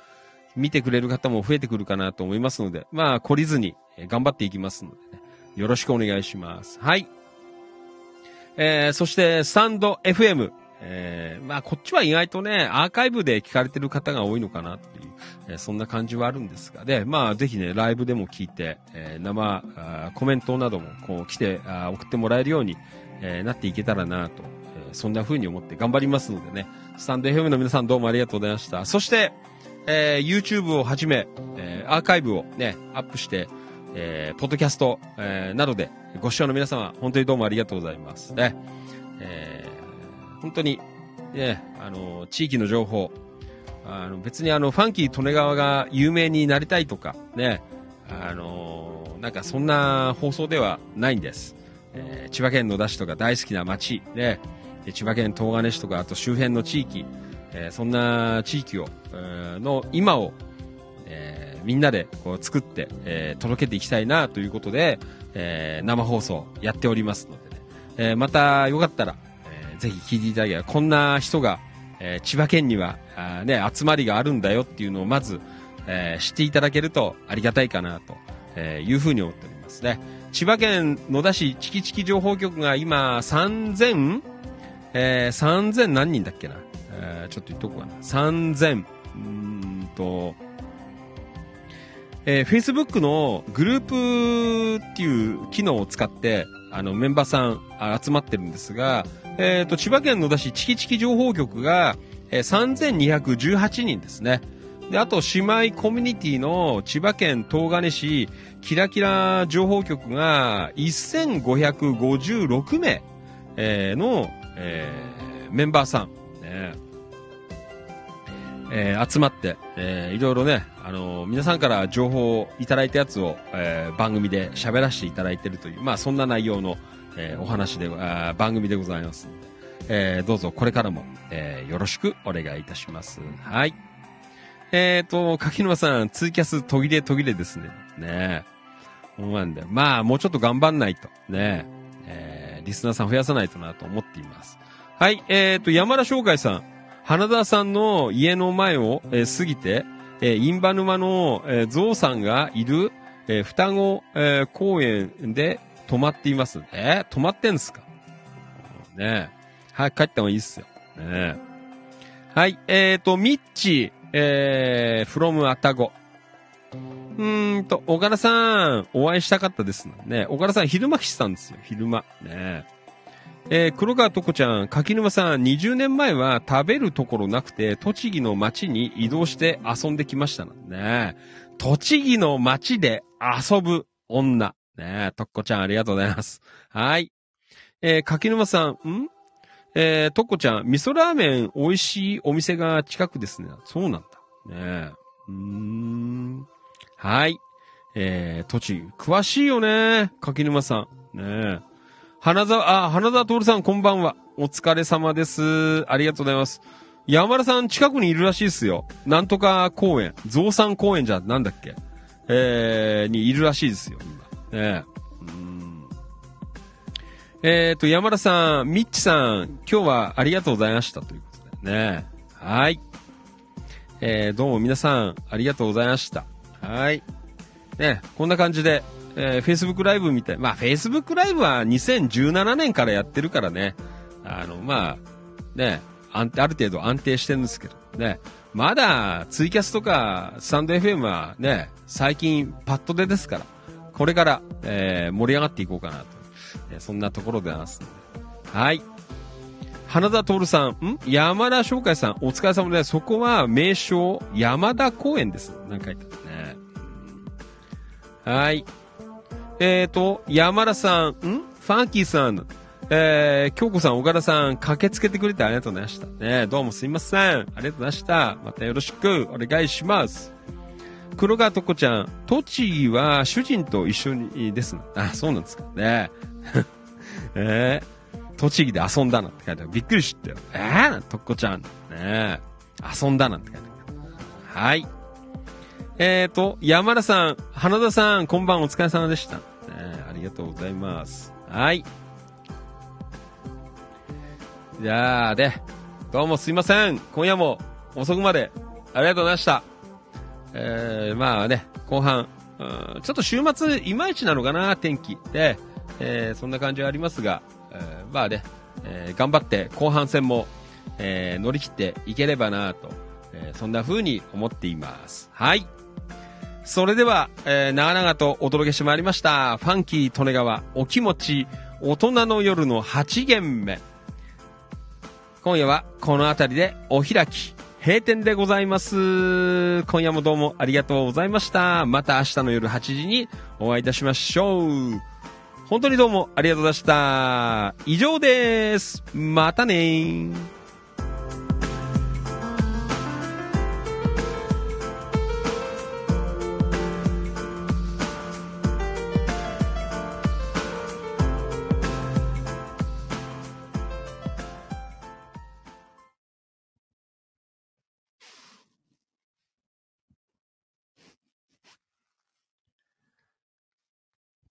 [SPEAKER 2] 見てくれる方も増えてくるかなと思いますので、まあ懲りずに、頑張っていきますのでね、よろしくお願いします。はい。えーそして、スタンド FM、えー、まあこっちは意外とね、アーカイブで聞かれてる方が多いのかなっていう、えー、そんな感じはあるんですが、で、まあぜひね、ライブでも聞いて、えー、生あ、コメントなどもこう来て送ってもらえるように、えー、なっていけたらなと、えー、そんな風に思って頑張りますのでね、スタンド FM の皆さんどうもありがとうございました。そして、えー、YouTube をはじめ、えー、アーカイブをね、アップして、えー、ポッドキャスト、えー、などでご視聴の皆様、本当にどうもありがとうございます。ね、えー、本当に、ね、あの、地域の情報、あの、別にあの、ファンキー利根川が有名になりたいとか、ね、あの、なんかそんな放送ではないんです。えー、千葉県野田市とか大好きな町、ね、千葉県東金市とか、あと周辺の地域、えー、そんな地域を、えー、の今を、みんなでこう作って、えー、届けていきたいなということで、えー、生放送やっておりますのでね、え、またよかったら、えー、ぜひ聞いていただければ、こんな人が、えー、千葉県にはあ、ね、集まりがあるんだよっていうのをまず、えー、知っていただけるとありがたいかなと、え、いうふうに思っておりますね。千葉県野田市チキチキ情報局が今3000、えー、3000何人だっけな？えー、ちょっと言っとこうかな。3000、うんと、えー、Facebook のグループっていう機能を使って、あの、メンバーさん集まってるんですが、えっ、ー、と、千葉県野田市チキチキ情報局が、えー、3218人ですね。で、あと、姉妹コミュニティの千葉県東金市キラキラ情報局が1556名、えー、の、えー、メンバーさん、ね、えー、集まって、えー、いろいろね、あのー、皆さんから情報をいただいたやつを、えー、番組で喋らせていただいているという、まあそんな内容の、えー、お話で、あ番組でございますので、えー、どうぞこれからも、えー、よろしくお願いいたします。はい。えっ、ー、と、柿沼さん、ツイキャス途切れ途切れですね。ねそうなんだよ。まあ、もうちょっと頑張んないと。ねえー、リスナーさん増やさないとなと思っています。はい、えっ、ー、と、山田翔海さん。花田さんの家の前を、えー、過ぎて、えー、インバ沼の、えー、ゾウさんがいる、えー、双子、えー、公園で泊まっています。えー、泊まってんすか？ねはい、帰った方がいいっすよ。ねはい、えーと、ミッチ、えー、from アタゴ。うーんと、岡田さん、お会いしたかったですね。岡田さん、昼間来てたんですよ、昼間。ねえー、黒川とこちゃん、柿沼さん、20年前は食べるところなくて、栃木の街に移動して遊んできましたね。栃木の街で遊ぶ女。ねとっこちゃんありがとうございます。はい。えー、柿沼さん、ん？えー、とっこちゃん、味噌ラーメン美味しいお店が近くですね。そうなんだ。ねうーん。はい。えー、栃木。詳しいよね。柿沼さん。ね花沢、あ、花沢徹さんこんばんは。お疲れ様です。ありがとうございます。山田さん近くにいるらしいですよ。なんとか公園。増産公園じゃ、なんだっけ。えー、にいるらしいですよ、今。ねえっ、ー、と、山田さん、ミッチさん、今日はありがとうございましたということでね。はい。えー、どうも皆さん、ありがとうございました。はい。ね、こんな感じで、えー、Facebook ライブみたい。まあ、Facebook ライブは2017年からやってるからね。あの、まあ、ね、ある程度安定してるんですけど、ね。まだ、ツイキャスとか、スタンド FM はね、最近パッと出ですから、これから、えー、盛り上がっていこうかなと。えそんなところでます。はい。花田徹さん、ん？山田翔海さん、お疲れ様です。そこは名称、山田公園です。なんかね。はい。えっ、ー、と、山田さん、ん？ファンキーさん、えー、京子さん、岡田さん、駆けつけてくれてありがとうございました。ねどうもすいません。ありがとうございました。またよろしくお願いします。黒川とこちゃん、栃木は主人と一緒にです。あ、そうなんですかね。(laughs) えー、栃木で遊んだなんて書いてある。びっくりしたよ。えー、とっこちゃん。ね遊んだなんて書いてある。はい。えーと、山田さん、花田さん、こんばんお疲れ様でした。ありがとうございます。はい。じゃあ、で、どうもすいません。今夜も遅くまでありがとうございました。えー、まあね、後半、うん、ちょっと週末いまいちなのかな、天気。で、えー、そんな感じはありますが、えー、まあね、えー、頑張って後半戦も、えー乗り切っていければなと、えーそんな風に思っています。はい。それでは、えー長々とお届けしてまいりました。ファンキー利根川お気持ち大人の夜の8限目。今夜はこの辺りでお開き、閉店でございます。今夜もどうもありがとうございました。また明日の夜8時にお会いいたしましょう。本当にどうもありがとうございました。以上です。またね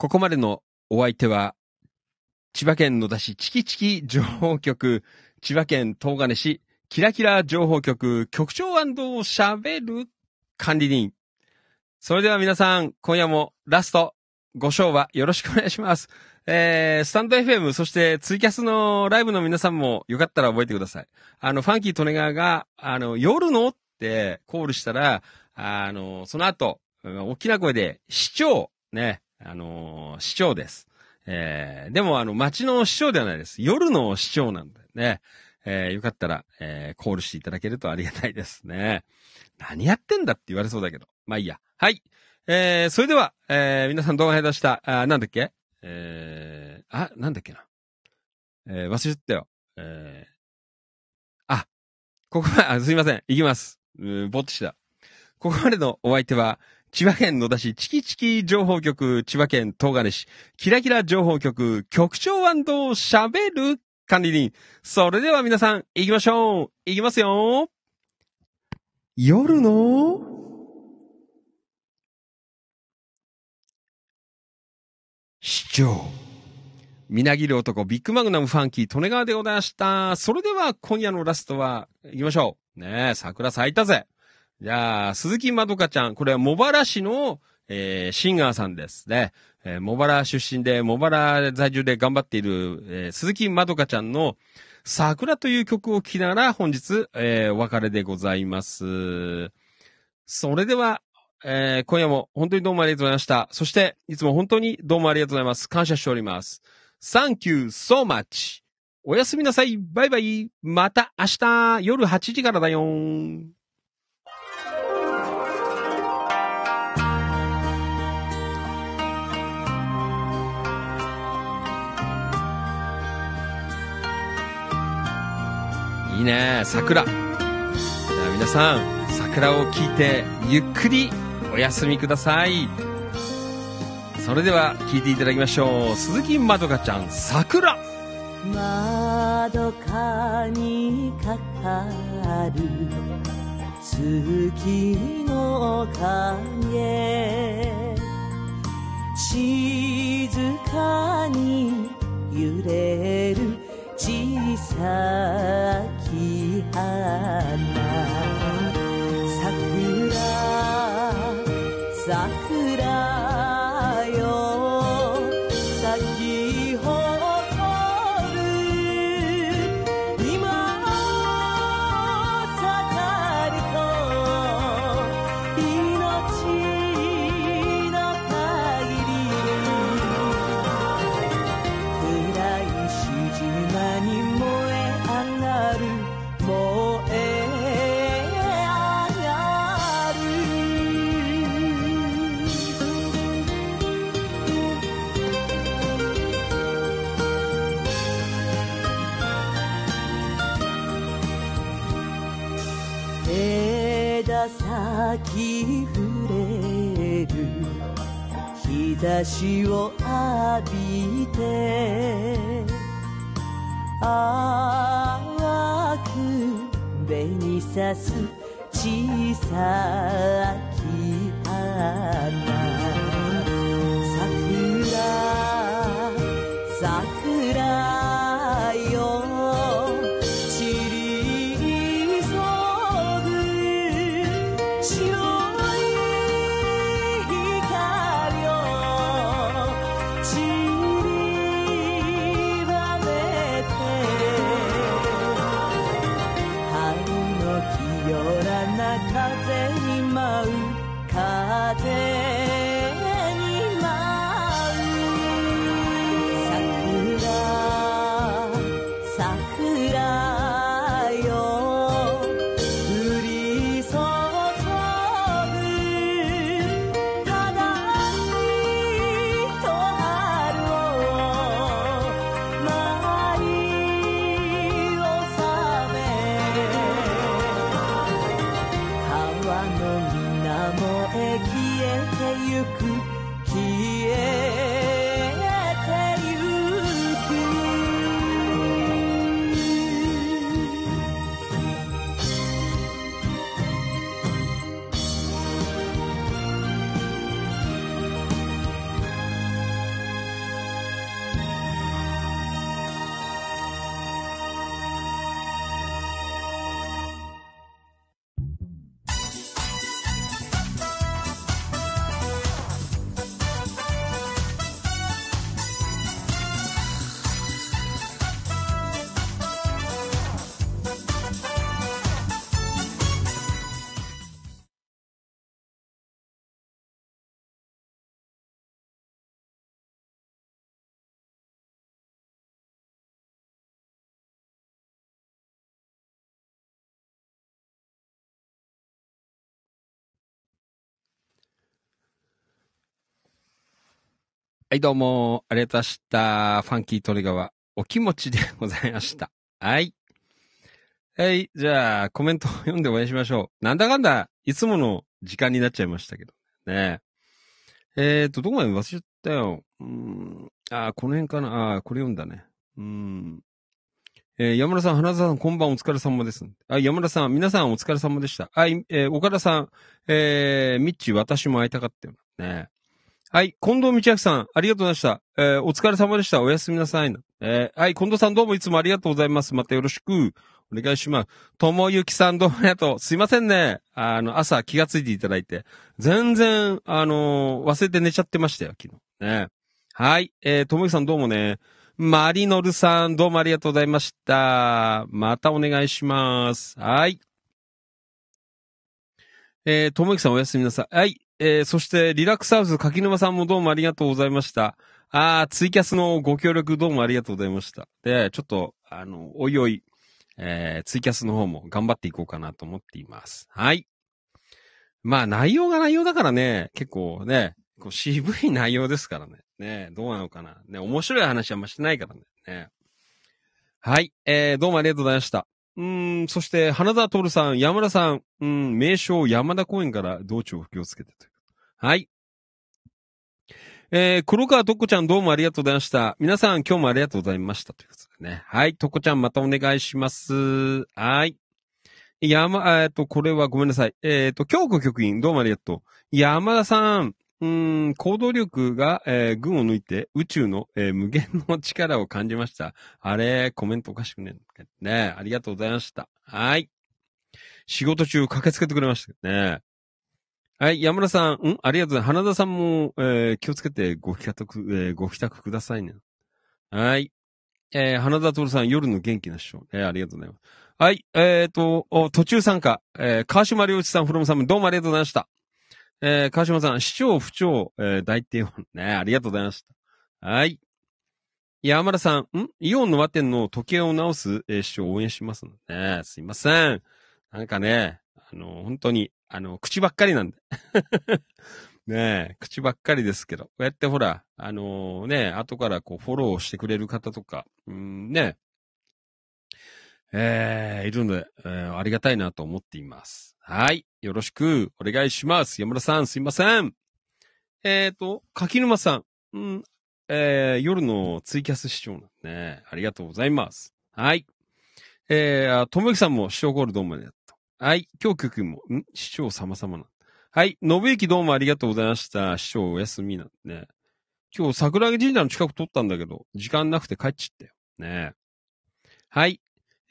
[SPEAKER 2] ここまでのお相手は、千葉県野田市チキチキ情報局、千葉県東金市キラキラ情報局局長喋る管理人。それでは皆さん、今夜もラストご賞はよろしくお願いします。えー、スタンド FM、そしてツイキャスのライブの皆さんもよかったら覚えてください。あの、ファンキー利根川が、あの、夜のってコールしたら、あの、その後、大きな声で、市長、ね、あのー市長です。えー、でもあの、街の市長ではないです。夜の市長なんでね。えー、よかったら、えー、コールしていただけるとありがたいですね。何やってんだって言われそうだけど。まあいいや。はい。えー、それでは、えー、皆さん動画下手した、あなんだっけ？えー、あ、なんだっけな？えー、忘れちゃったよ。えー、あ、ここまで、あ、すいません。いきます。うーぼっとした。ここまでのお相手は、千葉県野田市チキチキ情報局、千葉県東金市、キラキラ情報局、局長喋る管理人。それでは皆さん、行きましょう行きますよ夜の？市長。みなぎる男、ビッグマグナムファンキー、利根川でございました。それでは今夜のラストは、行きましょう。ねえ、桜咲いたぜ。じゃあ、鈴木まどかちゃん、これは茂原市の、えーシンガーさんですね。えー茂原出身で、茂原在住で頑張っている、えー鈴木まどかちゃんの、桜という曲を聴きながら本日、えーお別れでございます。それでは、えー今夜も本当にどうもありがとうございました。そして、いつも本当にどうもありがとうございます。感謝しております。Thank you so much. おやすみなさい。バイバイ。また明日夜8時からだよ。いいね桜。じゃあ皆さん、桜を聞いてゆっくりお休みください。それでは聞いていただきましょう。鈴木まどかちゃん、桜。
[SPEAKER 3] 窓かにかかる月の影静かに揺れる小さき花桜桜。差しを浴びて淡く紅さす小さき花桜咲く
[SPEAKER 2] はい、どうも、ありがとうございました。ファンキートリガーは、お気持ちでございました。はい。はい、じゃあ、コメントを読んでお会いしましょう。なんだかんだ、いつもの時間になっちゃいましたけど。ねえーと、どこまで忘れちゃったよ。うーん。あー、この辺かな。あー、これ読んだね。うーん。えー山田さん、花田さん、こんばんお疲れ様です。あ、山田さん、皆さんお疲れ様でした。あ、いえー岡田さん、えー、ミッチー、私も会いたかったよ。ねはい。近藤道明さん、ありがとうございました。えーお疲れ様でした。おやすみなさい。えーはい。近藤さんどうもいつもありがとうございます。またよろしく。お願いします。ともゆきさんどうもありがとう。すいませんね。あの、朝気がついていただいて。全然、あのー忘れて寝ちゃってましたよ、昨日。ね。はい。えー、ともゆきさんどうもね。マリノルさんどうもありがとうございました。またお願いします。はい。えー、ともゆきさんおやすみなさい。はい。えー、そして、リラックスハウス柿沼さんもどうもありがとうございました。あー、ツイキャスのご協力どうもありがとうございました。で、ちょっと、あの、おいおい、えー、ツイキャスの方も頑張っていこうかなと思っています。はい。まあ、内容が内容だからね、結構ね、こう渋い内容ですからね。ね、どうなのかな。ね、面白い話はあんましてないからね。ね。はい。えー、どうもありがとうございました。うん、そして、花田徹さん、山田さん、うん、名称山田公園から道中を気をつけてと。はい。えー、黒川とこちゃんどうもありがとうございました。皆さん今日もありがとうございました。ということでね。はい。とこちゃんまたお願いします。はい。山、えっと、これはごめんなさい。えっ、と、京子局員どうもありがとう。山田さん、うん、行動力が、えー、群を抜いて宇宙の、えー無限の力を感じました。あれ、コメントおかしくねねありがとうございました。はい。仕事中駆けつけてくれましたね。はい、山田さん、ん？ありがとうございます。花田さんも、えー気をつけてご帰宅、えーご帰宅くださいね。はい。えー花田徹さん、夜の元気な師匠。えーありがとうございます。はい、えっ、と、途中参加、えー川島良一さん、フロムさん、どうもありがとうございました。えー川島さん、市長、府長、えー大帝王、ね、ありがとうございました。はい。山田さん、ん？イオンの和店の時計を直す、えー、市長応援しますの、ね、すいません。なんかね、あの、本当に、あの、口ばっかりなんで。(laughs) ねえ、口ばっかりですけど、こうやってほら、あのね、後からこうフォローしてくれる方とか、うん、ね、えー、いるので、えーありがたいなと思っています。はい。よろしくお願いします。山田さん、すいません。えっ、と、柿沼さん、うん、えー、夜のツイキャス視聴なんでね、ありがとうございます。はい。えー、あともゆきさんも視聴ゴールどうもありがとう。はい。今日くんも、ん？視聴様々な。はい。信之どうもありがとうございました。視聴お休みなんでね。今日桜木神社の近く撮ったんだけど、時間なくて帰っちゃったよ。ねはい。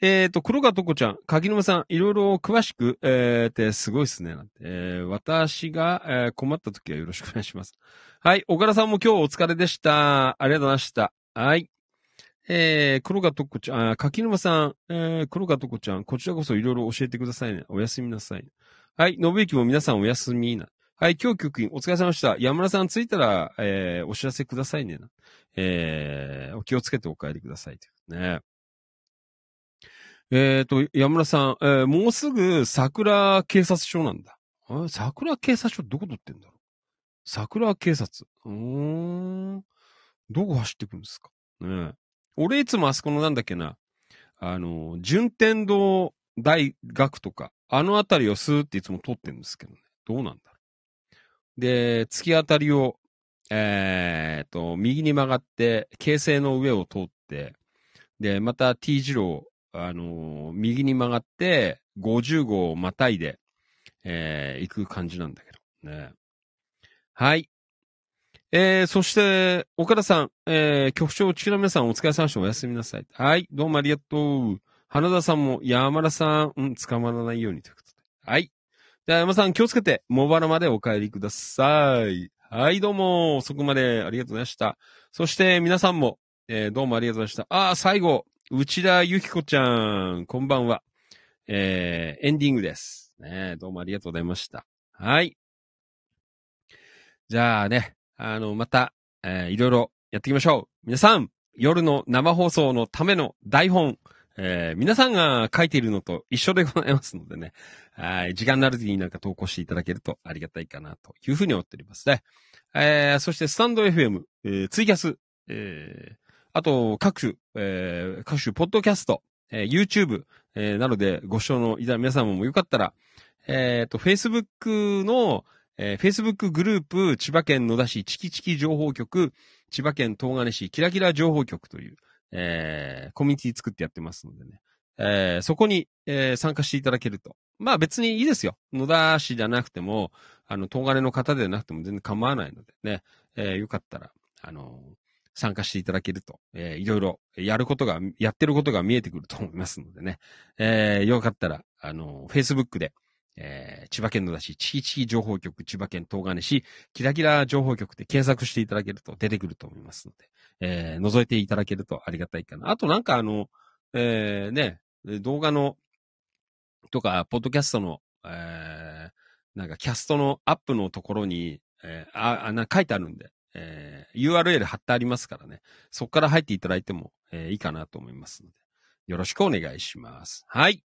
[SPEAKER 2] えっ、と、黒川とこちゃん、柿沼さん、いろいろ詳しく、えー、ってすごいっすね。なんて、えー私が、えー困った時はよろしくお願いします。はい。岡田さんも今日お疲れでした。ありがとうございました。はい。えー、黒川とこちゃん、あ、柿沼さん、えー、黒川とこちゃん、こちらこそいろいろ教えてくださいね。おやすみなさい。はい、信之も皆さんおやすみな。はい、今日局員お疲れ様でした。山田さん着いたら、えー、お知らせくださいねな。えー、お気をつけてお帰りくださいね。えーと、山田さん、えー、もうすぐ桜警察署なんだ。桜警察署どこ撮ってんだろう？桜警察。うーん。どこ走ってくんですか？ね俺いつもあそこのなんだっけな。あの、順天堂大学とか、あのあたりをスーっていつも通ってるんですけどね。どうなんだろう。で、突き当たりを、えー、と、右に曲がって、京成の上を通って、で、また T 字路あのー右に曲がって、50号をまたいで、えー行く感じなんだけど。ね。はい。えー、そして、岡田さん、えー、局長、地球の皆さんお疲れ様でした。おやすみなさい。はい。どうもありがとう。花田さんも、山田さん、うん、捕まらないようにということで。はい。じゃあ、山さん気をつけて、茂原までお帰りください。はい、どうも、遅くまでありがとうございました。そして、皆さんも、えーどうもありがとうございました。あ、最後、内田ゆきこちゃん、こんばんは。えー、エンディングです。ね、どうもありがとうございました。はい。じゃあね、あの、また、えーいろいろやっていきましょう。皆さん、夜の生放送のための台本、えー皆さんが書いているのと一緒でございますのでね、はい、時間なる時になんか投稿していただけるとありがたいかなというふうに思っておりますね。えーそしてスタンド FM、えーツイキャス、えーあと各種、えー各種ポッドキャスト、えー YouTube、えーなのでご視聴のいた皆様もよかったら、えっ、と、Facebook の、えー Facebook グループ、千葉県野田市チキチキ情報局、千葉県東金市キラキラ情報局という、えーコミュニティ作ってやってますのでね。えーそこに、えー参加していただけると。まあ別にいいですよ。野田市じゃなくても、あの、東金の方でなくても全然構わないのでね。えーよかったら、あの参加していただけると、えーいろいろやることが、やってることが見えてくると思いますのでね。えーよかったら、あの Facebook で、えー千葉県野田市、地域地域情報局、千葉県東金市、キラキラ情報局で検索していただけると出てくると思いますので、えー覗いていただけるとありがたいかな。あとなんかあの、えーね、動画の、とか、ポッドキャストの、えーなんかキャストのアップのところに、えーあ、あな書いてあるんで、えー URL 貼ってありますからね。そこから入っていただいても、えーいいかなと思いますので、よろしくお願いします。はい。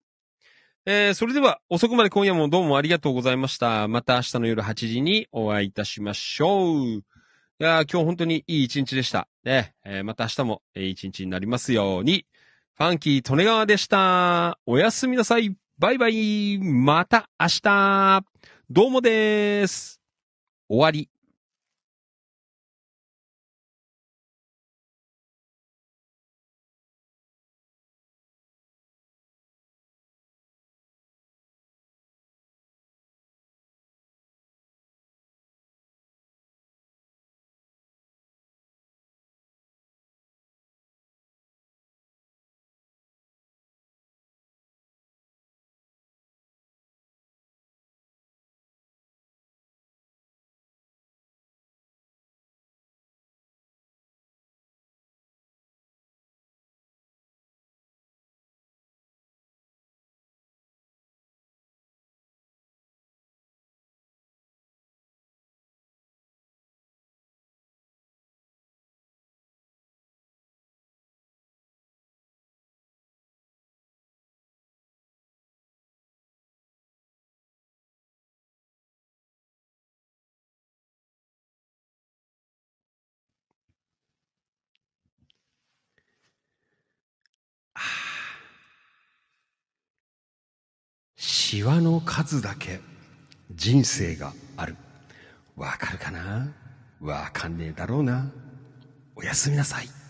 [SPEAKER 2] えーそれでは遅くまで今夜もどうもありがとうございました。また明日の夜8時にお会いいたしましょう。いや今日本当にいい一日でした。ね、えーまた明日もいい一日になりますように。ファンキー利根川でした。おやすみなさい。バイバイ。また明日。どうもです。終わり。シワの数だけ人生がある。わかるかな？わかんねえだろうな。おやすみなさい。